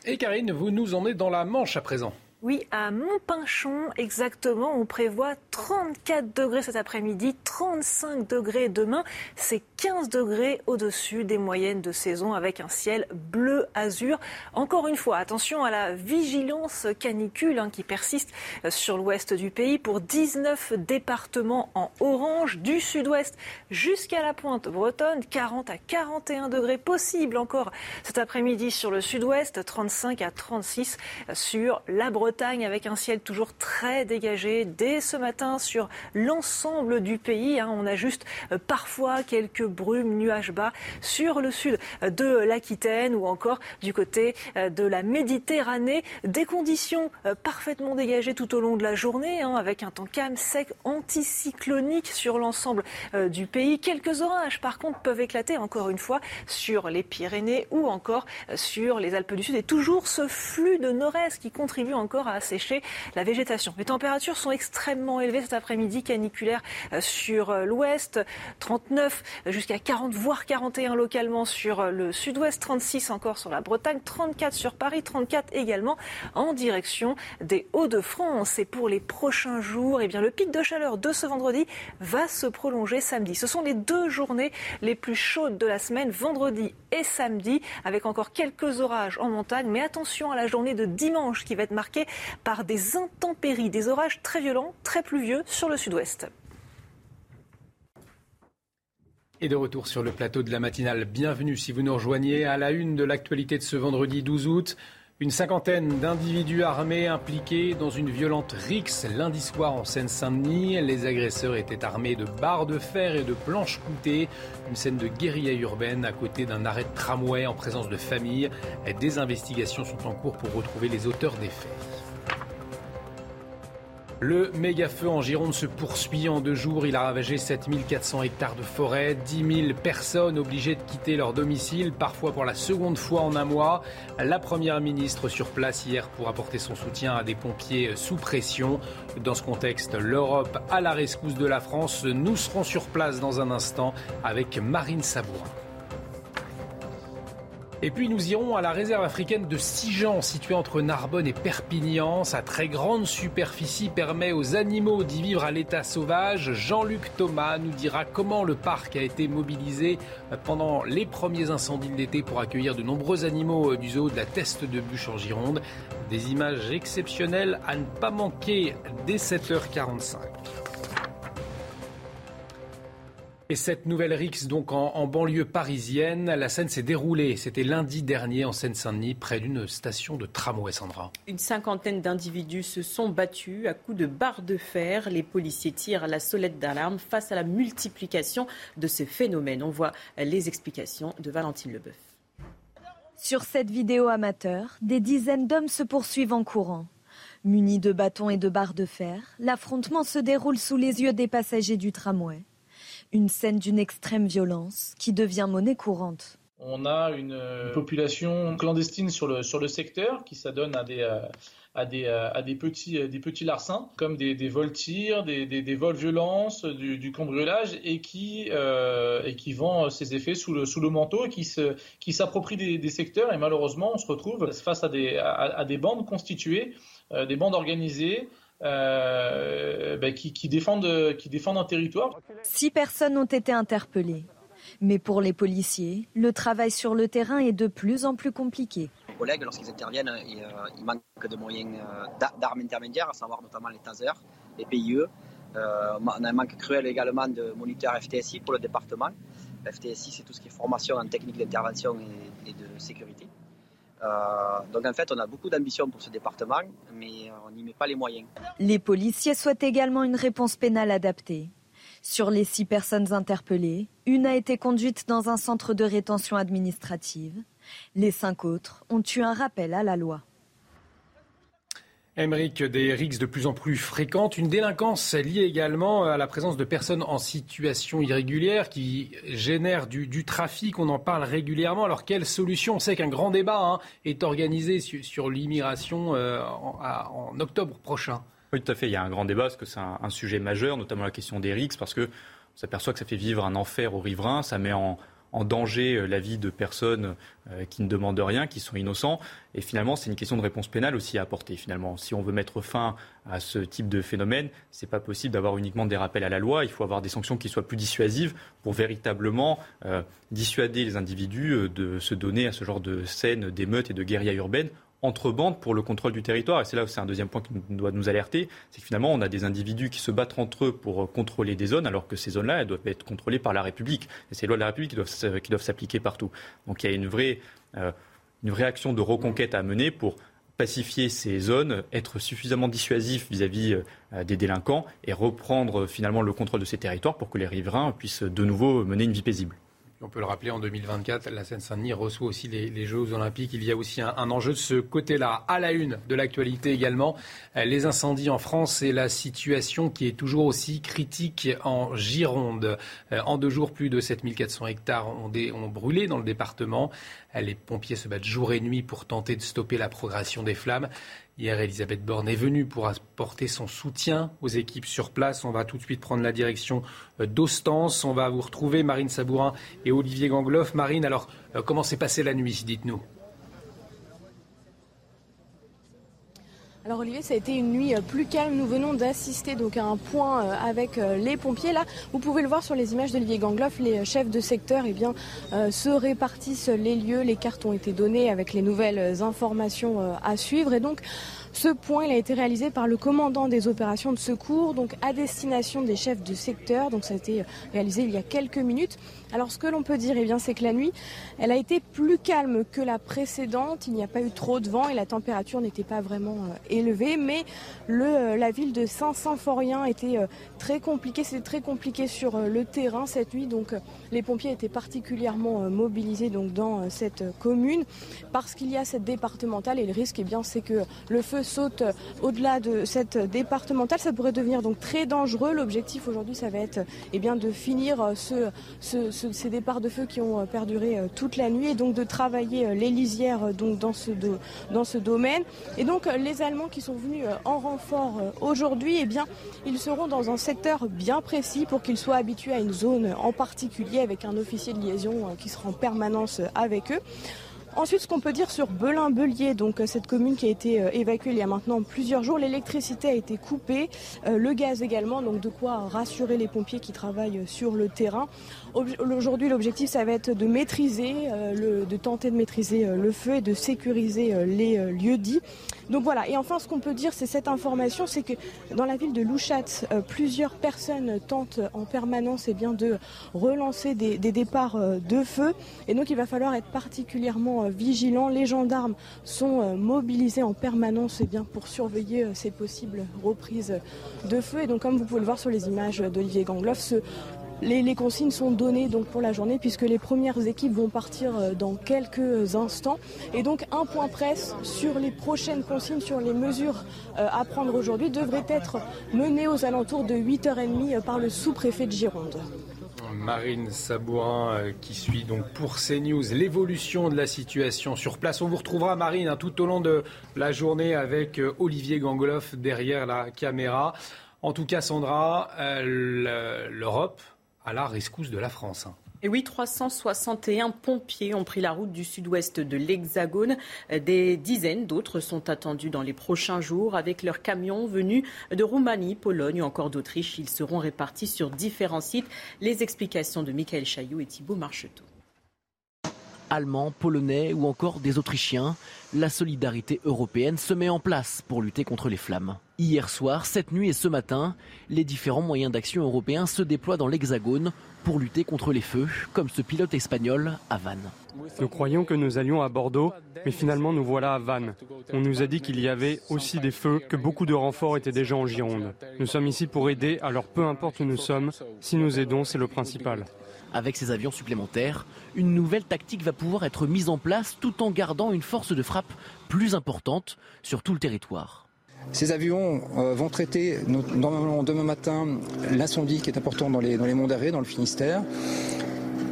Et Karine, vous nous emmenez dans la Manche à présent. Oui, à Montpinchon, exactement, on prévoit 34 degrés cet après-midi, 35 degrés demain. C'est 15 degrés au-dessus des moyennes de saison avec un ciel bleu azur. Encore une fois, attention à la vigilance canicule hein, qui persiste euh, sur l'ouest du pays pour 19 départements en orange, du sud-ouest jusqu'à la pointe bretonne, 40 à 41 degrés possible encore cet après-midi sur le sud-ouest, 35 à 36 sur la Bretagne avec un ciel toujours très dégagé dès ce matin sur l'ensemble du pays. Hein. on a juste euh, parfois quelques brumes, nuages bas sur le sud de l'Aquitaine ou encore du côté euh, de la Méditerranée. Des conditions euh, parfaitement dégagées tout au long de la journée hein, avec un temps calme, sec, anticyclonique sur l'ensemble du pays. Quelques orages par contre peuvent éclater encore une fois sur les Pyrénées ou encore sur les Alpes du Sud et toujours ce flux de nord-est qui contribue encore à assécher la végétation. Les températures sont extrêmement élevées cet après-midi, caniculaire euh, sur euh, l'ouest, 39 jusqu'à 40 voire 41 localement sur le sud-ouest, 36 encore sur la Bretagne, 34 sur Paris, 34 également en direction des Hauts-de-France. Et pour les prochains jours, eh bien, le pic de chaleur de ce vendredi va se prolonger samedi. Ce sont les deux journées les plus chaudes de la semaine, vendredi et samedi, avec encore quelques orages en montagne. Mais attention à la journée de dimanche qui va être marquée par des intempéries, des orages très violents, très pluvieux sur le sud-ouest. Et de retour sur le plateau de la matinale. Bienvenue si vous nous rejoignez à la une de l'actualité de ce vendredi 12 août. Une cinquantaine d'individus armés impliqués dans une violente rixe lundi soir en Seine-Saint-Denis. Les agresseurs étaient armés de barres de fer et de planches coutées. Une scène de guérilla urbaine à côté d'un arrêt de tramway en présence de familles. Des investigations sont en cours pour retrouver les auteurs des faits. Le méga-feu en Gironde se poursuit en deux jours. Il a ravagé 7400 hectares de forêt, 10 000 personnes obligées de quitter leur domicile, parfois pour la seconde fois en un mois. La première ministre sur place hier pour apporter son soutien à des pompiers sous pression. Dans ce contexte, l'Europe à la rescousse de la France. Nous serons sur place dans un instant avec Marine Sabourin. Et puis nous irons à la réserve africaine de Sijan, située entre Narbonne et Perpignan. Sa très grande superficie permet aux animaux d'y vivre à l'état sauvage. Jean-Luc Thomas nous dira comment le parc a été mobilisé pendant les premiers incendies de l'été pour accueillir de nombreux animaux du zoo de la Teste de Bûche en Gironde. Des images exceptionnelles à ne pas manquer dès 7h45. Et cette nouvelle rixe, donc en, banlieue parisienne, la scène s'est déroulée. C'était lundi dernier en Seine-Saint-Denis, près d'une station de tramway, Sandra. Une cinquantaine d'individus se sont battus à coups de barres de fer. Les policiers tirent la solette d'alarme face à la multiplication de ces phénomènes. On voit les explications de Valentine Leboeuf. Sur cette vidéo amateur, des dizaines d'hommes se poursuivent en courant. Munis de bâtons et de barres de fer, l'affrontement se déroule sous les yeux des passagers du tramway. Une scène d'une extrême violence qui devient monnaie courante. On a une, population clandestine sur le, sur le secteur qui s'adonne à des, euh, à des, euh, à des, petits, euh, des petits larcins, comme des, des vols-tirs, des, des, vols violences, du, cambriolage, et qui, et qui vend ses effets sous le, sous le manteau, et qui, se, qui s'approprient des, secteurs. Et malheureusement, on se retrouve face à des, à des bandes constituées, des bandes organisées, euh, ben, qui, défendent, qui défendent un territoire. Six personnes ont été interpellées. Mais pour les policiers, le travail sur le terrain est de plus en plus compliqué. Les collègues, lorsqu'ils interviennent, ils, euh, manquent de moyens euh, d'armes intermédiaires, à savoir notamment les tasers, les PIE. on a un manque cruel également de moniteurs FTSI pour le département. FTSI, c'est tout ce qui est formation en technique d'intervention et de sécurité. Euh, donc en fait, on a beaucoup d'ambition pour ce département, mais on n'y met pas les moyens. Les policiers souhaitent également une réponse pénale adaptée. Sur les six personnes interpellées, une a été conduite dans un centre de rétention administrative. Les cinq autres ont eu un rappel à la loi. Émeric, des rixes de plus en plus fréquentes, une délinquance liée également à la présence de personnes en situation irrégulière qui génèrent du, trafic, on en parle régulièrement. Alors quelle solution? On sait qu'un grand débat hein, est organisé sur, l'immigration euh, en, octobre prochain. Oui, tout à fait, il y a un grand débat parce que c'est un, sujet majeur, notamment la question des rixes, parce que on s'aperçoit que ça fait vivre un enfer aux riverains, ça met en, en danger euh, la vie de personnes euh, qui ne demandent rien, qui sont innocents. Et finalement, c'est une question de réponse pénale aussi à apporter. Finalement, si on veut mettre fin à ce type de phénomène, c'est pas possible d'avoir uniquement des rappels à la loi. Il faut avoir des sanctions qui soient plus dissuasives pour véritablement euh, dissuader les individus de se donner à ce genre de scènes d'émeutes et de guérillas urbaines entre bandes pour le contrôle du territoire. Et c'est là où c'est un deuxième point qui doit nous alerter, c'est que finalement on a des individus qui se battent entre eux pour contrôler des zones, alors que ces zones-là, elles doivent être contrôlées par la République. Et c'est les lois de la République qui doivent, qui doivent s'appliquer partout. Donc il y a une vraie, euh, une vraie action de reconquête à mener pour pacifier ces zones, être suffisamment dissuasif vis-à-vis euh, des délinquants et reprendre finalement le contrôle de ces territoires pour que les riverains puissent de nouveau mener une vie paisible. On peut le rappeler, en 2024, la Seine-Saint-Denis reçoit aussi les, Jeux olympiques. Il y a aussi un, enjeu de ce côté-là. À la une de l'actualité également, euh, les incendies en France et la situation qui est toujours aussi critique en Gironde. Euh, en deux jours, plus de 7400 hectares ont, brûlé dans le département. Euh, les pompiers se battent jour et nuit pour tenter de stopper la progression des flammes. Hier, Elisabeth Borne est venue pour apporter son soutien aux équipes sur place. On va tout de suite prendre la direction euh, d'Ostens. On va vous retrouver, Marine Sabourin et Olivier Gangloff. Marine, alors, euh, comment s'est passée la nuit Dites-nous? Alors Olivier, ça a été une nuit euh, plus calme. Nous venons d'assister donc à un point euh, avec euh, les pompiers. Là, vous pouvez le voir sur les images d'Olivier Gangloff, les chefs de secteur eh bien, se répartissent les lieux. Les cartes ont été données avec les nouvelles informations à suivre. Et donc, ce point il a été réalisé par le commandant des opérations de secours, donc à destination des chefs de secteur. Donc ça a été réalisé il y a quelques minutes. Alors ce que l'on peut dire, eh bien, c'est que la nuit, elle a été plus calme que la précédente. Il n'y a pas eu trop de vent et la température n'était pas vraiment euh, élevée. Mais euh, la ville de Saint-Symphorien était euh, très compliquée. C'était très compliqué sur le terrain cette nuit. Donc les pompiers étaient particulièrement mobilisés donc, dans cette commune parce qu'il y a cette départementale et le risque, eh bien, c'est que le feu saute au-delà de cette départementale. Ça pourrait devenir donc très dangereux. L'objectif aujourd'hui, ça va être eh bien, de finir ce ces départs de feu qui ont euh, perduré euh, toute la nuit et donc de travailler euh, les lisières donc dans ce, dans ce domaine. Et donc les Allemands qui sont venus en renfort aujourd'hui, eh bien, ils seront dans un secteur bien précis pour qu'ils soient habitués à une zone en particulier avec un officier de liaison qui sera en permanence avec eux. Ensuite, ce qu'on peut dire sur Belin-Belier, donc euh, cette commune qui a été euh, évacuée il y a maintenant plusieurs jours, l'électricité a été coupée, euh, le gaz également, donc de quoi rassurer les pompiers qui travaillent sur le terrain. Aujourd'hui, l'objectif, ça va être de maîtriser, de tenter de maîtriser le feu et de sécuriser les lieux dits. Donc voilà. Et enfin, ce qu'on peut dire, c'est cette information, c'est que dans la ville de Louchat, plusieurs personnes tentent en permanence eh bien, de relancer des, départs de feu. Et donc, il va falloir être particulièrement euh, vigilants. Les gendarmes sont euh, mobilisés en permanence eh bien, pour surveiller euh, ces possibles reprises de feu. Et donc, comme vous pouvez le voir sur les images d'Olivier Gangloff, les, consignes sont données donc pour la journée puisque les premières équipes vont partir dans quelques instants. Et donc un point presse sur les prochaines consignes, sur les mesures à prendre aujourd'hui devrait être mené aux alentours de 8h30 par le sous-préfet de Gironde. Marine Sabourin euh, qui suit donc pour CNews l'évolution de la situation sur place. On vous retrouvera Marine hein, tout au long de la journée avec euh, Olivier Gangoloff derrière la caméra. En tout cas, Sandra, euh, l'Europe a la rescousse de la France. Et oui, 361 pompiers ont pris la route du sud-ouest de l'Hexagone. Des dizaines d'autres sont attendus dans les prochains jours avec leurs camions venus de Roumanie, Pologne ou encore d'Autriche. Ils seront répartis sur différents sites. Les explications de Michael Chaillot et Thibault Marcheteau. Allemands, Polonais ou encore des Autrichiens, la solidarité européenne se met en place pour lutter contre les flammes. Hier soir, cette nuit et ce matin, les différents moyens d'action européens se déploient dans l'Hexagone pour lutter contre les feux, comme ce pilote espagnol à Vannes. Nous croyons que nous allions à Bordeaux, mais finalement nous voilà à Vannes. On nous a dit qu'il y avait aussi des feux, que beaucoup de renforts étaient déjà en Gironde. Nous sommes ici pour aider, alors peu importe où nous sommes, si nous aidons, c'est le principal. Avec ces avions supplémentaires, une nouvelle tactique va pouvoir être mise en place tout en gardant une force de frappe plus importante sur tout le territoire. Ces avions euh, vont traiter normalement demain matin l'incendie qui est important dans les, monts d'arrêt, dans le Finistère.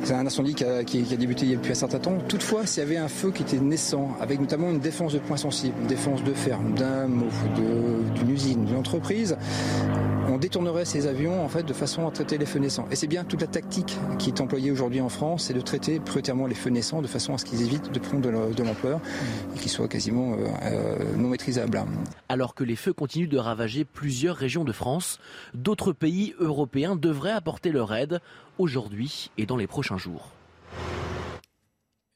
C'est un incendie qui a, débuté y a depuis un certain temps. Toutefois, s'il y avait un feu qui était naissant, avec notamment une défense de points sensibles, une défense de ferme, d'un mot, d'une usine, d'une entreprise, on détournerait ces avions en fait de façon à traiter les feux naissants. Et c'est bien toute la tactique qui est employée aujourd'hui en France, c'est de traiter prioritairement les feux naissants de façon à ce qu'ils évitent de prendre de l'ampleur et qu'ils soient quasiment euh, euh, non maîtrisables. Alors que les feux continuent de ravager plusieurs régions de France, d'autres pays européens devraient apporter leur aide aujourd'hui et dans les prochains jours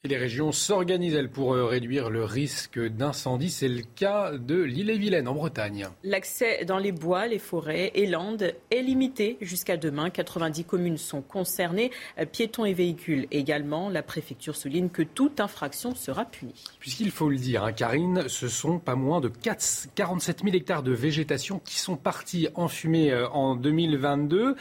les régions s'organisent, elles, pour euh, réduire le risque d'incendie. C'est le cas de l'île-et-Vilaine, en Bretagne. L'accès dans les bois, les forêts et landes est limité jusqu'à demain. 90 communes sont concernées, euh, piétons et véhicules également. La préfecture souligne que toute infraction sera punie. Puisqu'il faut le dire, hein, Karine, ce sont pas moins de 4, 47 000 hectares de végétation qui sont partis en fumée euh, en 2022.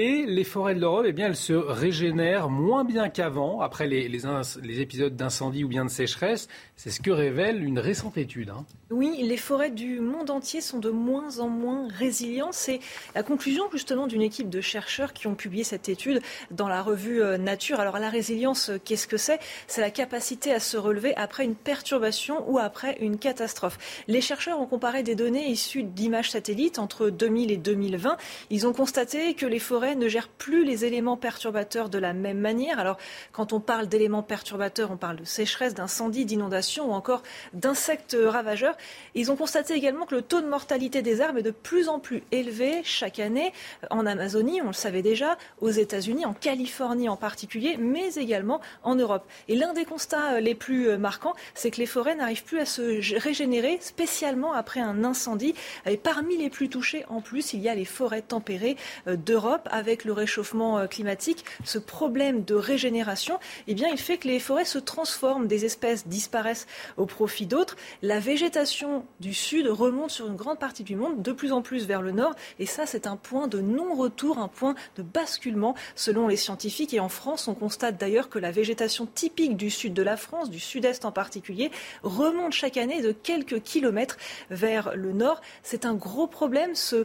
Et les forêts de l'Europe, eh bien, elles se régénèrent moins bien qu'avant, après les, épisodes d'incendie ou bien de sécheresse. C'est ce que révèle une récente étude. Hein. Oui, les forêts du monde entier sont de moins en moins résilientes. C'est la conclusion justement d'une équipe de chercheurs qui ont publié cette étude dans la revue euh, Nature. Alors la résilience, euh, qu'est-ce que c'est? C'est la capacité à se relever après une perturbation ou après une catastrophe. Les chercheurs ont comparé des données issues d'images satellites entre 2000 et 2020. Ils ont constaté que les forêts ne gèrent plus les éléments perturbateurs de la même manière. Alors quand on parle d'éléments perturbateurs, on parle de sécheresse, d'incendie, d'inondation ou encore d'insectes ravageurs. Ils ont constaté également que le taux de mortalité des arbres est de plus en plus élevé chaque année en Amazonie, on le savait déjà, aux États-Unis, en Californie en particulier, mais également en Europe. Et l'un des constats euh, les plus euh, marquants, c'est que les forêts n'arrivent plus à se régénérer, spécialement après un incendie. Et parmi les plus touchés, en plus, il y a les forêts tempérées euh, d'Europe. Avec le réchauffement climatique, ce problème de régénération, eh bien, il fait que les forêts se transforment, des espèces disparaissent au profit d'autres. La végétation du sud remonte sur une grande partie du monde, de plus en plus vers le nord. Et ça, c'est un point de non-retour, un point de basculement selon les scientifiques. Et en France, on constate d'ailleurs que la végétation typique du sud de la France, du sud-est en particulier, remonte chaque année de quelques kilomètres vers le nord. C'est un gros problème, ce,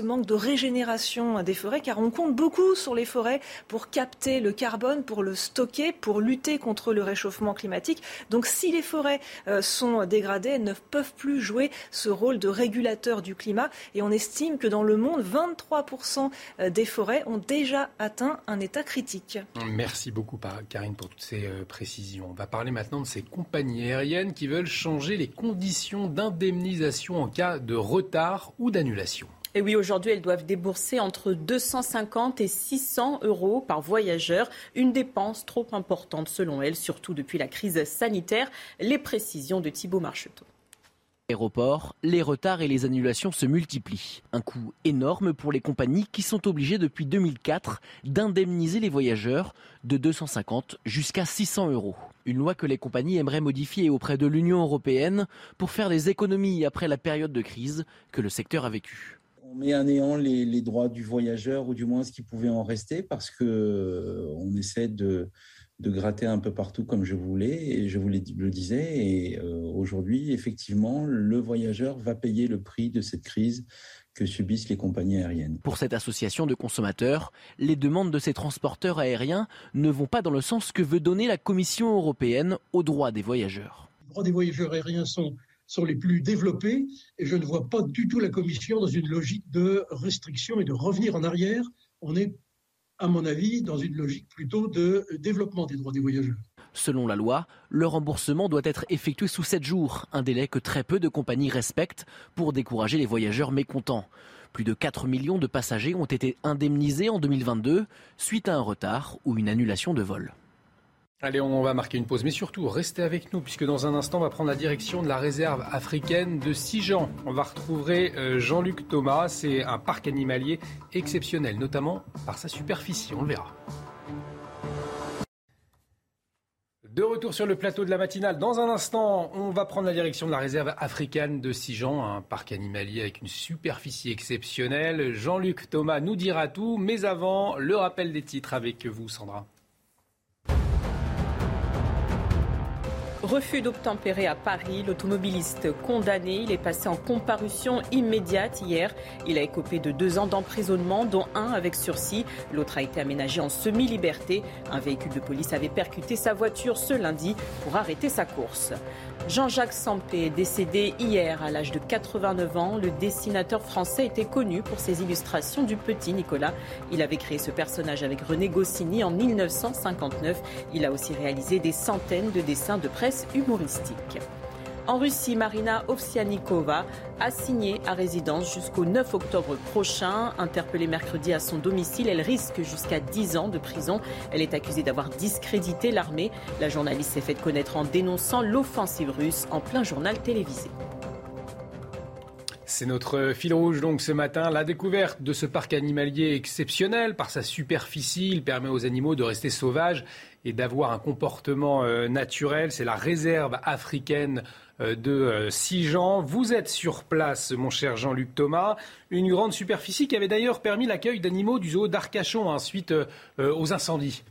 manque de régénération des forêts, car on compte beaucoup sur les forêts pour capter le carbone, pour le stocker, pour lutter contre le réchauffement climatique. Donc si les forêts euh, sont dégradées, elles ne peuvent plus jouer ce rôle de régulateur du climat. Et on estime que dans le monde, 23% euh, des forêts ont déjà atteint un état critique. Merci beaucoup, Karine, pour toutes ces euh, précisions. On va parler maintenant de ces compagnies aériennes qui veulent changer les conditions d'indemnisation en cas de retard ou d'annulation. Et oui, aujourd'hui, elles doivent débourser entre 250 et 600 euros par voyageur, une dépense trop importante selon elles, surtout depuis la crise sanitaire. Les précisions de Thibault Marcheteau aéroports, les retards et les annulations se multiplient. Un coût énorme pour les compagnies qui sont obligées depuis 2004 d'indemniser les voyageurs de 250 jusqu'à 600 euros. Une loi que les compagnies aimeraient modifier auprès de l'Union européenne pour faire des économies après la période de crise que le secteur a vécue on met à néant les, droits du voyageur ou du moins ce qui pouvait en rester parce que euh, on essaie de de gratter un peu partout comme je voulais, et je vous le disais. Et euh, aujourd'hui, effectivement, le voyageur va payer le prix de cette crise que subissent les compagnies aériennes. Pour cette association de consommateurs, les demandes de ces transporteurs aériens ne vont pas dans le sens que veut donner la Commission européenne aux droits des voyageurs. Les droits des voyageurs aériens sont, sont les plus développés et je ne vois pas du tout la Commission dans une logique de restriction et de revenir en arrière. On est à mon avis, dans une logique plutôt de développement des droits des voyageurs. Selon la loi, le remboursement doit être effectué sous 7 jours, un délai que très peu de compagnies respectent pour décourager les voyageurs mécontents. Plus de 4 millions de passagers ont été indemnisés en 2022 suite à un retard ou une annulation de vol. Allez, on va marquer une pause, mais surtout, restez avec nous, puisque dans un instant, on va prendre la direction de la réserve africaine de Sijan. On va retrouver euh, Jean-Luc Thomas. C'est un parc animalier exceptionnel, notamment par sa superficie. On le verra. De retour sur le plateau de la matinale. Dans un instant, on va prendre la direction de la réserve africaine de Sijan, un parc animalier avec une superficie exceptionnelle. Jean-Luc Thomas nous dira tout, mais avant, le rappel des titres avec vous, Sandra. Refus d'obtempérer à Paris. L'automobiliste condamné, il est passé en comparution immédiate hier. Il a écopé de deux ans d'emprisonnement, dont un avec sursis. L'autre a été aménagé en semi-liberté. Un véhicule de police avait percuté sa voiture ce lundi pour arrêter sa course. Jean-Jacques Sampé décédé hier à l'âge de 89 ans. Le dessinateur français était connu pour ses illustrations du petit Nicolas. Il avait créé ce personnage avec René Goscinny en 1959. Il a aussi réalisé des centaines de dessins de presse humoristiques. En Russie, Marina Ovsianikova a signé à résidence jusqu'au 9 octobre prochain. Interpellée mercredi à son domicile, elle risque jusqu'à 10 ans de prison. Elle est accusée d'avoir discrédité l'armée. La journaliste s'est faite connaître en dénonçant l'offensive russe en plein journal télévisé. C'est notre fil rouge donc ce matin, la découverte de ce parc animalier exceptionnel par sa superficie. Il permet aux animaux de rester sauvages et d'avoir un comportement euh, naturel. C'est la réserve africaine de Sijan. Vous êtes sur place, mon cher Jean-Luc Thomas. Une grande superficie qui avait d'ailleurs permis l'accueil d'animaux du zoo d'Arcachon hein, suite aux incendies.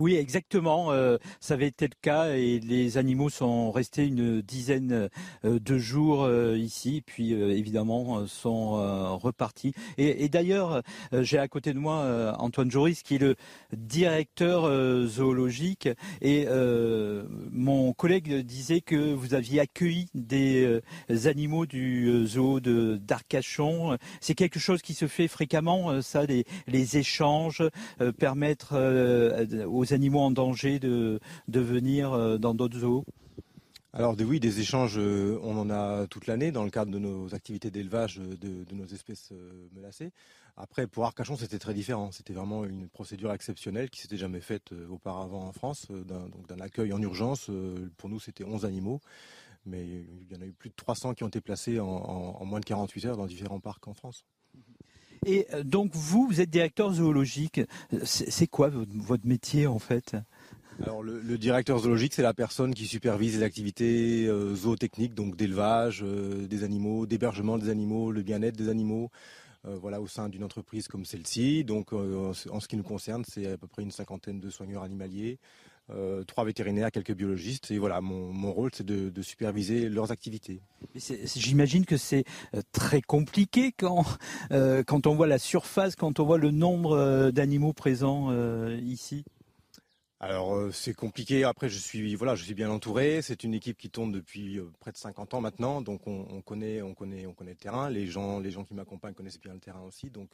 Oui, exactement. Euh, ça avait été le cas et les animaux sont restés une dizaine euh, de jours euh, ici, puis évidemment sont repartis. Et, d'ailleurs, j'ai à côté de moi Antoine Joris, qui est le directeur zoologique, et mon collègue disait que vous aviez accueilli des animaux du zoo d'Arcachon. C'est quelque chose qui se fait fréquemment, ça, les, les échanges, permettre aux animaux en danger de, venir euh, dans d'autres zoos alors oui, des échanges, euh, on en a toute l'année dans le cadre de nos activités d'élevage de, nos espèces euh, menacées. Après, pour Arcachon, c'était très différent. C'était vraiment une procédure exceptionnelle qui s'était jamais faite auparavant en France, donc d'un accueil en urgence. Pour nous, c'était 11 animaux, mais il y en a eu plus de 300 qui ont été placés en moins de 48 heures dans différents parcs en France. Et euh, donc vous, vous êtes directeur zoologique. C'est quoi votre métier en fait? Alors le, directeur zoologique, c'est la personne qui supervise les activités euh, zootechniques, donc d'élevage euh, des animaux, d'hébergement des animaux, le bien-être des animaux, voilà, au sein d'une entreprise comme celle-ci. Donc en ce qui nous concerne, c'est à peu près une cinquantaine de soigneurs animaliers, euh, trois vétérinaires, quelques biologistes. Et voilà, mon, rôle, c'est de, superviser leurs activités. J'imagine que c'est euh, très compliqué quand, euh, quand on voit la surface, quand on voit le nombre d'animaux présents ici. Alors c'est compliqué. Après je suis voilà, je suis bien entouré. C'est une équipe qui tourne depuis près de 50 ans maintenant, donc on, connaît, on connaît, on connaît le terrain. Les gens, les gens qui m'accompagnent connaissent bien le terrain aussi, donc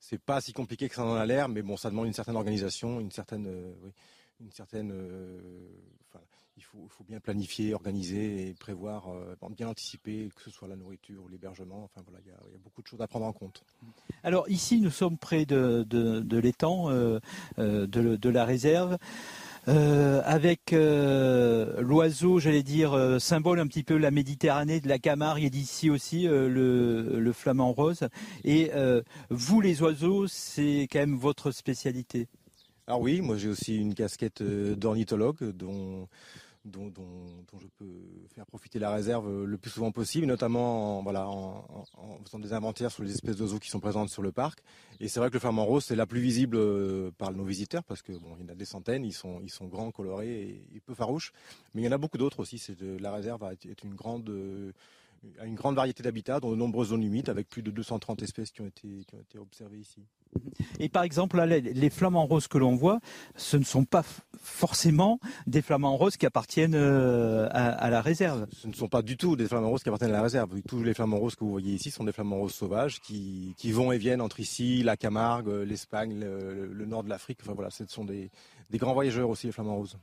c'est pas si compliqué que ça en a l'air. Mais bon, ça demande une certaine organisation, une certaine, oui, une certaine. Euh, il faut, bien planifier, organiser et prévoir, euh, bien anticiper, que ce soit la nourriture ou l'hébergement. Enfin voilà, il y, a, beaucoup de choses à prendre en compte. Alors ici, nous sommes près de, l'étang, euh, de, la réserve. avec l'oiseau, j'allais dire, symbole un petit peu la Méditerranée, de la Camargue et d'ici aussi le, le, flamand rose. Et vous, les oiseaux, c'est quand même votre spécialité? Alors oui, moi j'ai aussi une casquette euh, d'ornithologue dont, dont, je peux faire profiter la réserve euh, le plus souvent possible, notamment en, voilà, en, faisant des inventaires sur les espèces d'oiseaux qui sont présentes sur le parc. Et c'est vrai que le flamand rose, c'est la plus visible euh, par nos visiteurs, parce que bon, il y en a des centaines, ils sont, ils sont grands, colorés et, peu farouches. Mais il y en a beaucoup d'autres aussi. C'est la réserve est une grande à une grande variété d'habitats dans de nombreuses zones humides avec plus de 230 espèces qui ont été, qui ont été observées ici. Et par exemple, les, flamants roses que l'on voit, ce ne sont pas forcément des flamants roses qui appartiennent euh, à, la réserve. Ce ne sont pas du tout des flamants roses qui appartiennent à la réserve. Tous les flamants roses que vous voyez ici sont des flamants roses sauvages qui, qui vont et viennent entre ici, la Camargue, l'Espagne, le, nord de l'Afrique. Enfin voilà, ce sont des, des grands voyageurs aussi, les flamants roses.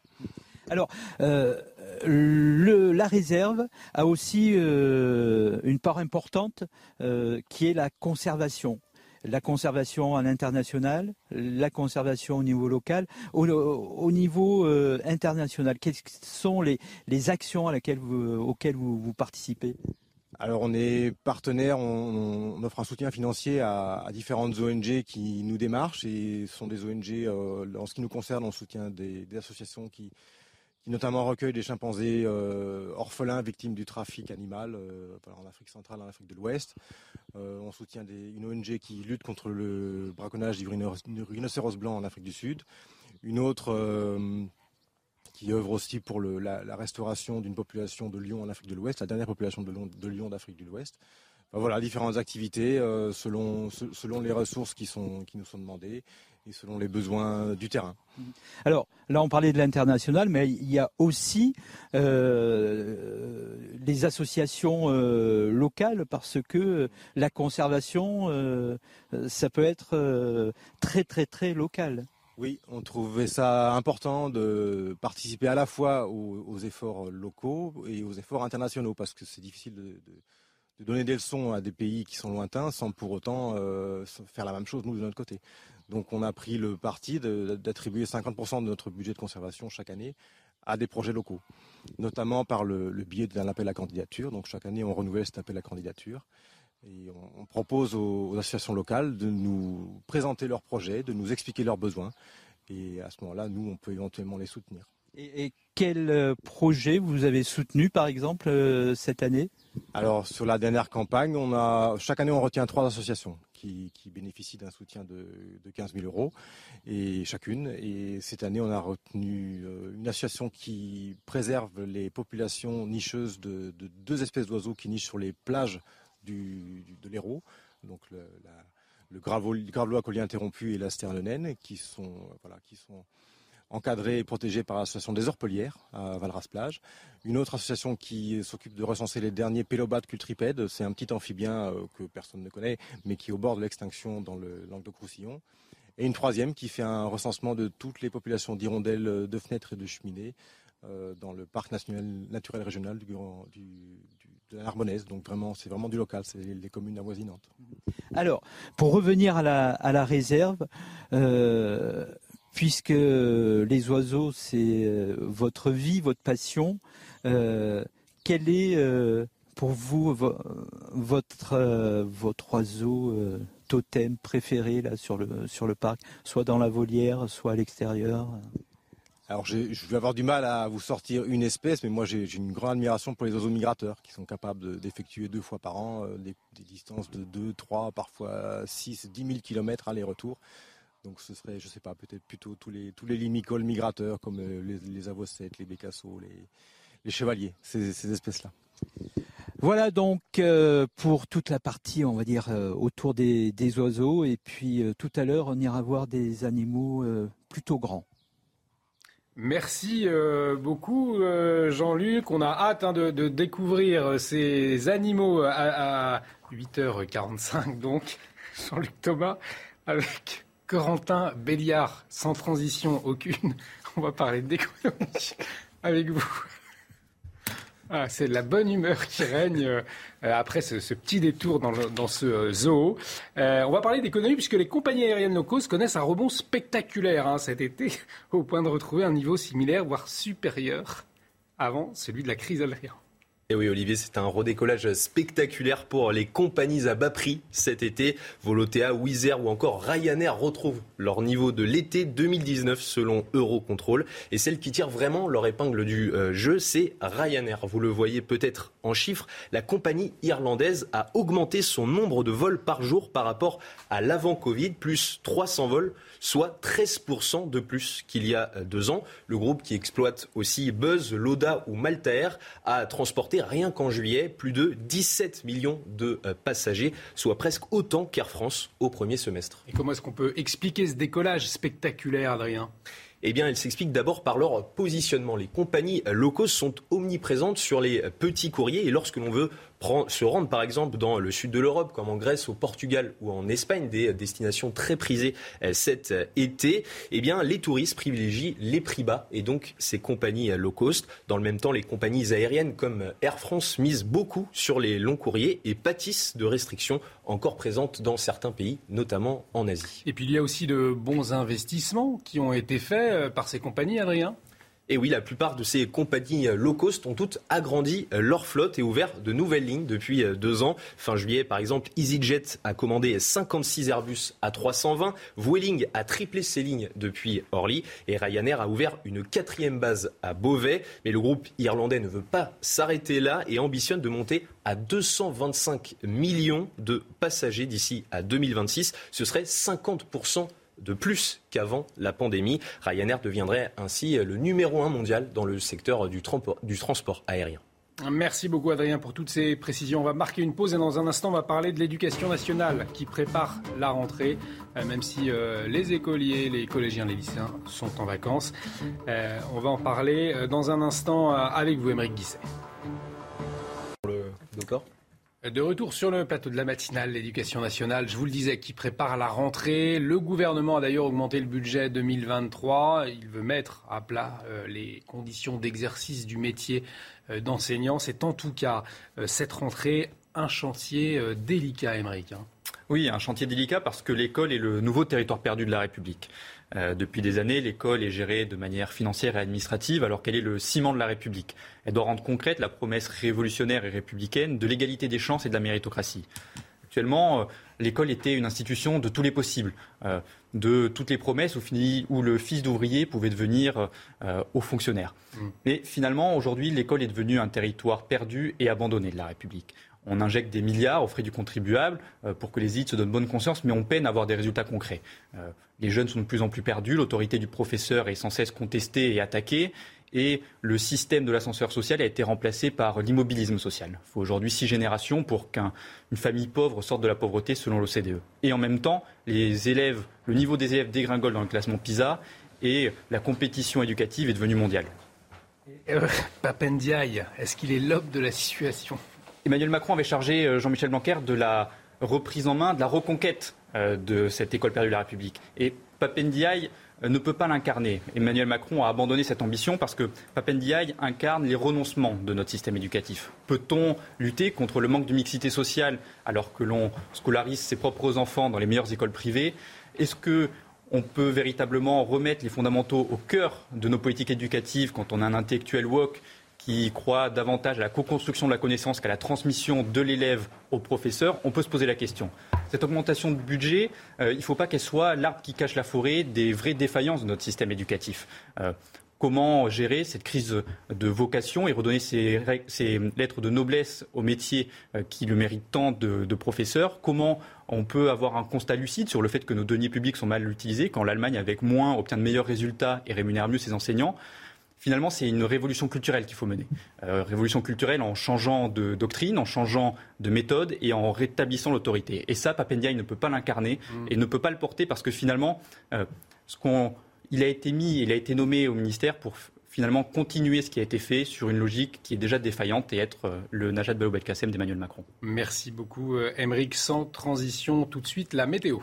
Alors, euh, la réserve a aussi euh, une part importante euh, qui est la conservation. La conservation à l'international, la conservation au niveau local, au, niveau international. Quelles sont les, actions auxquelles vous, participez? Alors on est partenaire, on, offre un soutien financier à, différentes ONG qui nous démarchent et ce sont des ONG, en ce qui nous concerne, on soutient des associations qui, qui notamment recueille des chimpanzés euh, orphelins victimes du trafic animal euh, en Afrique centrale, en Afrique de l'Ouest. Euh, on soutient une ONG qui lutte contre le braconnage du rhinocéros blanc en Afrique du Sud. Une autre qui œuvre aussi pour la, restauration d'une population de lions en Afrique de l'Ouest, la dernière population de lions d'Afrique de l'Ouest. Voilà, différentes activités selon, selon les ressources qui, sont, qui nous sont demandées et selon les besoins du terrain. Alors là, on parlait de l'international, mais il y a aussi euh, les associations euh, locales parce que la conservation, euh, ça peut être très très très local. Oui, on trouvait ça important de participer à la fois aux, efforts locaux et aux efforts internationaux parce que c'est difficile de, de, donner des leçons à des pays qui sont lointains sans pour autant faire la même chose nous de notre côté. Donc on a pris le parti d'attribuer 50% de notre budget de conservation chaque année à des projets locaux, notamment par le, biais d'un appel à candidature. Donc chaque année, on renouvelle cet appel à candidature. Et on, propose aux, associations locales de nous présenter leurs projets, de nous expliquer leurs besoins. Et à ce moment-là, nous, on peut éventuellement les soutenir. Et, quel euh, projet vous avez soutenu, par exemple, euh, cette année? Alors, sur la dernière campagne, on a, chaque année, on retient trois associations qui, bénéficient d'un soutien de, 15 000 euros chacune. Et cette année, on a retenu euh, une association qui préserve les populations nicheuses de, deux espèces d'oiseaux qui nichent sur les plages de l'Hérault. Donc, le, la, le gravelois collier interrompu et la naine, qui qui sont encadré et protégé par l'association des Orpelières à Valras-Plage. Une autre association qui s'occupe de recenser les derniers pélobates cultripèdes. C'est un petit amphibien euh, que personne ne connaît, mais qui est au bord de l'extinction dans le Languedoc-Roussillon. Et une troisième qui fait un recensement de toutes les populations d'hirondelles, de fenêtres et de cheminées euh, dans le parc naturel régional du, de la Narbonnaise. Donc vraiment, c'est vraiment du local, c'est les, communes avoisinantes. Alors, pour revenir à la, réserve, euh, puisque les oiseaux, c'est euh, votre vie, votre passion. Euh, quel est euh, pour vous votre, oiseau totem préféré là, sur, le, sur le parc, soit dans la volière, soit à l'extérieur? Alors je vais avoir du mal à vous sortir une espèce, mais moi j'ai une grande admiration pour les oiseaux migrateurs qui sont capables d'effectuer deux fois par an des, distances de 2, 3, parfois 6, 10 000 km aller-retour. Donc ce serait, je sais pas, peut-être plutôt tous les, tous les limicoles migrateurs comme euh, les, les avossettes, les bécassos, les, les chevaliers, ces, espèces-là. Voilà donc euh, pour toute la partie, on va dire, euh, autour des, des, oiseaux. Et puis tout à l'heure, on ira voir des animaux plutôt grands. Merci beaucoup Jean-Luc. On a hâte hein, de, de, découvrir ces animaux à, à 8h45 donc. Jean-Luc Thomas avec Corentin Béliard, sans transition aucune. On va parler d'économie avec vous. Ah, c'est la bonne humeur qui règne euh, après ce, petit détour dans, ce euh, zoo. Euh, on va parler d'économie puisque les compagnies aériennes locaux connaissent un rebond spectaculaire hein, cet été, au point de retrouver un niveau similaire, voire supérieur, avant celui de la crise aérienne. Et oui, Olivier, c'est un redécollage spectaculaire pour les compagnies à bas prix cet été. Volotea, Wizz Air ou encore Ryanair retrouvent leur niveau de l'été 2019 selon Eurocontrol. Et celle qui tire vraiment leur épingle du euh, jeu, c'est Ryanair. Vous le voyez peut-être en chiffres. La compagnie irlandaise a augmenté son nombre de vols par jour par rapport à l'avant-Covid, plus 300 vols soit 13% de plus qu'il y a deux ans. Le groupe qui exploite aussi Buzz, Loda ou Malta Air a transporté rien qu'en juillet plus de 17 millions de euh, passagers, soit presque autant qu'Air France au premier semestre. Et comment est-ce qu'on peut expliquer ce décollage spectaculaire, Adrien? Eh bien, elle s'explique d'abord par leur positionnement. Les compagnies locaux sont omniprésentes sur les petits courriers et lorsque l'on veut se rendre par exemple dans le sud de l'Europe, comme en Grèce, au Portugal ou en Espagne, des destinations très prisées euh, cet euh, été, eh les touristes privilégient les prix bas et donc ces compagnies euh, low cost. Dans le même temps, les compagnies aériennes comme Air France misent beaucoup sur les longs courriers et pâtissent de restrictions encore présentes dans certains pays, notamment en Asie. Et puis il y a aussi de bons investissements qui ont été faits par ces compagnies, Adrien et oui, la plupart de ces compagnies low cost ont toutes agrandi leur flotte et ouvert de nouvelles lignes depuis euh, deux ans. Fin juillet, par exemple, EasyJet a commandé 56 Airbus à 320. Vueling a triplé ses lignes depuis Orly. Et Ryanair a ouvert une quatrième base à Beauvais. Mais le groupe irlandais ne veut pas s'arrêter là et ambitionne de monter à 225 millions de passagers d'ici à 2026. Ce serait 50% de plus qu'avant la pandémie. Ryanair deviendrait ainsi le numéro un mondial dans le secteur du, transport aérien. Merci beaucoup Adrien pour toutes ces précisions. On va marquer une pause et dans un instant on va parler de l'éducation nationale qui prépare la rentrée, euh, même si euh, les écoliers, les collégiens, les lycéens sont en vacances. Euh, on va en parler dans un instant avec vous, Émeric Guisset. D'accord de retour sur le plateau de la matinale, l'éducation nationale, je vous le disais, qui prépare la rentrée. Le gouvernement a d'ailleurs augmenté le budget 2023. Il veut mettre à plat euh, les conditions d'exercice du métier euh, d'enseignant. C'est en tout cas euh, cette rentrée un chantier délicat, Émeric. Hein. Oui, un chantier délicat parce que l'école est le nouveau territoire perdu de la République. Euh, depuis des années, l'école est gérée de manière financière et administrative alors qu'elle est le ciment de la République. Elle doit rendre concrète la promesse révolutionnaire et républicaine de l'égalité des chances et de la méritocratie. Actuellement, l'école était une institution de tous les possibles, de toutes les promesses où, le fils d'ouvrier pouvait devenir haut fonctionnaire. Mm. Mais finalement, aujourd'hui, l'école est devenue un territoire perdu et abandonné de la République on injecte des milliards aux frais du contribuable euh, pour que les élites se donnent bonne conscience, mais on peine à avoir des résultats concrets. Les jeunes sont de plus en plus perdus, l'autorité du professeur est sans cesse contestée et attaquée, et le système de l'ascenseur social a été remplacé par l'immobilisme social. Il faut aujourd'hui six générations pour qu'une famille pauvre sorte de la pauvreté selon l'OCDE. Et en même temps, les élèves, le niveau des élèves dégringole dans le classement PISA et la compétition éducative est devenue mondiale. Euh, Papendiaï, est-ce qu'il est l'aube de la situation? Emmanuel Macron avait chargé euh, Jean-Michel Blanquer de la reprise en main, de la reconquête de cette école perdue de la République. Et Papendiaï euh, ne peut pas l'incarner. Emmanuel Macron a abandonné cette ambition parce que Papendiaï incarne les renoncements de notre système éducatif. Peut-on lutter contre le manque de mixité sociale alors que l'on scolarise ses propres enfants dans les meilleures écoles privées? Est-ce que on peut véritablement remettre les fondamentaux au cœur de nos politiques éducatives quand on a un intellectuel woke qui croit davantage à la co-construction de la connaissance qu'à la transmission de l'élève au professeur, on peut se poser la question. Cette augmentation de budget, euh, il ne faut pas qu'elle soit l'arbre qui cache la forêt des vraies défaillances de notre système éducatif. Euh, comment gérer cette crise de vocation et redonner ces, lettres de noblesse au métier euh, qui le mérite tant de, de, professeurs? Comment on peut avoir un constat lucide sur le fait que nos deniers publics sont mal utilisés quand l'Allemagne, avec moins, obtient de meilleurs résultats et rémunère mieux ses enseignants? Finalement, c'est une révolution culturelle qu'il faut mener. Euh, révolution culturelle en changeant de doctrine, en changeant de méthode et en rétablissant l'autorité. Et ça, Papendiaï ne peut pas l'incarner mm. et ne peut pas le porter parce que finalement, euh, ce qu'on, il a été mis, il a été nommé au ministère pour finalement continuer ce qui a été fait sur une logique qui est déjà défaillante et être euh, le Najat Vallaud Belkacem d'Emmanuel Macron. Merci beaucoup, Émeric. Sans transition, tout de suite, la météo.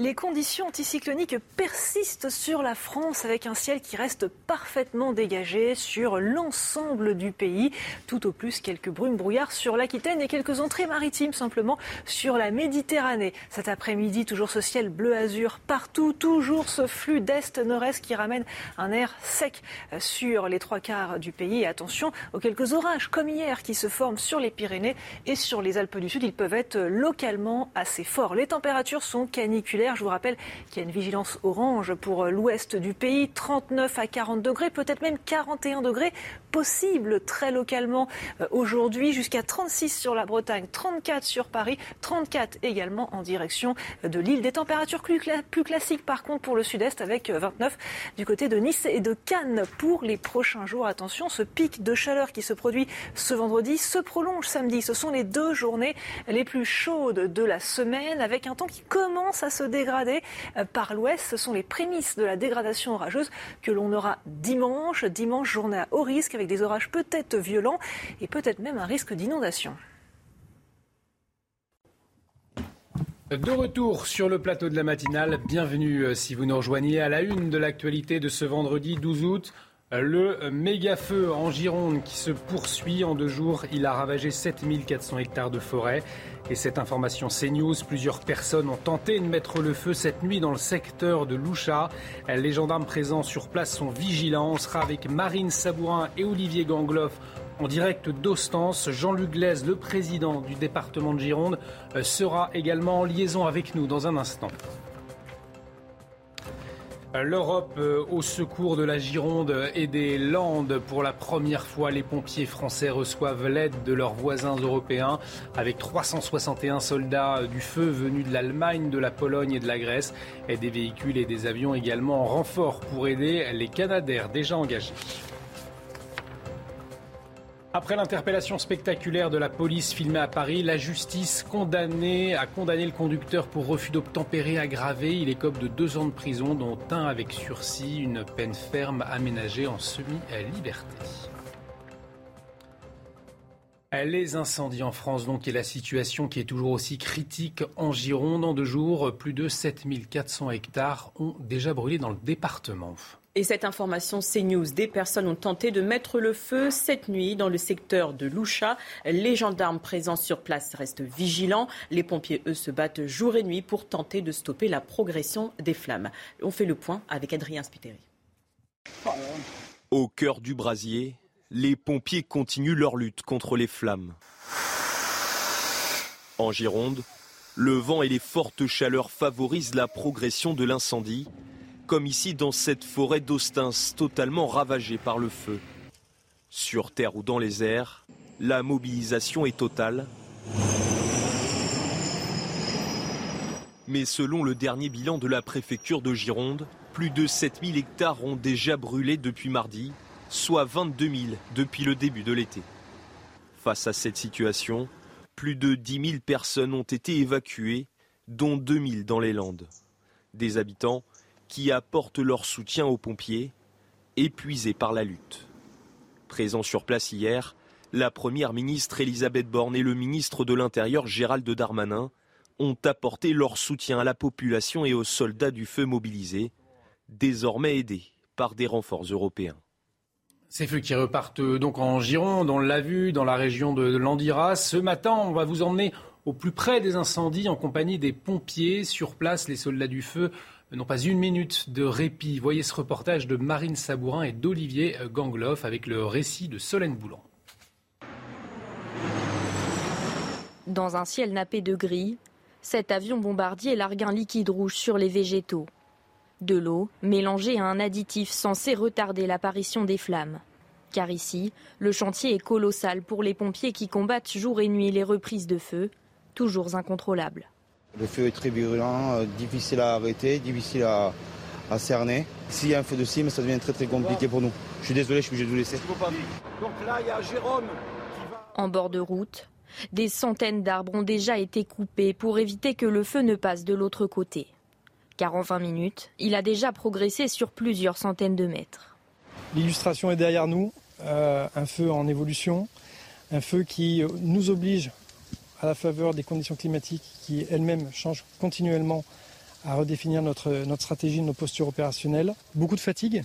Les conditions anticycloniques persistent sur la France avec un ciel qui reste parfaitement dégagé sur l'ensemble du pays. Tout au plus quelques brumes brouillards sur l'Aquitaine et quelques entrées maritimes simplement sur la Méditerranée. Cet après-midi, toujours ce ciel bleu-azur partout, toujours ce flux d'est-nord-est qui ramène un air sec sur les trois quarts du pays. Attention aux quelques orages comme hier qui se forment sur les Pyrénées et sur les Alpes du Sud. Ils peuvent être localement assez forts. Les températures sont caniculaires je vous rappelle qu'il y a une vigilance orange pour l'ouest du pays, 39 à 40 degrés, peut-être même 41 degrés possible très localement euh, aujourd'hui, jusqu'à 36 sur la Bretagne, 34 sur Paris, 34 également en direction de l'île. Des températures plus, plus classiques par contre pour le sud-est avec 29 euh, du côté de Nice et de Cannes pour les prochains jours. Attention, ce pic de chaleur qui se produit ce vendredi se prolonge samedi. Ce sont les deux journées les plus chaudes de la semaine avec un temps qui commence à se dégrader euh, par l'ouest. Ce sont les prémices de la dégradation orageuse que l'on aura dimanche. Dimanche, journée à haut risque avec des orages peut-être violents et peut-être même un risque d'inondation. De retour sur le plateau de la matinale, bienvenue euh, si vous nous rejoignez à la une de l'actualité de ce vendredi 12 août. Le méga-feu en Gironde qui se poursuit en deux jours, il a ravagé 7400 hectares de forêt. Et cette information CNews, plusieurs personnes ont tenté de mettre le feu cette nuit dans le secteur de Loucha. Les gendarmes présents sur place sont vigilants. On sera avec Marine Sabourin et Olivier Gangloff en direct d'Ostens. Jean-Luc Glaise, le président du département de Gironde, euh, sera également en liaison avec nous dans un instant. L'Europe euh, au secours de la Gironde et des Landes. Pour la première fois, les pompiers français reçoivent l'aide de leurs voisins européens avec 361 soldats du feu venus de l'Allemagne, de la Pologne et de la Grèce et des véhicules et des avions également en renfort pour aider les Canadaires déjà engagés. Après l'interpellation spectaculaire de la police filmée à Paris, la justice condamné, a condamné le conducteur pour refus d'obtempérer aggravé. Il écope de deux ans de prison, dont un avec sursis, une peine ferme aménagée en semi-liberté. Les incendies en France, donc, et la situation qui est toujours aussi critique en Gironde. En deux jours, plus de 7400 hectares ont déjà brûlé dans le département. Et cette information CNews, des personnes ont tenté de mettre le feu cette nuit dans le secteur de Loucha. Les gendarmes présents sur place restent vigilants. Les pompiers, eux, se battent jour et nuit pour tenter de stopper la progression des flammes. On fait le point avec Adrien Spiteri. Au cœur du brasier, les pompiers continuent leur lutte contre les flammes. En Gironde, le vent et les fortes chaleurs favorisent la progression de l'incendie, comme ici dans cette forêt d'Austins totalement ravagée par le feu. Sur terre ou dans les airs, la mobilisation est totale. Mais selon le dernier bilan de la préfecture de Gironde, plus de 7000 hectares ont déjà brûlé depuis mardi, soit 22 000 depuis le début de l'été. Face à cette situation, plus de 10 000 personnes ont été évacuées, dont 2 000 dans les Landes. Des habitants qui apportent leur soutien aux pompiers, épuisés par la lutte. Présents sur place hier, la première ministre Elisabeth Borne et le ministre de l'Intérieur Gérald Darmanin ont apporté leur soutien à la population et aux soldats du feu mobilisés, désormais aidés par des renforts européens. Ces feux qui repartent donc en Gironde, on l'a vu, dans la région de Landiras. Ce matin, on va vous emmener au plus près des incendies en compagnie des pompiers. Sur place, les soldats du feu n'ont pas une minute de répit. Voyez ce reportage de Marine Sabourin et d'Olivier Gangloff avec le récit de Solène Boulan. Dans un ciel nappé de gris, cet avion bombardier largue un liquide rouge sur les végétaux. De l'eau mélangée à un additif censé retarder l'apparition des flammes. Car ici, le chantier est colossal pour les pompiers qui combattent jour et nuit les reprises de feu, toujours incontrôlables. Le feu est très virulent, euh, difficile à arrêter, difficile à, cerner. S'il y a un feu de cime, ça devient très très compliqué pour nous. Je suis désolé, je suis obligé de vous laisser. Donc là, il y a Jérôme En bord de route, des centaines d'arbres ont déjà été coupés pour éviter que le feu ne passe de l'autre côté. Car en 20 minutes, il a déjà progressé sur plusieurs centaines de mètres. L'illustration est derrière nous, euh, un feu en évolution, un feu qui nous oblige à la faveur des conditions climatiques qui elles-mêmes changent continuellement à redéfinir notre, notre stratégie, nos postures opérationnelles. Beaucoup de fatigue,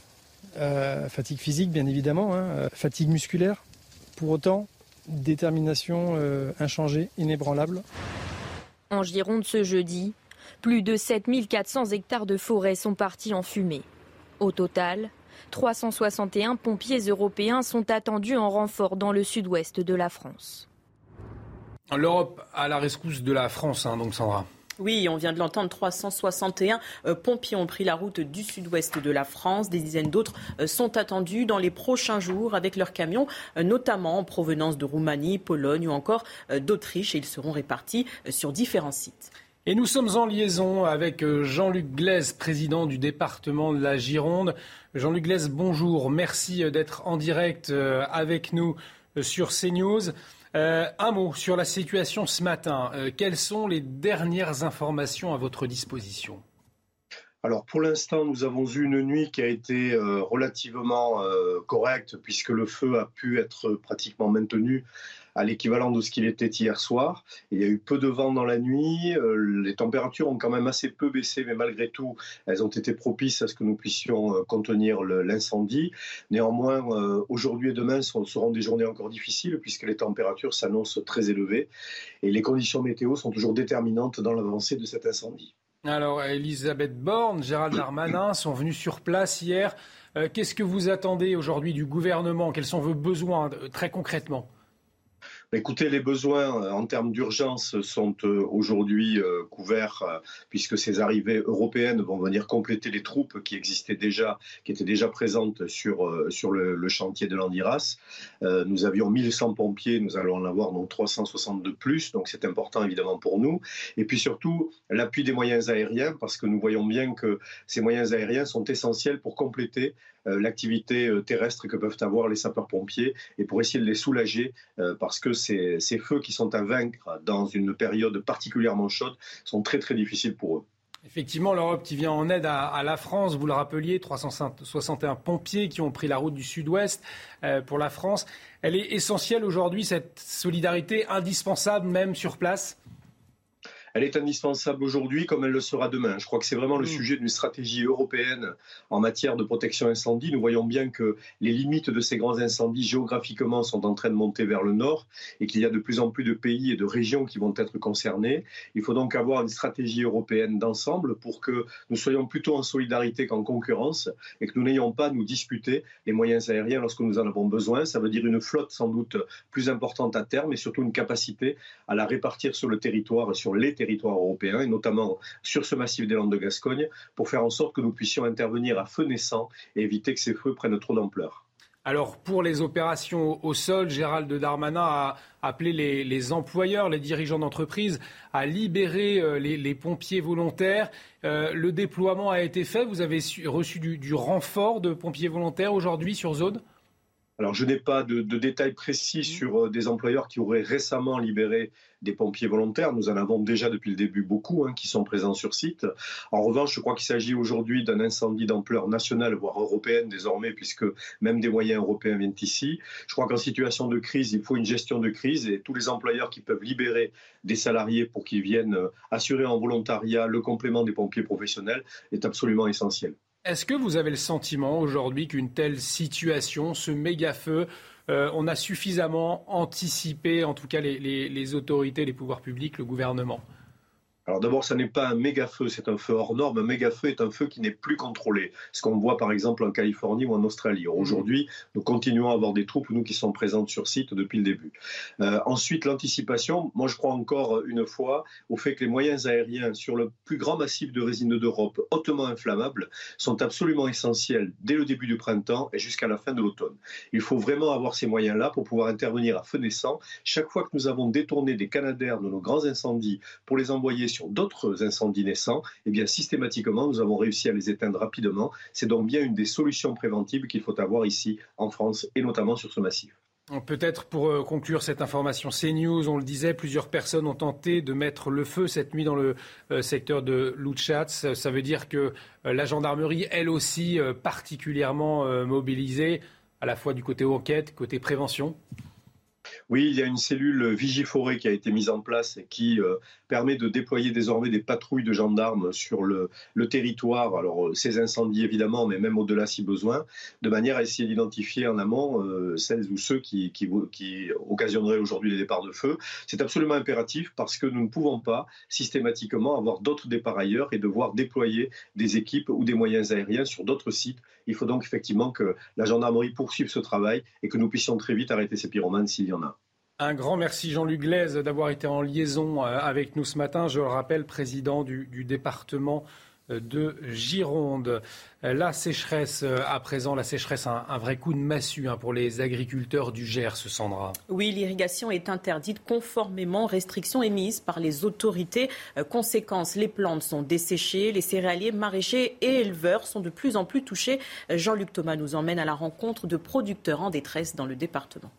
euh, fatigue physique bien évidemment, hein, euh, fatigue musculaire. Pour autant, détermination euh, inchangée, inébranlable. En Gironde ce jeudi, plus de 7400 hectares de forêt sont partis en fumée. Au total, 361 pompiers européens sont attendus en renfort dans le sud-ouest de la France. L'Europe à la rescousse de la France, hein, donc Sandra. Oui, on vient de l'entendre, 361 euh, pompiers ont pris la route du sud-ouest de la France. Des dizaines d'autres euh, sont attendus dans les prochains jours avec leurs camions, euh, notamment en provenance de Roumanie, Pologne ou encore d'Autriche. Et ils seront répartis sur différents sites. Et nous sommes en liaison avec Jean-Luc Glaise, président du département de la Gironde. Jean-Luc Glaise, bonjour. Merci d'être en direct avec nous sur CNews. Euh, un mot sur la situation ce matin. Euh, quelles sont les dernières informations à votre disposition? Alors pour l'instant, nous avons eu une nuit qui a été euh, relativement correcte puisque le feu a pu être pratiquement maintenu à l'équivalent de ce qu'il était hier soir. Il y a eu peu de vent dans la nuit, euh, les températures ont quand même assez peu baissé, mais malgré tout, elles ont été propices à ce que nous puissions euh, contenir l'incendie. Néanmoins, euh, aujourd'hui et demain seront des journées encore difficiles puisque les températures s'annoncent très élevées et les conditions météo sont toujours déterminantes dans l'avancée de cet incendie. Alors, Elisabeth Borne, Gérald Darmanin sont venus sur place hier. Qu'est-ce que vous attendez aujourd'hui du gouvernement? Quels sont vos besoins très concrètement? Écoutez, les besoins euh, en termes d'urgence sont euh, aujourd'hui euh, couverts puisque ces arrivées européennes vont venir compléter les troupes qui existaient déjà, qui étaient déjà présentes sur, sur le, chantier de l'Andiras. Nous avions 1100 pompiers, nous allons en avoir donc 362 plus, donc c'est important évidemment pour nous. Et puis surtout, l'appui des moyens aériens parce que nous voyons bien que ces moyens aériens sont essentiels pour compléter l'activité terrestre que peuvent avoir les sapeurs-pompiers et pour essayer de les soulager parce que ces, feux qui sont à vaincre dans une période particulièrement chaude sont très très difficiles pour eux. Effectivement, l'Europe qui vient en aide à, la France, vous le rappeliez, 361 pompiers qui ont pris la route du sud-ouest pour la France. Elle est essentielle aujourd'hui, cette solidarité indispensable même sur place elle est indispensable aujourd'hui comme elle le sera demain. Je crois que c'est vraiment le mm. sujet d'une stratégie européenne en matière de protection incendie. Nous voyons bien que les limites de ces grands incendies géographiquement sont en train de monter vers le nord et qu'il y a de plus en plus de pays et de régions qui vont être concernés. Il faut donc avoir une stratégie européenne d'ensemble pour que nous soyons plutôt en solidarité qu'en concurrence et que nous n'ayons pas à nous disputer les moyens aériens lorsque nous en avons besoin. Ça veut dire une flotte sans doute plus importante à terme et surtout une capacité à la répartir sur le territoire, sur les territoires européens et notamment sur ce massif des Landes de Gascogne pour faire en sorte que nous puissions intervenir à feu naissant et éviter que ces feux prennent trop d'ampleur. Alors pour les opérations au sol, Gérald Darmanin a appelé les, employeurs, les dirigeants d'entreprise à libérer euh, les, pompiers volontaires. Euh, le déploiement a été fait. Vous avez reçu du renfort de pompiers volontaires aujourd'hui sur zone? Alors, je n'ai pas de, détails précis mmh. sur euh, des employeurs qui auraient récemment libéré des pompiers volontaires. Nous en avons déjà depuis le début beaucoup hein, qui sont présents sur site. En revanche, je crois qu'il s'agit aujourd'hui d'un incendie d'ampleur nationale, voire européenne désormais, puisque même des moyens européens viennent ici. Je crois qu'en situation de crise, il faut une gestion de crise et tous les employeurs qui peuvent libérer des salariés pour qu'ils viennent euh, assurer en volontariat le complément des pompiers professionnels est absolument essentiel. Est-ce que vous avez le sentiment aujourd'hui qu'une telle situation, ce méga-feu, euh, on a suffisamment anticipé, en tout cas les autorités, les pouvoirs publics, le gouvernement? Alors d'abord, ce n'est pas un méga feu, c'est un feu hors norme. Un méga feu est un feu qui n'est plus contrôlé. Ce qu'on voit par exemple en Californie ou en Australie. Mmh. Aujourd'hui, nous continuons à avoir des troupes, nous qui sommes présentes sur site depuis le début. Euh, ensuite, l'anticipation. Moi, je crois encore une fois au fait que les moyens aériens sur le plus grand massif de résine d'Europe, hautement inflammable, sont absolument essentiels dès le début du printemps et jusqu'à la fin de l'automne. Il faut vraiment avoir ces moyens-là pour pouvoir intervenir à feu naissant. Chaque fois que nous avons détourné des canadaires de nos grands incendies pour les envoyer sur d'autres incendies naissants, eh bien systématiquement, nous avons réussi à les éteindre rapidement. C'est donc bien une des solutions préventives qu'il faut avoir ici en France et notamment sur ce massif. Peut-être pour euh, conclure cette information CNews, on le disait, plusieurs personnes ont tenté de mettre le feu cette nuit dans le euh, secteur de Luchats. Ça veut dire que euh, la gendarmerie, elle aussi, particulièrement mobilisée, à la fois du côté enquête, côté prévention. Oui, il y a une cellule Vigiforêt qui a été mise en place et qui euh, permet de déployer désormais des patrouilles de gendarmes sur le, territoire. Alors, euh, ces incendies évidemment, mais même au-delà si besoin, de manière à essayer d'identifier en amont euh, celles ou ceux qui, qui, qui occasionneraient aujourd'hui les départs de feu. C'est absolument impératif parce que nous ne pouvons pas systématiquement avoir d'autres départs ailleurs et devoir déployer des équipes ou des moyens aériens sur d'autres sites. Il faut donc effectivement que la gendarmerie poursuive ce travail et que nous puissions très vite arrêter ces pyromanes s'il y en a. Un grand merci Jean-Luc Glaise d'avoir été en liaison euh, avec nous ce matin. Je le rappelle, président du, département euh, de Gironde. Euh, la sécheresse, à présent, la sécheresse, un, un vrai coup de massue hein, pour les agriculteurs du Gers, Sandra. Oui, l'irrigation est interdite conformément aux restrictions émises par les autorités. conséquence, les plantes sont desséchées, les céréaliers, maraîchers et éleveurs sont de plus en plus touchés. Jean-Luc Thomas nous emmène à la rencontre de producteurs en détresse dans le département.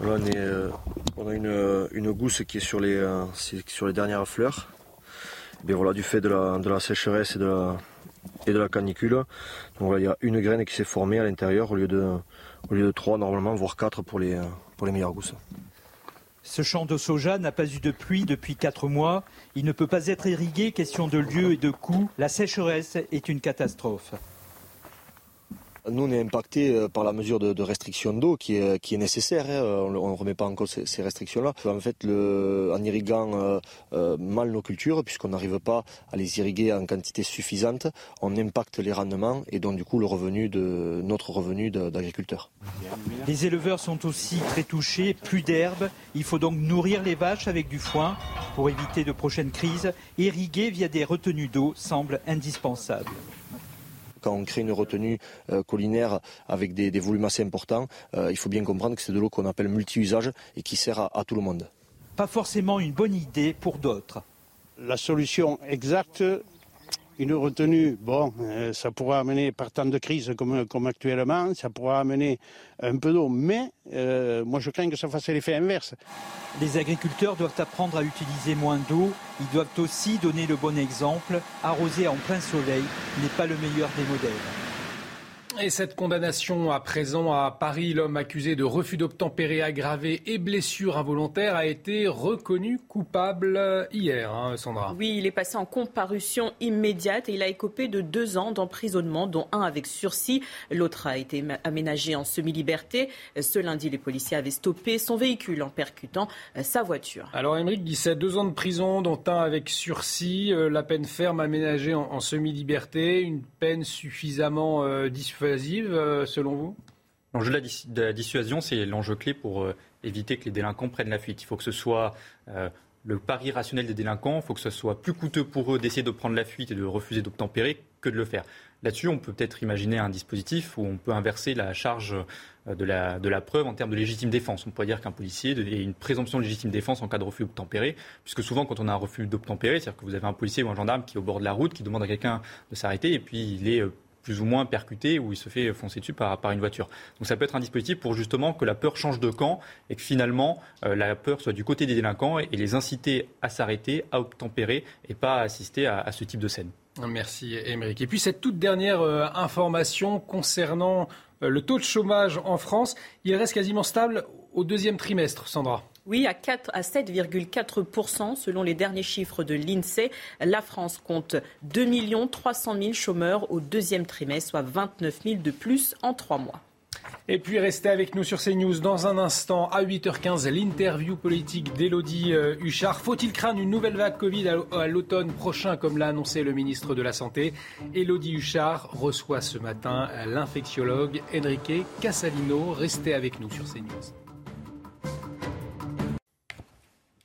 Euh, on, a une, une, gousse qui est sur les, euh, sur les dernières fleurs. Voilà, du fait de la, sécheresse et de la, canicule. Donc il y a une graine qui s'est formée à l'intérieur au lieu de, au lieu de trois normalement, voire quatre pour les, pour les meilleures gousses. Ce champ de soja n'a pas eu de pluie depuis quatre mois. Il ne peut pas être irrigué. Question de lieu et de coût. La sécheresse est une catastrophe. Nous, on est impacté euh, par la mesure de, restriction d'eau qui est, nécessaire. Hein. On ne remet pas en cause ces, restrictions-là. En fait, en irriguant euh, euh, mal nos cultures, puisqu'on n'arrive pas à les irriguer en quantité suffisante, on impacte les rendements et donc du coup le revenu de notre revenu d'agriculteur. Les éleveurs sont aussi très touchés, plus d'herbe. Il faut donc nourrir les vaches avec du foin pour éviter de prochaines crises. Irriguer via des retenues d'eau semble indispensable quand on crée une retenue euh, collinaire avec des, volumes assez importants, euh, il faut bien comprendre que c'est de l'eau qu'on appelle multi-usage et qui sert à tout le monde. Pas forcément une bonne idée pour d'autres. La solution exacte une retenue, bon, euh, ça pourra amener par temps de crise comme, actuellement, ça pourra amener un peu d'eau, mais euh, moi je crains que ça fasse l'effet inverse. Les agriculteurs doivent apprendre à utiliser moins d'eau, ils doivent aussi donner le bon exemple. Arroser en plein soleil n'est pas le meilleur des modèles. Et cette condamnation à présent à Paris, l'homme accusé de refus d'obtempérer aggravé et blessure involontaire a été reconnu coupable hier, hein, Sandra. Oui, il est passé en comparution immédiate et il a écopé de deux ans d'emprisonnement, dont un avec sursis. L'autre a été aménagé en semi-liberté. Ce lundi, les policiers avaient stoppé son véhicule en percutant sa voiture. Alors, Émeric Guisset, deux ans de prison, dont un avec sursis, euh, la peine ferme aménagée en, semi-liberté, une peine suffisamment euh, euh, selon vous? L'enjeu de la dissuasion, c'est l'enjeu clé pour euh, éviter que les délinquants prennent la fuite. Il faut que ce soit euh, le pari rationnel des délinquants, il faut que ce soit plus coûteux pour eux d'essayer de prendre la fuite et de refuser d'obtempérer que de le faire. Là-dessus, on peut peut-être imaginer un dispositif où on peut inverser la charge de la, preuve en termes de légitime défense. On pourrait dire qu'un policier a une présomption de légitime défense en cas de refus d'obtempérer, puisque souvent, quand on a un refus d'obtempérer, c'est-à-dire que vous avez un policier ou un gendarme qui est au bord de la route, qui demande à quelqu'un de s'arrêter, et puis il est plus ou moins percuté ou il se fait foncer dessus par, par, une voiture. Donc ça peut être un dispositif pour justement que la peur change de camp et que finalement euh, la peur soit du côté des délinquants et, les inciter à s'arrêter, à obtempérer et pas à assister à, ce type de scène. Merci Émeric. Et puis cette toute dernière euh, information concernant euh, le taux de chômage en France, il reste quasiment stable au deuxième trimestre, Sandra. Oui, à, 4, à 7,4% selon les derniers chiffres de l'INSEE. La France compte 2 300 000 chômeurs au deuxième trimestre, soit 29 000 de plus en trois mois. Et puis restez avec nous sur CNews dans un instant à 8h15 l'interview politique d'Elodie euh, Huchard. Faut-il craindre une nouvelle vague Covid à l'automne prochain comme l'a annoncé le ministre de la Santé? Elodie Huchard reçoit ce matin l'infectiologue Enrique Casalino. Restez avec nous sur CNews.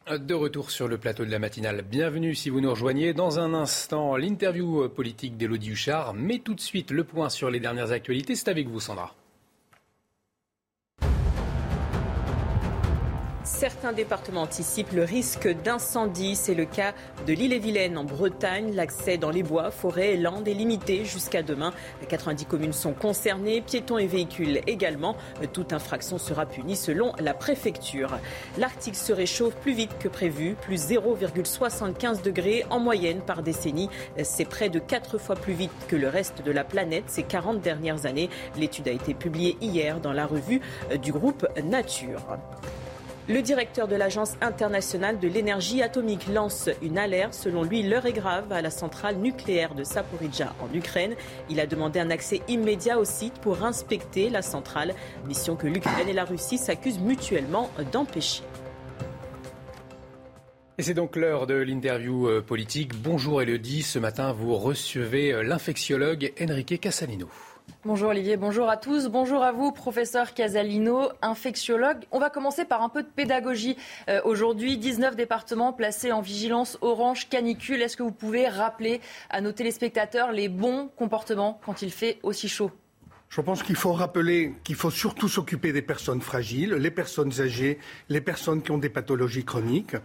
De retour sur le plateau de la matinale. Bienvenue si vous nous rejoignez. Dans un instant, l'interview politique d'Élodie Huchard. Mais tout de suite, le point sur les dernières actualités. C'est avec vous, Sandra. Certains départements anticipent le risque d'incendie. C'est le cas de l'île-et-Vilaine en Bretagne. L'accès dans les bois, forêts et landes est limité jusqu'à demain. 90 communes sont concernées, piétons et véhicules également. Toute infraction sera punie selon la préfecture. L'Arctique se réchauffe plus vite que prévu, plus 0,75 degrés en moyenne par décennie. C'est près de 4 fois plus vite que le reste de la planète ces 40 dernières années. L'étude a été publiée hier dans la revue du groupe Nature. Le directeur de l'Agence internationale de l'énergie atomique lance une alerte. Selon lui, l'heure est grave à la centrale nucléaire de Saporidja en Ukraine. Il a demandé un accès immédiat au site pour inspecter la centrale, mission que l'Ukraine et la Russie s'accusent mutuellement d'empêcher. Et c'est donc l'heure de l'interview euh, politique. Bonjour Elodie, ce matin vous recevez euh, l'infectiologue Enrique Casalino. Bonjour Olivier, bonjour à tous. Bonjour à vous, professeur Casalino, infectiologue. On va commencer par un peu de pédagogie. Euh, aujourd'hui, 19 départements placés en vigilance orange canicule. Est-ce que vous pouvez rappeler à nos téléspectateurs les bons comportements quand il fait aussi chaud? Je pense qu'il faut rappeler qu'il faut surtout s'occuper des personnes fragiles, les personnes âgées, les personnes qui ont des pathologies chroniques.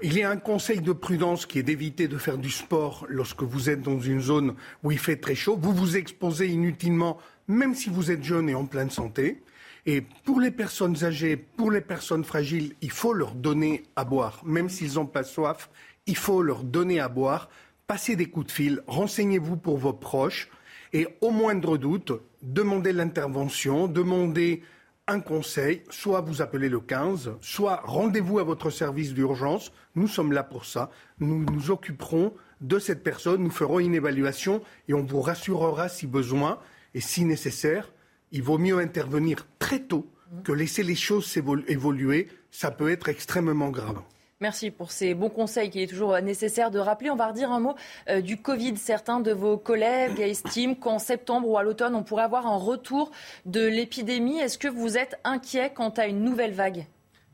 Il y a un conseil de prudence qui est d'éviter de faire du sport lorsque vous êtes dans une zone où il fait très chaud. Vous vous exposez inutilement, même si vous êtes jeune et en pleine santé. Et pour les personnes âgées, pour les personnes fragiles, il faut leur donner à boire. Même s'ils n'ont pas soif, il faut leur donner à boire. Passez des coups de fil, renseignez-vous pour vos proches. Et au moindre doute, demandez l'intervention, demandez un conseil, soit vous appelez le 15, soit rendez-vous à votre service d'urgence. Nous sommes là pour ça. Nous nous occuperons de cette personne, nous ferons une évaluation et on vous rassurera si besoin et si nécessaire. Il vaut mieux intervenir très tôt que laisser les choses évoluer. Ça peut être extrêmement grave. Merci pour ces bons conseils qu'il est toujours nécessaire de rappeler. On va redire un mot euh, du Covid. Certains de vos collègues estiment qu'en septembre ou à l'automne, on pourrait avoir un retour de l'épidémie. Est-ce que vous êtes inquiet quant à une nouvelle vague?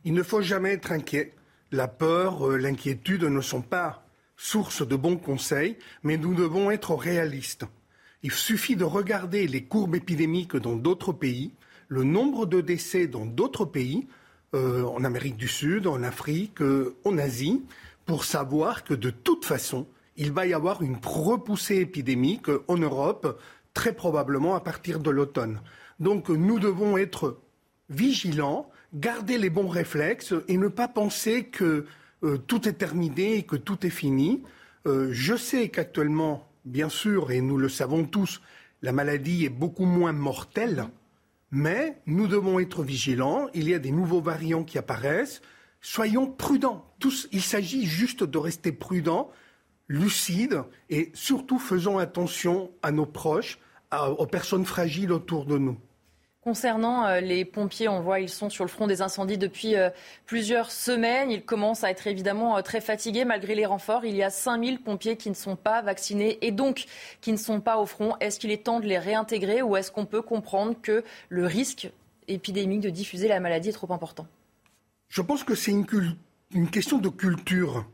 Il ne faut jamais être inquiet. La peur, euh, l'inquiétude ne sont pas source de bons conseils, mais nous devons être réalistes. Il suffit de regarder les courbes épidémiques dans d'autres pays, le nombre de décès dans d'autres pays, euh, en Amérique du Sud, en Afrique, euh, en Asie, pour savoir que de toute façon, il va y avoir une repoussée épidémique en Europe, très probablement à partir de l'automne. Donc nous devons être vigilants, garder les bons réflexes et ne pas penser que euh, tout est terminé et que tout est fini. je sais qu'actuellement, bien sûr, et nous le savons tous, La maladie est beaucoup moins mortelle, mais nous devons être vigilants. Il y a des nouveaux variants qui apparaissent. Soyons prudents. Tous, il s'agit juste de rester prudents, lucides et surtout faisons attention à nos proches, aux personnes fragiles autour de nous. Concernant euh, les pompiers, on voit ils sont sur le front des incendies depuis euh, plusieurs semaines. Ils commencent à être évidemment euh, très fatigués malgré les renforts. Il y a 5000 pompiers qui ne sont pas vaccinés et donc qui ne sont pas au front. Est-ce qu'il est temps de les réintégrer ou est-ce qu'on peut comprendre que le risque épidémique de diffuser la maladie est trop important? Je pense que c'est une, une question de culture.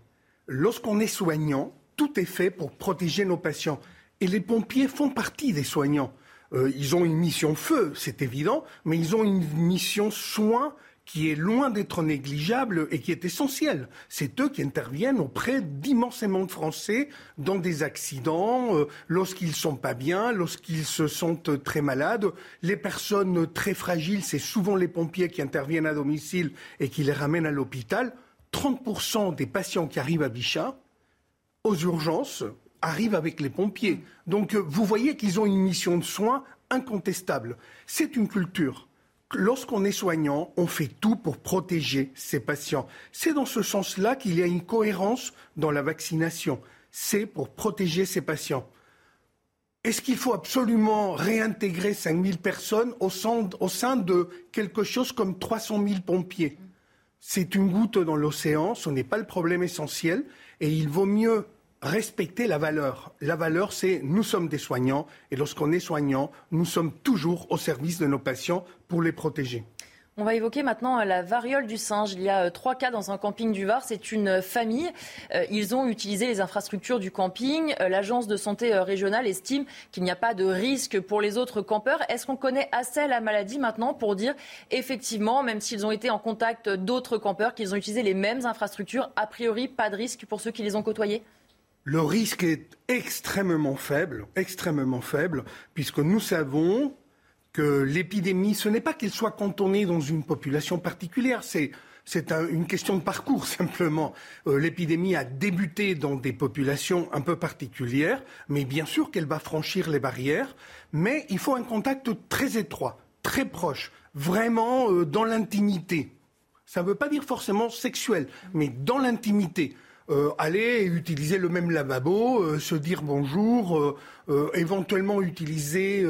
Lorsqu'on est soignant, tout est fait pour protéger nos patients. Et les pompiers font partie des soignants. Euh, ils ont une mission feu, c'est évident, mais ils ont une mission soin qui est loin d'être négligeable et qui est essentielle. C'est eux qui interviennent auprès d'immensément de Français dans des accidents, euh, lorsqu'ils sont pas bien, lorsqu'ils se sentent très malades. Les personnes très fragiles, c'est souvent les pompiers qui interviennent à domicile et qui les ramènent à l'hôpital. 30% des patients qui arrivent à Bichat, aux urgences, arrive avec les pompiers. Donc euh, vous voyez qu'ils ont une mission de soins incontestable. C'est une culture. Lorsqu'on est soignant, on fait tout pour protéger ses patients. C'est dans ce sens-là qu'il y a une cohérence dans la vaccination. C'est pour protéger ses patients. Est-ce qu'il faut absolument réintégrer 5000 personnes au sein, au sein de quelque chose comme 300 000 pompiers? C'est une goutte dans l'océan, ce n'est pas le problème essentiel, et il vaut mieux respecter la valeur. La valeur, c'est nous sommes des soignants et lorsqu'on est soignant, nous sommes toujours au service de nos patients pour les protéger. On va évoquer maintenant euh, la variole du singe. Il y a euh, trois cas dans un camping du Var. C'est une euh, famille. Ils ont utilisé les infrastructures du camping. L'agence de santé régionale estime qu'il n'y a pas de risque pour les autres campeurs. Est-ce qu'on connaît assez la maladie maintenant pour dire effectivement, même s'ils ont été en contact d'autres campeurs, qu'ils ont utilisé les mêmes infrastructures, a priori pas de risque pour ceux qui les ont côtoyés? Le risque est extrêmement faible, extrêmement faible, puisque nous savons que l'épidémie, ce n'est pas qu'elle soit cantonnée dans une population particulière, c'est une question de parcours simplement. Euh, l'épidémie a débuté dans des populations un peu particulières, mais bien sûr qu'elle va franchir les barrières, mais il faut un contact très étroit, très proche, vraiment euh, dans l'intimité. Ça ne veut pas dire forcément sexuel, mais dans l'intimité. Euh, aller utiliser le même lavabo, euh, se dire bonjour, euh, éventuellement utiliser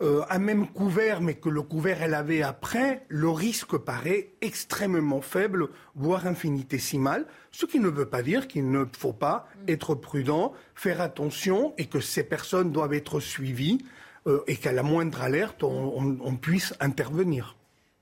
un même couvert, mais que le couvert elle avait après, le risque paraît extrêmement faible, voire infinitésimal, ce qui ne veut pas dire qu'il ne faut pas être prudent, faire attention et que ces personnes doivent être suivies et qu'à la moindre alerte, on puisse intervenir.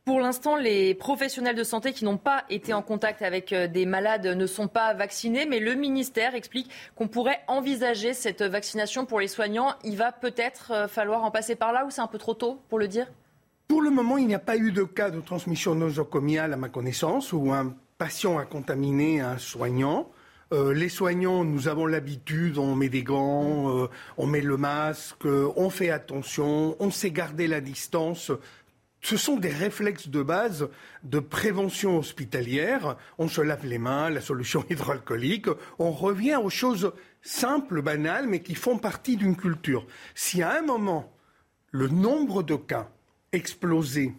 Pour l'instant, les professionnels de santé qui n'ont pas été en contact avec euh, des malades ne sont pas vaccinés, mais le ministère explique qu'on pourrait envisager cette vaccination pour les soignants. Il va peut-être euh, falloir en passer par là ou c'est un peu trop tôt pour le dire? Pour le moment, il n'y a pas eu de cas de transmission nosocomiale à ma connaissance où un patient a contaminé un soignant. Euh, les soignants, nous avons l'habitude, on met des gants, on met le masque, on fait attention, on sait garder la distance ce sont des réflexes de base de prévention hospitalière. On se lave les mains, la solution hydroalcoolique. On revient aux choses simples, banales, mais qui font partie d'une culture. Si à un moment, le nombre de cas explosait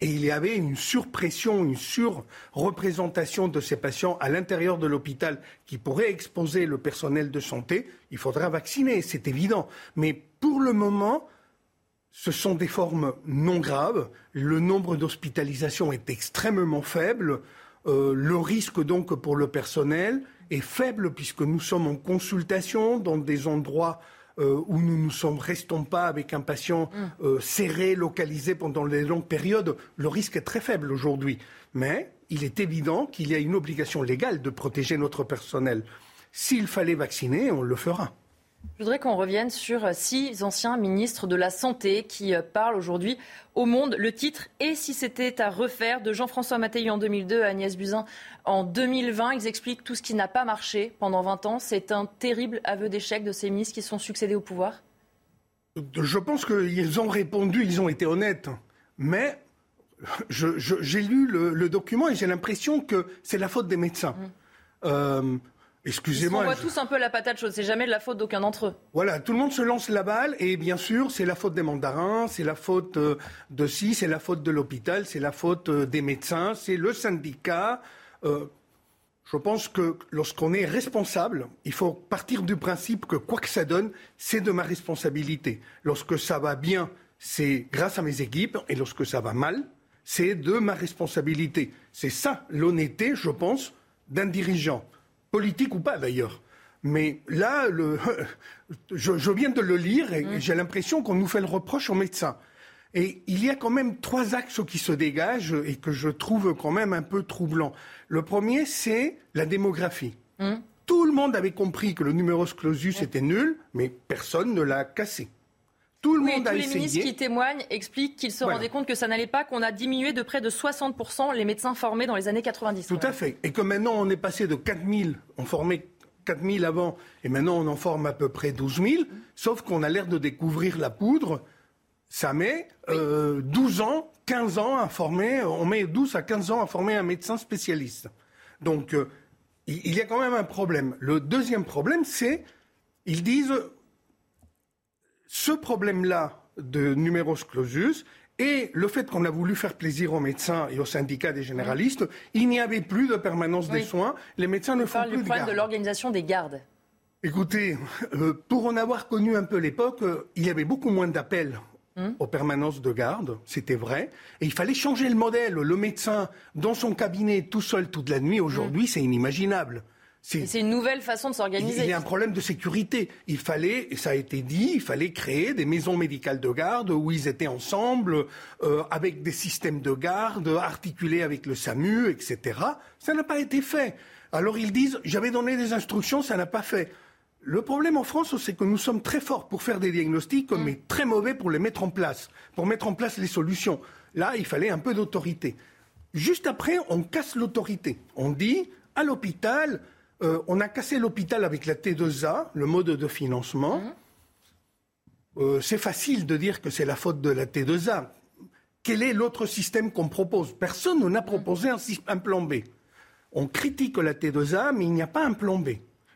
et il y avait une surpression, une surreprésentation de ces patients à l'intérieur de l'hôpital qui pourrait exposer le personnel de santé, il faudra vacciner, c'est évident. Mais pour le moment, ce sont des formes non graves. Le nombre d'hospitalisations est extrêmement faible. Euh, le risque donc pour le personnel est faible puisque nous sommes en consultation dans des endroits euh, où nous ne sommes, restons pas avec un patient mm. euh, serré, localisé pendant les longues périodes. Le risque est très faible aujourd'hui. Mais il est évident qu'il y a une obligation légale de protéger notre personnel. S'il fallait vacciner, on le fera. Je voudrais qu'on revienne sur six anciens ministres de la Santé qui euh, parlent aujourd'hui au Monde. Le titre Et si c'était à refaire de Jean-François Mattei en 2002 à Agnès Buzyn en 2020. Ils expliquent tout ce qui n'a pas marché pendant 20 ans. C'est un terrible aveu d'échec de ces ministres qui sont succédés au pouvoir Je pense qu'ils ont répondu, ils ont été honnêtes. Mais j'ai lu le, document et j'ai l'impression que c'est la faute des médecins. Mmh. Euh, Excusez-moi. On voit tous un peu la patate chaude. C'est jamais de la faute d'aucun d'entre eux. Voilà, tout le monde se lance la balle et bien sûr, c'est la faute des mandarins, c'est la faute euh, de ci, c'est la faute de l'hôpital, c'est la faute euh, des médecins, c'est le syndicat. Euh, je pense que lorsqu'on est responsable, il faut partir du principe que quoi que ça donne, c'est de ma responsabilité. Lorsque ça va bien, c'est grâce à mes équipes et lorsque ça va mal, c'est de ma responsabilité. C'est ça l'honnêteté, je pense, d'un dirigeant politique ou pas d'ailleurs. Mais là, le, je, viens de le lire et mm. j'ai l'impression qu'on nous fait le reproche aux médecins. Et il y a quand même trois axes qui se dégagent et que je trouve quand même un peu troublants. Le premier, c'est la démographie. Mm. Tout le monde avait compris que le numerus clausus était nul, mais personne ne l'a cassé. Tout le monde tous les ministres qui témoignent expliquent qu'ils se rendaient compte que ça n'allait pas, qu'on a diminué de près de 60% les médecins formés dans les années 90. Tout à fait. Et que maintenant, on est passé de 4 000, on formait 4 000 avant, et maintenant on en forme à peu près 12 000, sauf qu'on a l'air de découvrir la poudre. Ça met 12 euh, ans, 15 ans à former, on met 12 à 15 ans à former un médecin spécialiste. Donc, euh, il y a quand même un problème. Le deuxième problème, c'est, ils disent, ce problème-là de numerus clausus et le fait qu'on a voulu faire plaisir aux médecins et aux syndicats des généralistes, il n'y avait plus de permanence des soins. Les médecins ne font plus de problème de l'organisation des gardes. Écoutez, euh, pour en avoir connu un peu l'époque, euh, il y avait beaucoup moins d'appels hmm. aux permanences de garde, c'était vrai. Et il fallait changer le modèle. Le médecin, dans son cabinet, tout seul toute la nuit, aujourd'hui, hmm. c'est inimaginable. C'est une nouvelle façon de s'organiser. Il y a un problème de sécurité. Il fallait, et ça a été dit, il fallait créer des maisons médicales de garde où ils étaient ensemble, euh, avec des systèmes de garde articulés avec le SAMU, etc. Ça n'a pas été fait. Alors ils disent, j'avais donné des instructions, ça n'a pas fait. Le problème en France, c'est que nous sommes très forts pour faire des diagnostics, mm. mais très mauvais pour les mettre en place, pour mettre en place les solutions. Là, il fallait un peu d'autorité. Juste après, on casse l'autorité. On dit, à l'hôpital, euh, on a cassé l'hôpital avec la T2A, le mode de financement. Mmh. Euh, c'est facile de dire que c'est la faute de la T2A. Quel est l'autre système qu'on propose? Personne n'a proposé un, plan B. On critique la T2A, mais il n'y a pas un plan B.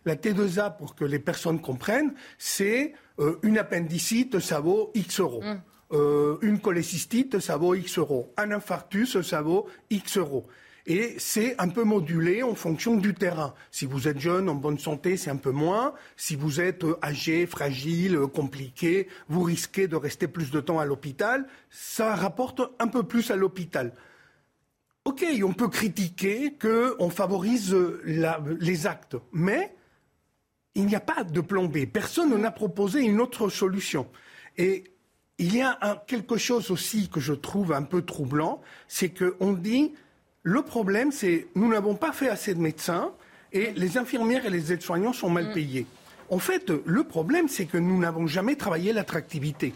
La T2A, pour que les personnes comprennent, c'est euh, une appendicite, ça vaut X euros. Mmh. une cholécystite, ça vaut X euros. Un infarctus, ça vaut X euros et c'est un peu modulé en fonction du terrain. Si vous êtes jeune, en bonne santé, c'est un peu moins. Si vous êtes euh, âgé, fragile, euh, compliqué, vous risquez de rester plus de temps à l'hôpital. Ça rapporte un peu plus à l'hôpital. Ok, on peut critiquer qu'on favorise euh, les actes, mais il n'y a pas de plan B. Personne n'a proposé une autre solution. Et il y a quelque chose aussi que je trouve un peu troublant, c'est qu'on dit le problème, c'est nous n'avons pas fait assez de médecins et les infirmières et les aides-soignants sont mal mm. payés. En fait, le problème, c'est que nous n'avons jamais travaillé l'attractivité,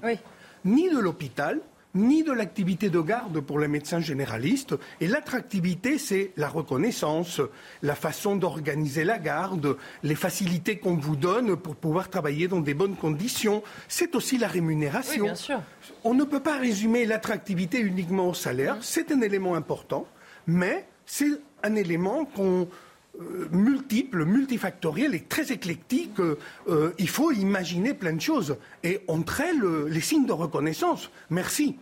ni de l'hôpital, ni de l'activité de garde pour les médecins généralistes. Et l'attractivité, c'est la reconnaissance, la façon d'organiser la garde, les facilités qu'on vous donne pour pouvoir travailler dans des bonnes conditions. C'est aussi la rémunération. On ne peut pas résumer l'attractivité uniquement au salaire. Mm. C'est un élément important mais c'est un élément euh, multiple, multifactoriel et très éclectique. Euh, il faut imaginer plein de choses. Et entre elles, les signes de reconnaissance. Merci.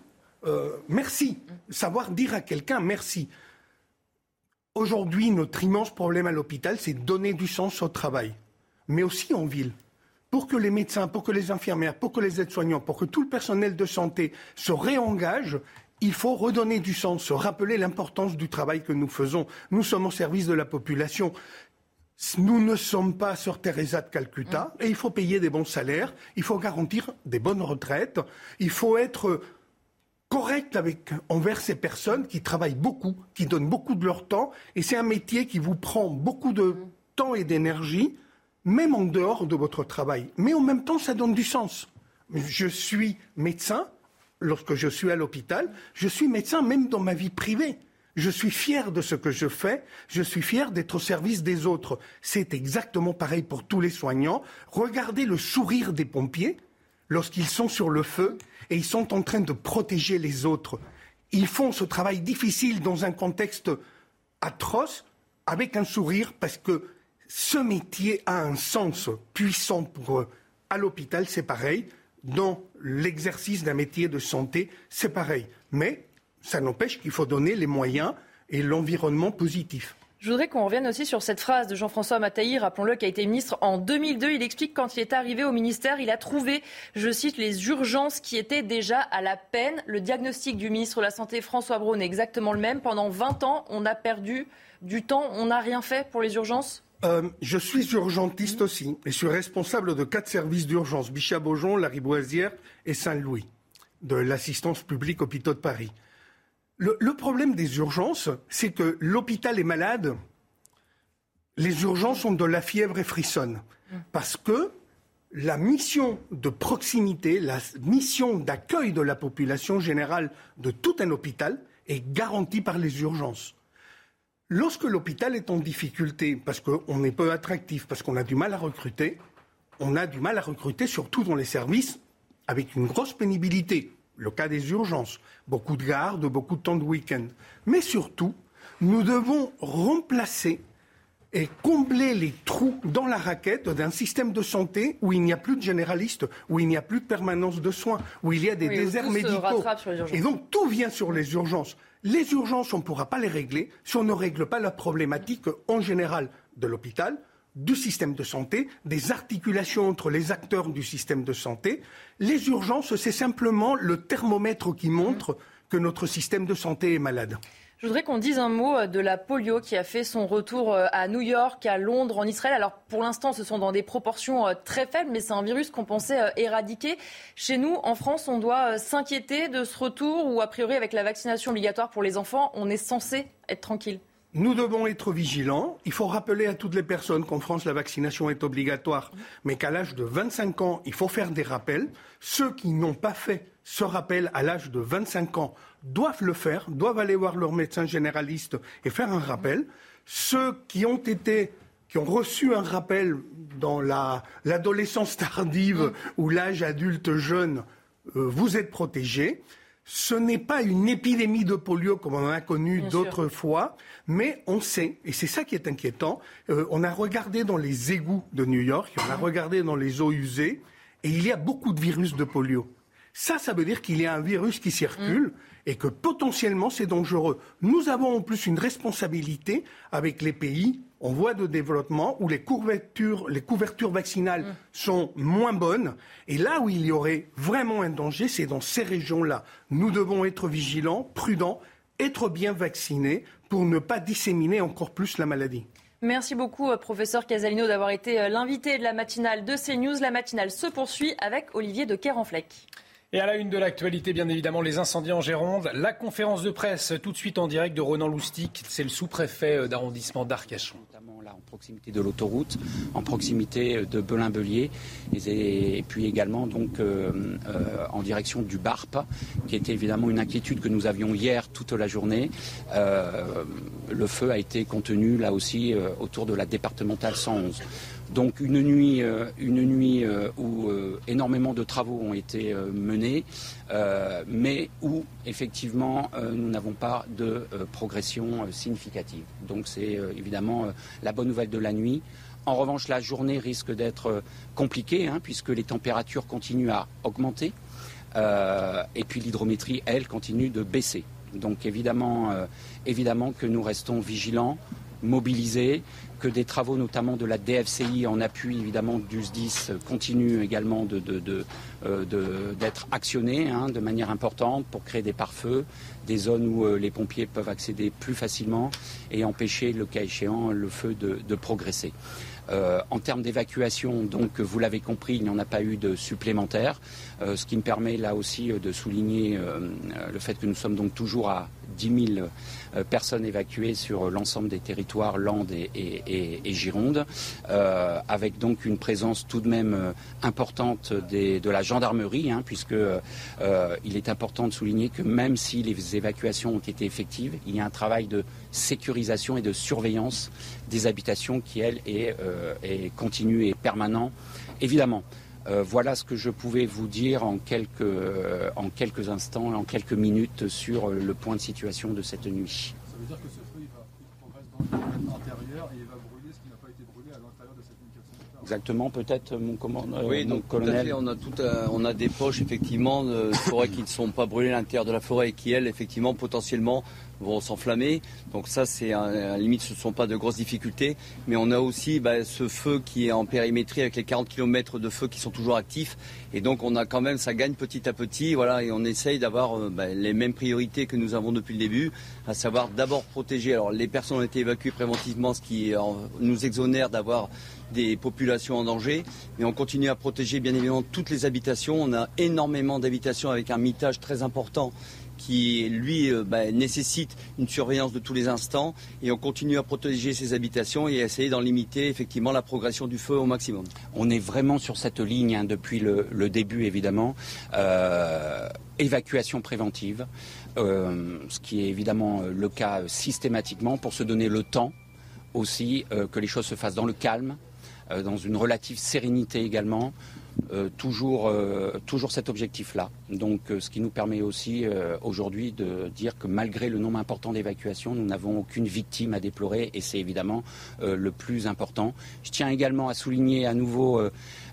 Euh, merci. Savoir dire à quelqu'un merci. Aujourd'hui, notre immense problème à l'hôpital, c'est donner du sens au travail, mais aussi en ville. Pour que les médecins, pour que les infirmières, pour que les aides-soignants, pour que tout le personnel de santé se réengage, il faut redonner du sens, se rappeler l'importance du travail que nous faisons. Nous sommes au service de la population. Nous ne sommes pas sur Teresa de Calcutta et il faut payer des bons salaires, il faut garantir des bonnes retraites, il faut être correct avec, envers ces personnes qui travaillent beaucoup, qui donnent beaucoup de leur temps et c'est un métier qui vous prend beaucoup de temps et d'énergie, même en dehors de votre travail. Mais en même temps, ça donne du sens. Je suis médecin, lorsque je suis à l'hôpital, je suis médecin même dans ma vie privée. Je suis fier de ce que je fais, je suis fier d'être au service des autres. C'est exactement pareil pour tous les soignants. Regardez le sourire des pompiers lorsqu'ils sont sur le feu et ils sont en train de protéger les autres. Ils font ce travail difficile dans un contexte atroce avec un sourire parce que ce métier a un sens puissant pour eux. À l'hôpital, c'est pareil. Dans l'exercice d'un métier de santé, c'est pareil. Mais ça n'empêche qu'il faut donner les moyens et l'environnement positif. Je voudrais qu'on revienne aussi sur cette phrase de Jean-François Mataï, rappelons-le, qui a été ministre en 2002. Il explique quand il est arrivé au ministère, il a trouvé, je cite, les urgences qui étaient déjà à la peine. Le diagnostic du ministre de la Santé, François Braun, est exactement le même. Pendant 20 ans, on a perdu du temps, on n'a rien fait pour les urgences? Euh, je suis urgentiste aussi et je suis responsable de quatre services d'urgence, Bichat-Beaujon, la Riboisière et Saint-Louis, de l'assistance publique hôpitaux de Paris. Le, problème des urgences, c'est que l'hôpital est malade, les urgences ont de la fièvre et frissonnent. Parce que la mission de proximité, la mission d'accueil de la population générale de tout un hôpital est garantie par les urgences. Lorsque l'hôpital est en difficulté, parce qu'on est peu attractif, parce qu'on a du mal à recruter, on a du mal à recruter surtout dans les services avec une grosse pénibilité le cas des urgences, beaucoup de gardes, beaucoup de temps de week-end. Mais surtout, nous devons remplacer et combler les trous dans la raquette d'un système de santé où il n'y a plus de généralistes, où il n'y a plus de permanence de soins, où il y a des déserts médicaux. Et donc tout vient sur les urgences. Les urgences, on ne pourra pas les régler si on ne règle pas la problématique en général de l'hôpital, du système de santé, des articulations entre les acteurs du système de santé. Les urgences, c'est simplement le thermomètre qui montre que notre système de santé est malade. Je voudrais qu'on dise un mot euh, de la polio qui a fait son retour euh, à New York, à Londres, en Israël. Alors pour l'instant, ce sont dans des proportions euh, très faibles, mais c'est un virus qu'on pensait éradiquer. Chez nous, en France, on doit s'inquiéter de ce retour ou a priori avec la vaccination obligatoire pour les enfants, on est censé être tranquille? Nous devons être vigilants. Il faut rappeler à toutes les personnes qu'en France, la vaccination est obligatoire, mais qu'à l'âge de 25 ans, il faut faire des rappels. Ceux qui n'ont pas fait ce rappel à l'âge de 25 ans doivent le faire, doivent aller voir leur médecin généraliste et faire un rappel. Ceux qui ont été qui ont reçu un rappel dans l'adolescence tardive ou l'âge adulte jeune, euh, vous êtes protégés ce n'est pas une épidémie de polio comme on en a connu d'autres fois, mais on sait, et c'est ça qui est inquiétant, euh, on a regardé dans les égouts de New York, on a regardé dans les eaux usées, et il y a beaucoup de virus de polio. Ça, ça veut dire qu'il y a un virus qui circule mm. et que potentiellement c'est dangereux. Nous avons en plus une responsabilité avec les pays en voie de développement où les couvertures, les couvertures vaccinales mm. sont moins bonnes. Et là où il y aurait vraiment un danger, c'est dans ces régions-là. Nous devons être vigilants, prudents, être bien vaccinés pour ne pas disséminer encore plus la maladie. Merci beaucoup, euh, professeur Casalino, d'avoir été euh, l'invité de la matinale de CNews. La matinale se poursuit avec Olivier de Kerenfleck. Et à la une de l'actualité, bien évidemment, les incendies en Gironde. La conférence de presse, tout de suite en direct de Ronan Loustic, c'est le sous-préfet euh, d'arrondissement d'Arcachon. Notamment là, en proximité de l'autoroute, en proximité euh, de Belin-Belier, et, puis également donc euh, en direction du BARP, qui était évidemment une inquiétude que nous avions hier toute la journée. le feu a été contenu là aussi autour de la départementale 111. Donc une nuit, euh, une nuit euh, où euh, énormément de travaux ont été menés, mais où effectivement nous n'avons pas de progression significative. Donc c'est évidemment la bonne nouvelle de la nuit. En revanche, la journée risque d'être compliquée hein, puisque les températures continuent à augmenter et puis l'hydrométrie, elle, continue de baisser. Donc évidemment, évidemment que nous restons vigilants, mobilisés, que des travaux notamment de la DFCI en appui évidemment du SDIS continuent également euh, d'être actionnés hein, de manière importante pour créer des pare-feux, des zones où euh, les pompiers peuvent accéder plus facilement et empêcher le cas échéant le feu de progresser. Euh, en termes d'évacuation, donc vous l'avez compris, il n'y en a pas eu de supplémentaire, euh, ce qui me permet là aussi euh, de souligner le fait que nous sommes donc toujours à 10 000 personnes évacuées sur l'ensemble des territoires Landes et, Gironde, avec donc une présence tout de même importante de la gendarmerie, hein, puisque il est important de souligner que même si les évacuations ont été effectives, il y a un travail de sécurisation et de surveillance des habitations qui, elle, est, euh, continue et permanent. Évidemment, euh, voilà ce que je pouvais vous dire en quelques, euh, en quelques instants, en quelques minutes sur le point de situation de cette nuit. Ça veut dire que ce feu, il, progresse Exactement, peut-être mon commandant. Oui, donc tout à fait, on a, tout on a des poches effectivement de forêts qui ne sont pas brûlées à l'intérieur de la forêt et qui elles effectivement potentiellement vont s'enflammer. Donc ça, c'est à la limite, ce ne sont pas de grosses difficultés. Mais on a aussi bah, ce feu qui est en périmétrie avec les 40 km de feu qui sont toujours actifs. Et donc on a quand même, ça gagne petit à petit. Voilà, et on essaye d'avoir euh, bah, les mêmes priorités que nous avons depuis le début, à savoir d'abord protéger. Alors les personnes ont été évacuées préventivement, ce qui nous exonère d'avoir des populations en danger. Mais on continue à protéger bien évidemment toutes les habitations. On a énormément d'habitations avec un mitage très important qui, lui, euh, bah, nécessite une surveillance de tous les instants. Et on continue à protéger ces habitations et à essayer d'en limiter effectivement la progression du feu au maximum. On est vraiment sur cette ligne hein, depuis le, début, évidemment. Euh, évacuation préventive, euh, ce qui est évidemment le cas systématiquement pour se donner le temps aussi que les choses se fassent dans le calme, dans une relative sérénité également, euh, toujours, euh, toujours cet objectif-là. Donc, euh, ce qui nous permet aussi aujourd'hui de dire que malgré le nombre important d'évacuations, nous n'avons aucune victime à déplorer et c'est évidemment le plus important. Je tiens également à souligner à nouveau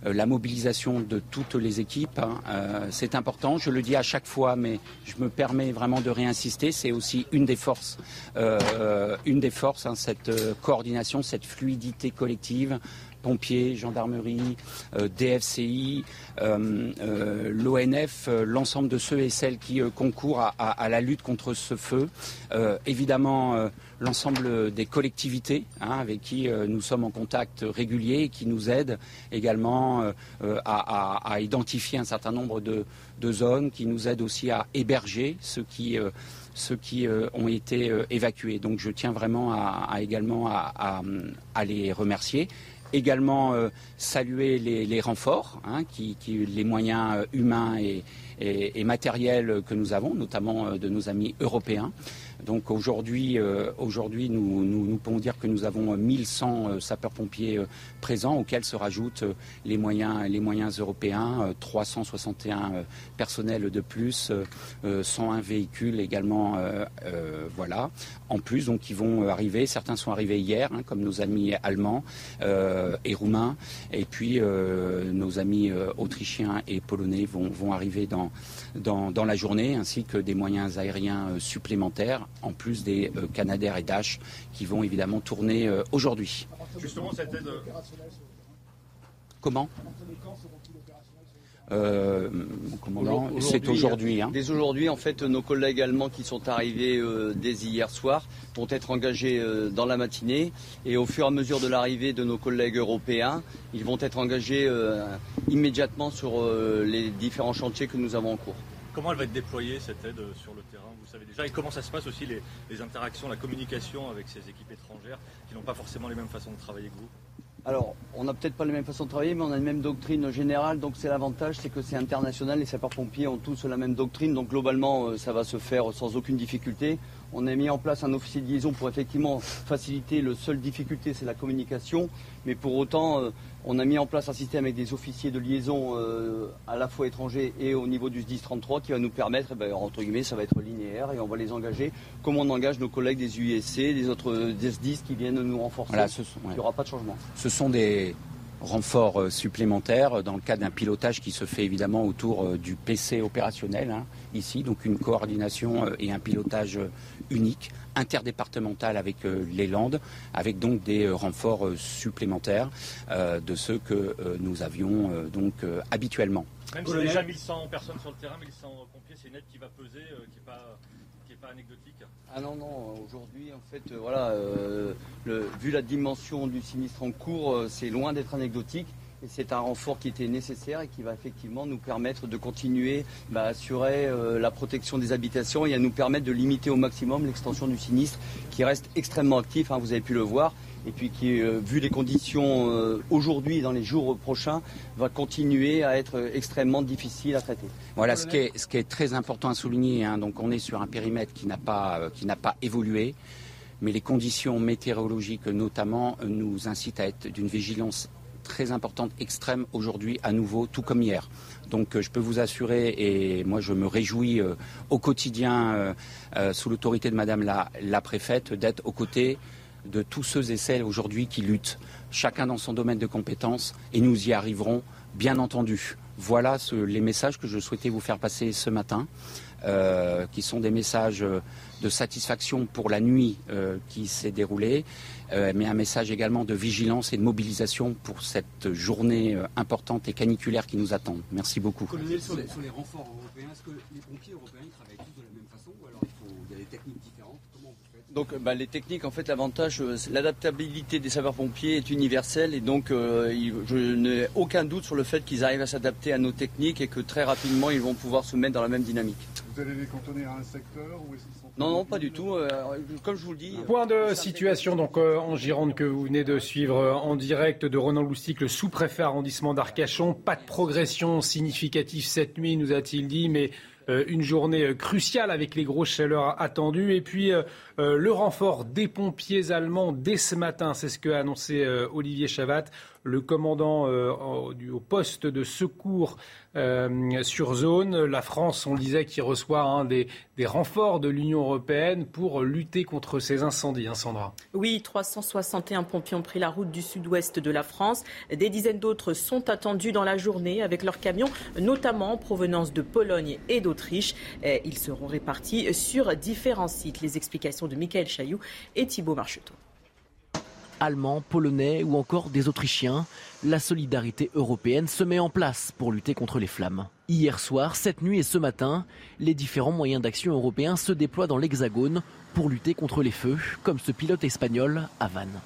la mobilisation de toutes les équipes. Hein. c'est important, je le dis à chaque fois, mais je me permets vraiment de réinsister. C'est aussi une des forces, une des forces, hein, cette coordination, cette fluidité collective pompiers, gendarmerie, euh, DFCI, euh, euh, l'ONF, l'ensemble de ceux et celles qui concourent à, la lutte contre ce feu. évidemment, l'ensemble des collectivités hein, avec qui nous sommes en contact régulier et qui nous aident également à, identifier un certain nombre de, zones, qui nous aident aussi à héberger ceux qui ont été évacués. Donc je tiens vraiment également à, les remercier également euh, saluer les, renforts, hein, les moyens euh, humains et, et, matériels que nous avons, notamment euh, de nos amis européens. Donc aujourd'hui, euh, aujourd'hui nous, nous, pouvons dire que nous avons 1100 euh, sapeurs-pompiers présents, auxquels se rajoutent les moyens, les moyens européens, 361 personnels de plus, 101 véhicules également, voilà. En plus, donc, qui vont arriver. Certains sont arrivés hier, hein, comme nos amis allemands et roumains, et puis nos amis autrichiens et polonais vont, vont arriver dans dans, la journée, ainsi que des moyens aériens euh, supplémentaires, en plus des euh, Canadair et Dash qui vont évidemment tourner euh, aujourd'hui. Justement, cette aide. Comment? Euh, c'est aujourd'hui. Hein. Dès aujourd'hui, en fait, nos collègues allemands qui sont arrivés euh, dès hier soir vont être engagés euh, dans la matinée. Et au fur et à mesure de l'arrivée de nos collègues européens, ils vont être engagés immédiatement sur les différents chantiers que nous avons en cours. Comment elle va être déployée, cette aide sur le terrain Vous savez déjà? Et comment ça se passe aussi, les, les interactions, la communication avec ces équipes étrangères qui n'ont pas forcément les mêmes façons de travailler que vous? Alors, on n'a peut-être pas les mêmes façons de travailler, mais on a une même doctrine générale. Donc, c'est l'avantage, c'est que c'est international. Les sapeurs-pompiers ont tous la même doctrine. Donc, globalement, euh, ça va se faire sans aucune difficulté. On a mis en place un officier de liaison pour effectivement faciliter. Le seule difficulté, c'est la communication. Mais pour autant, euh, on a mis en place un système avec des officiers de liaison euh, à la fois étrangers et au niveau du SDIS 33 qui va nous permettre, eh ben, entre guillemets, ça va être linéaire et on va les engager comme on engage nos collègues des USC, des autres des SDIS qui viennent nous renforcer. Il n'y aura pas de changement. Ce sont des renforts euh, supplémentaires dans le cadre d'un pilotage qui se fait évidemment autour du PC opérationnel hein, ici, donc une coordination et un pilotage unique, interdépartemental avec euh, les Landes, avec donc des euh, renforts euh, supplémentaires de ceux que nous avions donc habituellement. Même si déjà 1100 personnes sur le terrain, 1100 pompiers, c'est une aide qui va peser, qui n'est pas, pas anecdotique ah non, non, aujourd'hui, en fait, voilà, vu la dimension du sinistre en cours, c'est loin d'être anecdotique c'est un renfort qui était nécessaire et qui va effectivement nous permettre de continuer bah, à assurer euh, la protection des habitations et à nous permettre de limiter au maximum l'extension du sinistre qui reste extrêmement actif, hein, vous avez pu le voir, et puis qui, euh, vu les conditions euh, aujourd'hui et dans les jours prochains, va continuer à être extrêmement difficile à traiter. Voilà, ce qui est, ce qui est très important à souligner, hein, donc on est sur un périmètre qui n'a pas, qui n'a pas évolué mais les conditions météorologiques notamment nous incitent à être d'une vigilance très importante, extrême aujourd'hui à nouveau, tout comme hier. Donc euh, je peux vous assurer, et moi je me réjouis euh, au quotidien, euh, sous l'autorité de Madame la, préfète, d'être aux côtés de tous ceux et celles aujourd'hui qui luttent, chacun dans son domaine de compétences, et nous y arriverons, bien entendu. Voilà les messages que je souhaitais vous faire passer ce matin, qui sont des messages de satisfaction pour la nuit qui s'est déroulée, mais un message également de vigilance et de mobilisation pour cette journée importante et caniculaire qui nous attend. Merci beaucoup. Colonel, sur les, renforts européens, est-ce que les pompiers européens travaillent tous de la même façon ou alors il, y a des techniques différentes? Donc bah, les techniques, en fait, l'avantage, euh, l'adaptabilité des sapeurs-pompiers est universelle et donc euh, je n'ai aucun doute sur le fait qu'ils arrivent à s'adapter à nos techniques et que très rapidement ils vont pouvoir se mettre dans la même dynamique. Vous allez les cantonner à un secteur ou Non, non, pas du tout. Euh, comme je vous le dis. Point de situation donc en Gironde que vous venez de suivre en direct de Renan Loustic, le sous-préfet arrondissement d'Arcachon. Pas de progression significative cette nuit, nous a-t-il dit, mais euh, une journée euh, cruciale avec les grosses chaleurs attendues. Et puis euh, le renfort des pompiers allemands dès ce matin, c'est ce qu'a annoncé Olivier Chavat le commandant euh, au poste de secours euh, sur zone. La France, on disait, qui reçoit des, renforts de l'Union européenne pour lutter contre ces incendies. Hein, Sandra Oui, 361 pompiers ont pris la route du sud-ouest de la France. Des dizaines d'autres sont attendus dans la journée avec leurs camions, notamment en provenance de Pologne et d'Autriche. Ils seront répartis sur différents sites. Les explications de Michael Chailloux et Thibault Marcheteau allemands, polonais ou encore des Autrichiens. La solidarité européenne se met en place pour lutter contre les flammes. Hier soir, cette nuit et ce matin, les différents moyens d'action européens se déploient dans l'Hexagone pour lutter contre les feux, comme ce pilote espagnol à Vannes.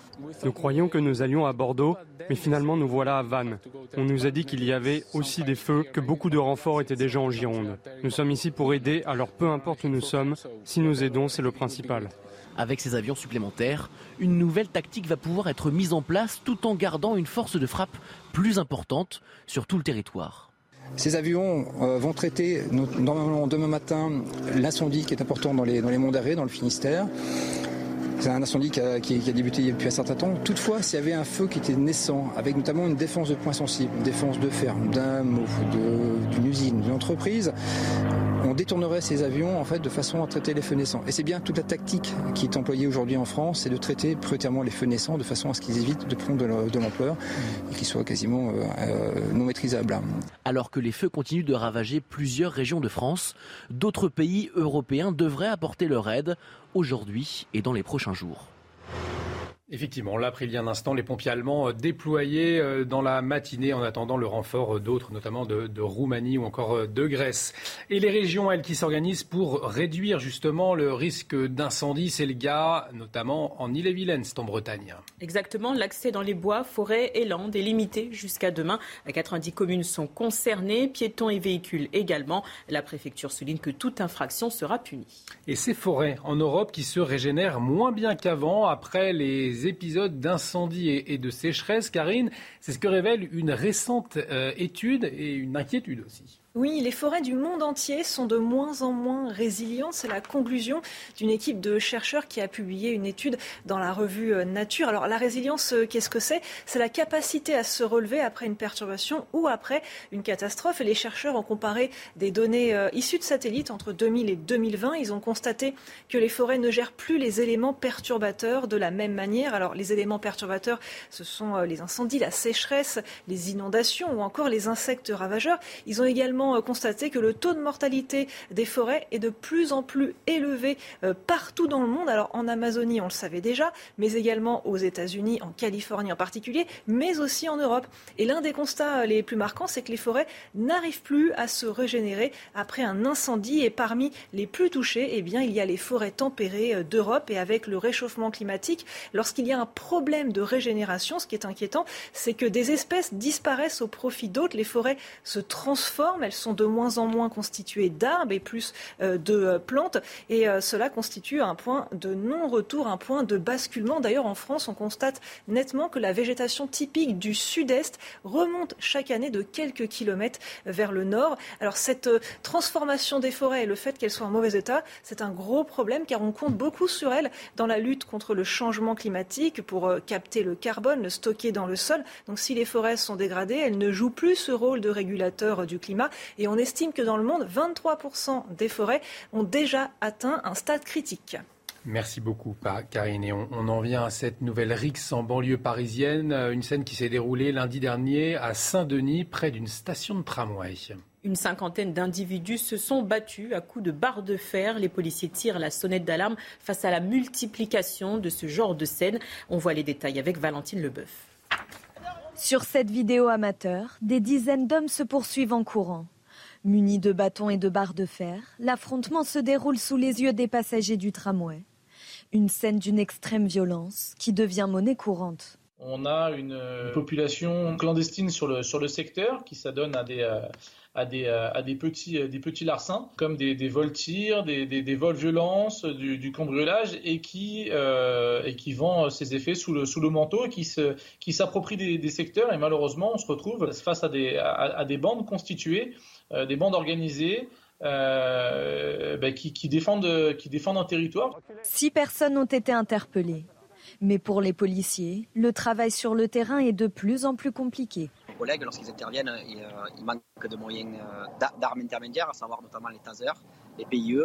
Nous croyions que nous allions à Bordeaux, mais finalement nous voilà à Vannes. On nous a dit qu'il y avait aussi des feux, que beaucoup de renforts étaient déjà en Gironde. Nous sommes ici pour aider, alors peu importe où nous sommes, si nous aidons, c'est le principal. Avec ces avions supplémentaires, une nouvelle tactique va pouvoir être mise en place tout en gardant une force de frappe plus importante sur tout le territoire. Ces avions euh, vont traiter normalement demain matin l'incendie qui est important dans les, monts d'Arrée, dans le Finistère. C'est un incendie qui a, débuté depuis un certain temps. Toutefois, s'il y avait un feu qui était naissant, avec notamment une défense de points sensibles, une défense de ferme, d'un mot, d'une usine, d'une entreprise, on détournerait ces avions en fait de façon à traiter les feux naissants. Et c'est bien toute la tactique qui est employée aujourd'hui en France, c'est de traiter prioritairement les feux naissants de façon à ce qu'ils évitent de prendre de l'ampleur et qu'ils soient quasiment euh, euh, non maîtrisables. Alors que les feux continuent de ravager plusieurs régions de France, d'autres pays européens devraient apporter leur aide aujourd'hui et dans les prochains jours. Effectivement, on l'a appris il y a un instant, les pompiers allemands euh, déployés euh, dans la matinée en attendant le renfort euh, d'autres, notamment de, Roumanie ou encore de Grèce. Et les régions, elles, qui s'organisent pour réduire justement le risque d'incendie, c'est le cas notamment en Ille-et-Vilaine, c'est en Bretagne. Exactement, l'accès dans les bois, forêts et landes est limité jusqu'à demain. 90 communes sont concernées, piétons et véhicules également. La préfecture souligne que toute infraction sera punie. Et ces forêts en Europe qui se régénèrent moins bien qu'avant après les épisodes d'incendie et, de sécheresse. Karine, c'est ce que révèle une récente euh, étude et une inquiétude aussi. Oui, les forêts du monde entier sont de moins en moins résilientes. C'est la conclusion d'une équipe de chercheurs qui a publié une étude dans la revue euh, Nature. Alors la résilience, euh, qu'est-ce que c'est? C'est la capacité à se relever après une perturbation ou après une catastrophe. Et les chercheurs ont comparé des données euh, issues de satellites entre 2000 et 2020. Ils ont constaté que les forêts ne gèrent plus les éléments perturbateurs de la même manière. Alors les éléments perturbateurs, ce sont les incendies, la sécheresse, les inondations ou encore les insectes ravageurs. Ils ont également euh, constaté que le taux de mortalité des forêts est de plus en plus élevé euh, partout dans le monde. Alors en Amazonie, on le savait déjà, mais également aux États-Unis, en Californie en particulier, mais aussi en Europe. Et l'un des constats euh, les plus marquants, c'est que les forêts n'arrivent plus à se régénérer après un incendie. Et parmi les plus touchées, eh bien, il y a les forêts tempérées d'Europe. Et avec le réchauffement climatique, lorsqu'il y a un problème de régénération, ce qui est inquiétant, c'est que des espèces disparaissent au profit d'autres. Les forêts se transforment, sont de moins en moins constituées d'arbres et plus euh, de euh, plantes. Et euh, cela constitue un point de non-retour, un point de basculement. D'ailleurs, en France, on constate nettement que la végétation typique du sud-est remonte chaque année de quelques kilomètres vers le nord. Alors cette transformation des forêts et le fait qu'elles soient en mauvais état, c'est un gros problème car on compte beaucoup sur elles dans la lutte contre le changement climatique pour capter le carbone, le stocker dans le sol. Donc si les forêts sont dégradées, elles ne jouent plus ce rôle de régulateur du climat et on estime que dans le monde, 23% des forêts ont déjà atteint un stade critique. Merci beaucoup, Karine. Et on, en vient à cette nouvelle rixe en banlieue parisienne, une scène qui s'est déroulée lundi dernier à Saint-Denis, près d'une station de tramway. Une cinquantaine d'individus se sont battus à coups de barres de fer. Les policiers tirent la sonnette d'alarme face à la multiplication de ce genre de scène. On voit les détails avec Valentine Leboeuf. Sur cette vidéo amateur, des dizaines d'hommes se poursuivent en courant. Munis de bâtons et de barres de fer, l'affrontement se déroule sous les yeux des passagers du tramway. Une scène d'une extrême violence qui devient monnaie courante. On a une, population clandestine sur le, sur le secteur qui s'adonne à des, euh, à des, euh, à des, petits, euh, des petits larcins, comme des, des vols tirs, des, des, des, vols violences, du, du cambriolage, et qui, euh, et qui vend ses effets sous le, sous le manteau, et qui, se, qui s'approprient des, des, secteurs. Et malheureusement, on se retrouve face à des, à, des bandes constituées, des bandes organisées. Euh, ben, qui, qui, défendent, qui défendent un territoire. Six personnes ont été interpellées. Mais pour les policiers, le travail sur le terrain est de plus en plus compliqué collègues, lorsqu'ils interviennent, il, euh, manque de moyens euh, d'armes intermédiaires, à savoir notamment les tasers, les PIE.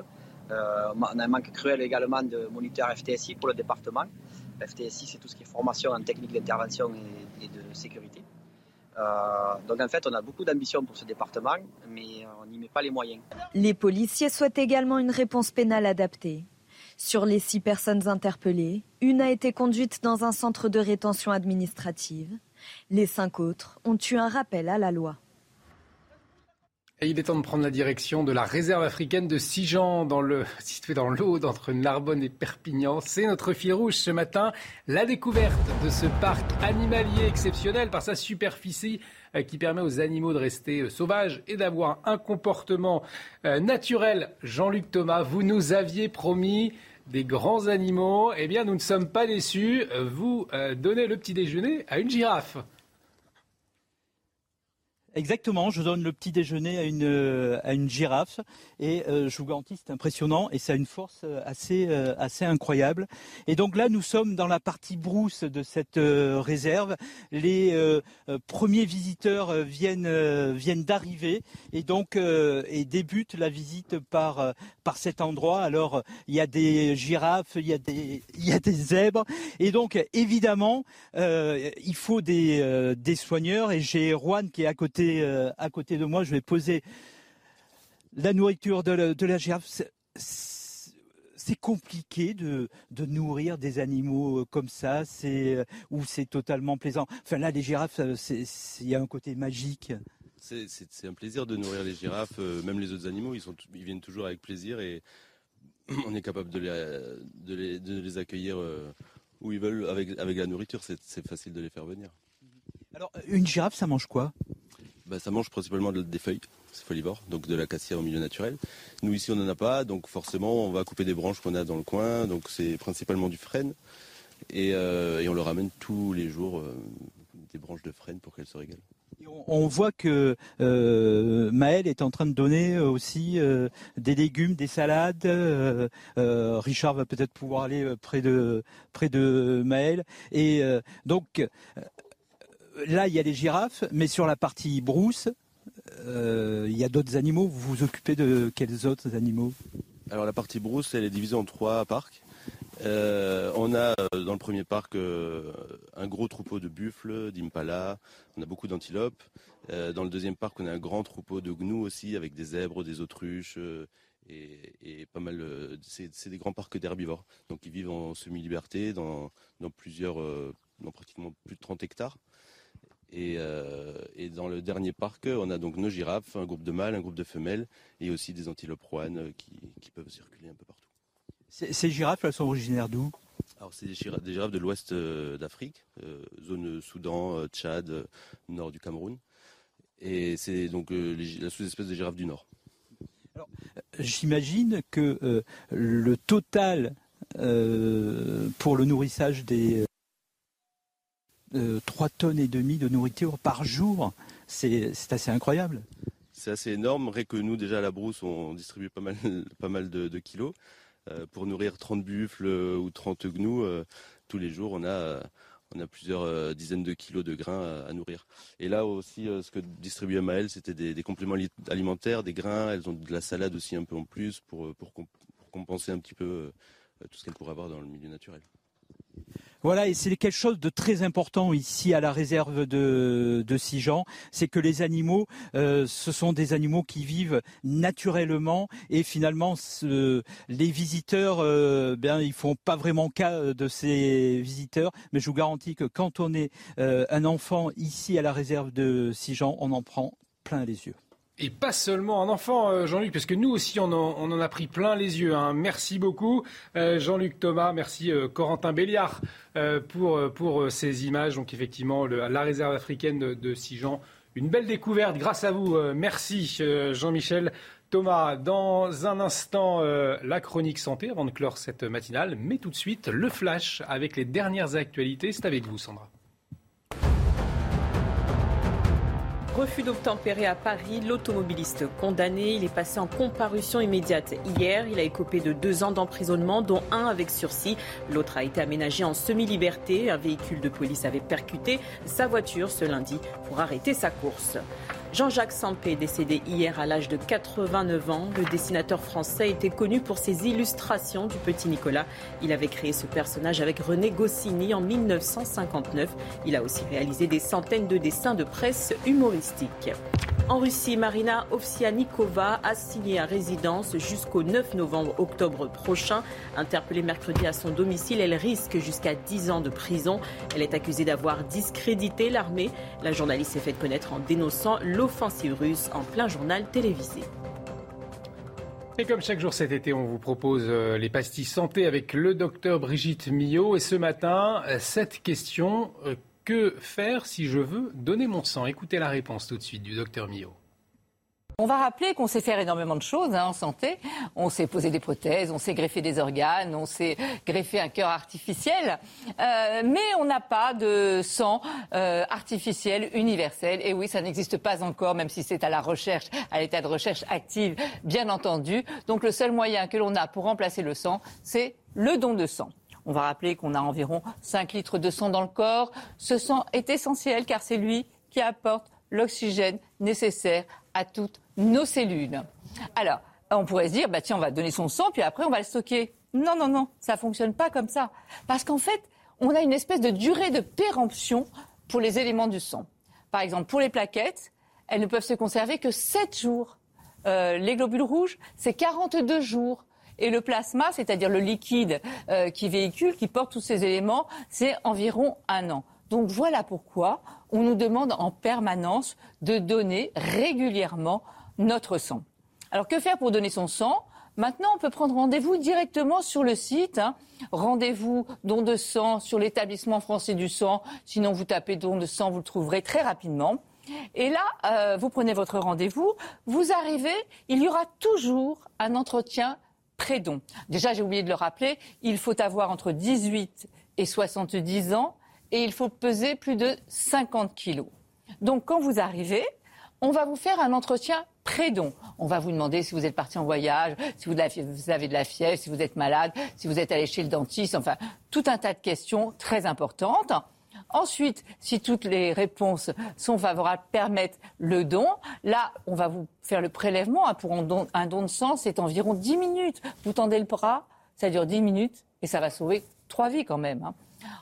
Euh, on a un manque cruel également de moniteurs FTSI pour le département. FTSI, c'est tout ce qui est formation en technique d'intervention et, de sécurité. Donc en fait, on a beaucoup d'ambition pour ce département, mais on n'y met pas les moyens. Les policiers souhaitent également une réponse pénale adaptée. Sur les six personnes interpellées, une a été conduite dans un centre de rétention administrative. Les cinq autres ont eu un rappel à la loi. Et il est temps de prendre la direction de la réserve africaine de Sijan, dans le, située dans l'Aude, entre Narbonne et Perpignan. C'est notre fil rouge ce matin. La découverte de ce parc animalier exceptionnel par sa superficie euh, qui permet aux animaux de rester euh, sauvages et d'avoir un comportement euh, naturel. Jean-Luc Thomas, vous nous aviez promis des grands animaux, eh bien, nous ne sommes pas déçus. Vous donnez le petit déjeuner à une girafe. Exactement, je donne le petit déjeuner à une, euh, à une girafe et euh, je vous garantis c'est impressionnant et ça a une force euh, assez, assez incroyable. Et donc là nous sommes dans la partie brousse de cette réserve. Les premiers visiteurs viennent, viennent d'arriver et donc et débutent la visite par, par cet endroit. Alors il y a des girafes, il y a des, il y a des zèbres et donc évidemment il faut des, des soigneurs et j'ai Juan qui est à côté euh, à côté de moi. Je vais poser la nourriture de la, girafe. C'est compliqué de, nourrir des animaux euh, comme ça, c'est euh, ou c'est totalement plaisant. Enfin là, les girafes, il y a un côté magique. C'est un plaisir de nourrir les girafes, même les autres animaux, ils, sont, ils viennent toujours avec plaisir et on est capable de les, de les, accueillir où ils veulent avec, avec la nourriture, c'est facile de les faire venir. Alors, une girafe, ça mange quoi? Bah, ça mange principalement des feuilles, c'est folivore, donc de l'acacia au milieu naturel. Nous ici on n'en a pas, donc forcément on va couper des branches qu'on a dans le coin, donc c'est principalement du frêne. Et, euh, on le ramène tous les jours euh, des branches de frêne pour qu'elles se régalent. On voit que euh, Maël est en train de donner aussi des légumes, des salades. Richard va peut-être pouvoir aller près de près de Maël. Et donc là, il y a les girafes, mais sur la partie brousse, euh, il y a d'autres animaux. Vous vous occupez de quels autres animaux? Alors la partie brousse, elle est divisée en trois parcs. Euh, on a euh, dans le premier parc un gros troupeau de buffles, d'impala, on a beaucoup d'antilopes. dans le deuxième parc, on a un grand troupeau de gnous aussi, avec des zèbres, des autruches et, pas mal. c'est des grands parcs d'herbivores, donc ils vivent en semi-liberté dans, dans plusieurs, dans pratiquement plus de 30 hectares. Euh, et, dans le dernier parc, on a donc nos girafes, un groupe de mâles, un groupe de femelles, et aussi des antilopes roines euh, qui, peuvent circuler un peu partout. Ces girafes, elles sont originaires d'où? Alors c'est des, girafes, de l'ouest euh, d'Afrique, zone Soudan, Tchad, nord du Cameroun. Et c'est donc la sous-espèce des girafes du nord. J'imagine que le total pour le nourrissage des, 3 tonnes et demie de nourriture par jour. C'est assez incroyable. C'est assez énorme. Rien que nous, déjà à la brousse, on distribue pas mal, pas mal de, kilos. Euh, pour nourrir 30 buffles euh, ou 30 gnous, euh, tous les jours, on a, on a plusieurs dizaines de kilos de grains à, nourrir. Et là aussi, ce que distribuait Maël, c'était des, compléments alimentaires, des grains. Elles ont de la salade aussi un peu en plus pour, pour, compenser un petit peu tout ce qu'elle pourrait avoir dans le milieu naturel. Voilà, et c'est quelque chose de très important ici à la réserve de, de c'est que les animaux, euh, ce sont des animaux qui vivent naturellement et finalement les visiteurs, euh, bien ils font pas vraiment cas de ces visiteurs, mais je vous garantis que quand on est euh, un enfant ici à la réserve de Sijan, on en prend plein les yeux. Et pas seulement un enfant, euh, Jean-Luc, parce que nous aussi, on en, a pris plein les yeux. Hein. Merci beaucoup, euh, Jean-Luc Thomas. Merci, euh, Corentin Béliard, pour, pour ces images. Donc, effectivement, la réserve africaine de, de Sijan. Une belle découverte grâce à vous. merci, Jean-Michel. Thomas, dans un instant, la chronique santé avant de clore cette matinale, mais tout de suite, le flash avec les dernières actualités. C'est avec vous, Sandra. Refus d'obtempérer à Paris, l'automobiliste condamné, il est passé en comparution immédiate hier. Il a écopé de deux ans d'emprisonnement, dont un avec sursis. L'autre a été aménagé en semi-liberté. Un véhicule de police avait percuté sa voiture ce lundi pour arrêter sa course. Jean-Jacques Sampé, décédé hier à l'âge de 89 ans, le dessinateur français était connu pour ses illustrations du petit Nicolas. Il avait créé ce personnage avec René Goscinny en 1959. Il a aussi réalisé des centaines de dessins de presse humoristiques. En Russie, Marina Ovsianikova a signé à résidence jusqu'au 9 novembre-octobre prochain. Interpellée mercredi à son domicile, elle risque jusqu'à 10 ans de prison. Elle est accusée d'avoir discrédité l'armée. La journaliste s'est fait connaître en dénonçant l'offensive russe en plein journal télévisé. Et comme chaque jour cet été, on vous propose euh, les pastilles santé avec le docteur Brigitte Millot. Et ce matin, euh, cette question, euh, que faire si je veux donner mon sang? Écoutez la réponse tout de suite du docteur Millot. On va rappeler qu'on sait faire énormément de choses hein, en santé. On sait poser des prothèses, on sait greffer des organes, on sait greffer un cœur artificiel, euh, mais on n'a pas de sang euh, artificiel universel. Et oui, ça n'existe pas encore, même si c'est à la recherche, à l'état de recherche active, bien entendu. Donc le seul moyen que l'on a pour remplacer le sang, c'est le don de sang. On va rappeler qu'on a environ 5 litres de sang dans le corps. Ce sang est essentiel car c'est lui qui apporte l'oxygène nécessaire à toutes nos cellules. Alors, on pourrait se dire, bah tiens, on va donner son sang, puis après on va le stocker. Non, non, non, ça ne fonctionne pas comme ça. Parce qu'en fait, on a une espèce de durée de péremption pour les éléments du sang. Par exemple, pour les plaquettes, elles ne peuvent se conserver que 7 jours. Euh, les globules rouges, c'est 42 jours. Et le plasma, c'est-à-dire le liquide euh, qui véhicule, qui porte tous ces éléments, c'est environ un an. Donc voilà pourquoi on nous demande en permanence de donner régulièrement notre sang. Alors que faire pour donner son sang? Maintenant, on peut prendre rendez-vous directement sur le site. Hein. Rendez-vous don de sang sur l'établissement français du sang. Sinon, vous tapez don de sang, vous le trouverez très rapidement. Et là, euh, vous prenez votre rendez-vous, vous arrivez, il y aura toujours un entretien pré-don. Déjà, j'ai oublié de le rappeler, il faut avoir entre 18 et 70 ans et il faut peser plus de 50 kilos. Donc, quand vous arrivez, on va vous faire un entretien pré-don. On va vous demander si vous êtes parti en voyage, si vous avez de la fièvre, si vous êtes malade, si vous êtes allé chez le dentiste, enfin, tout un tas de questions très importantes. Ensuite, si toutes les réponses sont favorables, permettent le don, là, on va vous faire le prélèvement. Hein, pour un don, de sang, c'est environ 10 minutes. Vous tendez le bras, ça dure 10 minutes et ça va sauver trois vies quand même. Hein.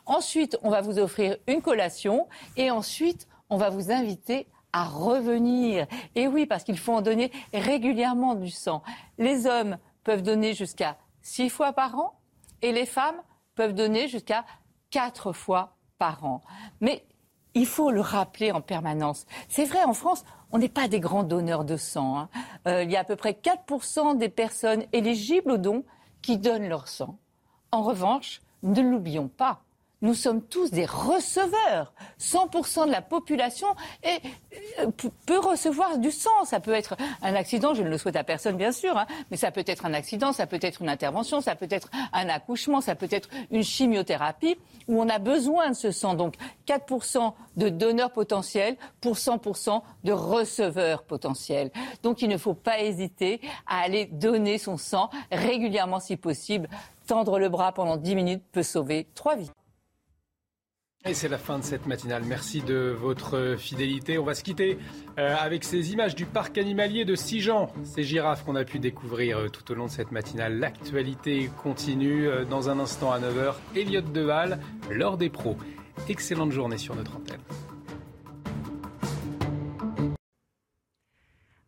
Ensuite, on va vous offrir une collation et ensuite, on va vous inviter à revenir. Et oui, parce qu'il faut en donner régulièrement du sang. Les hommes peuvent donner jusqu'à six fois par an et les femmes peuvent donner jusqu'à quatre fois par an. Mais il faut le rappeler en permanence. C'est vrai, en France, on n'est pas des grands donneurs de sang. Hein. Euh, il y a à peu près 4% des personnes éligibles au don qui donnent leur sang. En revanche, ne l'oublions pas, nous sommes tous des receveurs. 100% de la population euh, peut recevoir du sang. Ça peut être un accident, je ne le souhaite à personne bien sûr, hein, mais ça peut être un accident, ça peut être une intervention, ça peut être un accouchement, ça peut être une chimiothérapie où on a besoin de ce sang. Donc 4% de donneurs potentiels pour 100% de receveurs potentiels. Donc il ne faut pas hésiter à aller donner son sang régulièrement si possible. Tendre le bras pendant 10 minutes peut sauver trois vies. Et c'est la fin de cette matinale. Merci de votre fidélité. On va se quitter euh, avec ces images du parc animalier de Sijan. Ces girafes qu'on a pu découvrir euh, tout au long de cette matinale. L'actualité continue. Euh, dans un instant à 9h, Elliot Deval, l'heure des pros. Excellente journée sur notre antenne.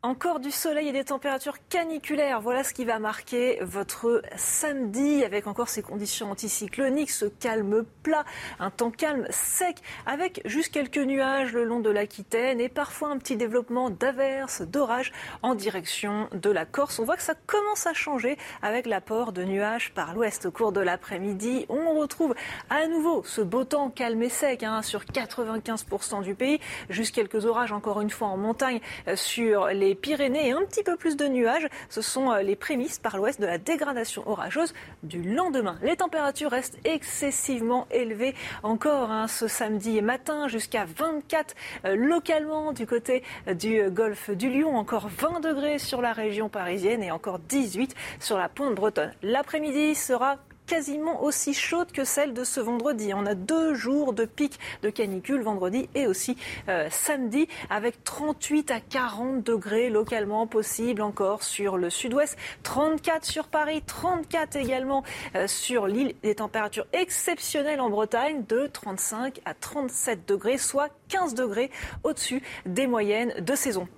Encore du soleil et des températures caniculaires. Voilà ce qui va marquer votre samedi avec encore ces conditions anticycloniques, ce calme plat, un temps calme sec avec juste quelques nuages le long de l'Aquitaine et parfois un petit développement d'averses, d'orages en direction de la Corse. On voit que ça commence à changer avec l'apport de nuages par l'ouest au cours de l'après-midi. On retrouve à nouveau ce beau temps calme et sec hein, sur 95% du pays. Juste quelques orages encore une fois en montagne euh, sur les Pyrénées et un petit peu plus de nuages. Ce sont euh, les prémices par l'ouest de la dégradation orageuse du lendemain. Les températures restent excessivement élevées encore hein, ce samedi matin jusqu'à 24 euh, localement du côté euh, du golfe du Lion, encore 20 degrés sur la région parisienne et encore 18 sur la pointe bretonne. L'après-midi sera quasiment aussi chaude que celle de ce vendredi. On a deux jours de pic de canicule vendredi et aussi euh, samedi avec 38 à 40 degrés localement possible encore sur le sud-ouest, 34 sur Paris, 34 également euh, sur l'île. Des températures exceptionnelles en Bretagne de 35 à 37 degrés, soit 15 degrés au-dessus des moyennes de saison.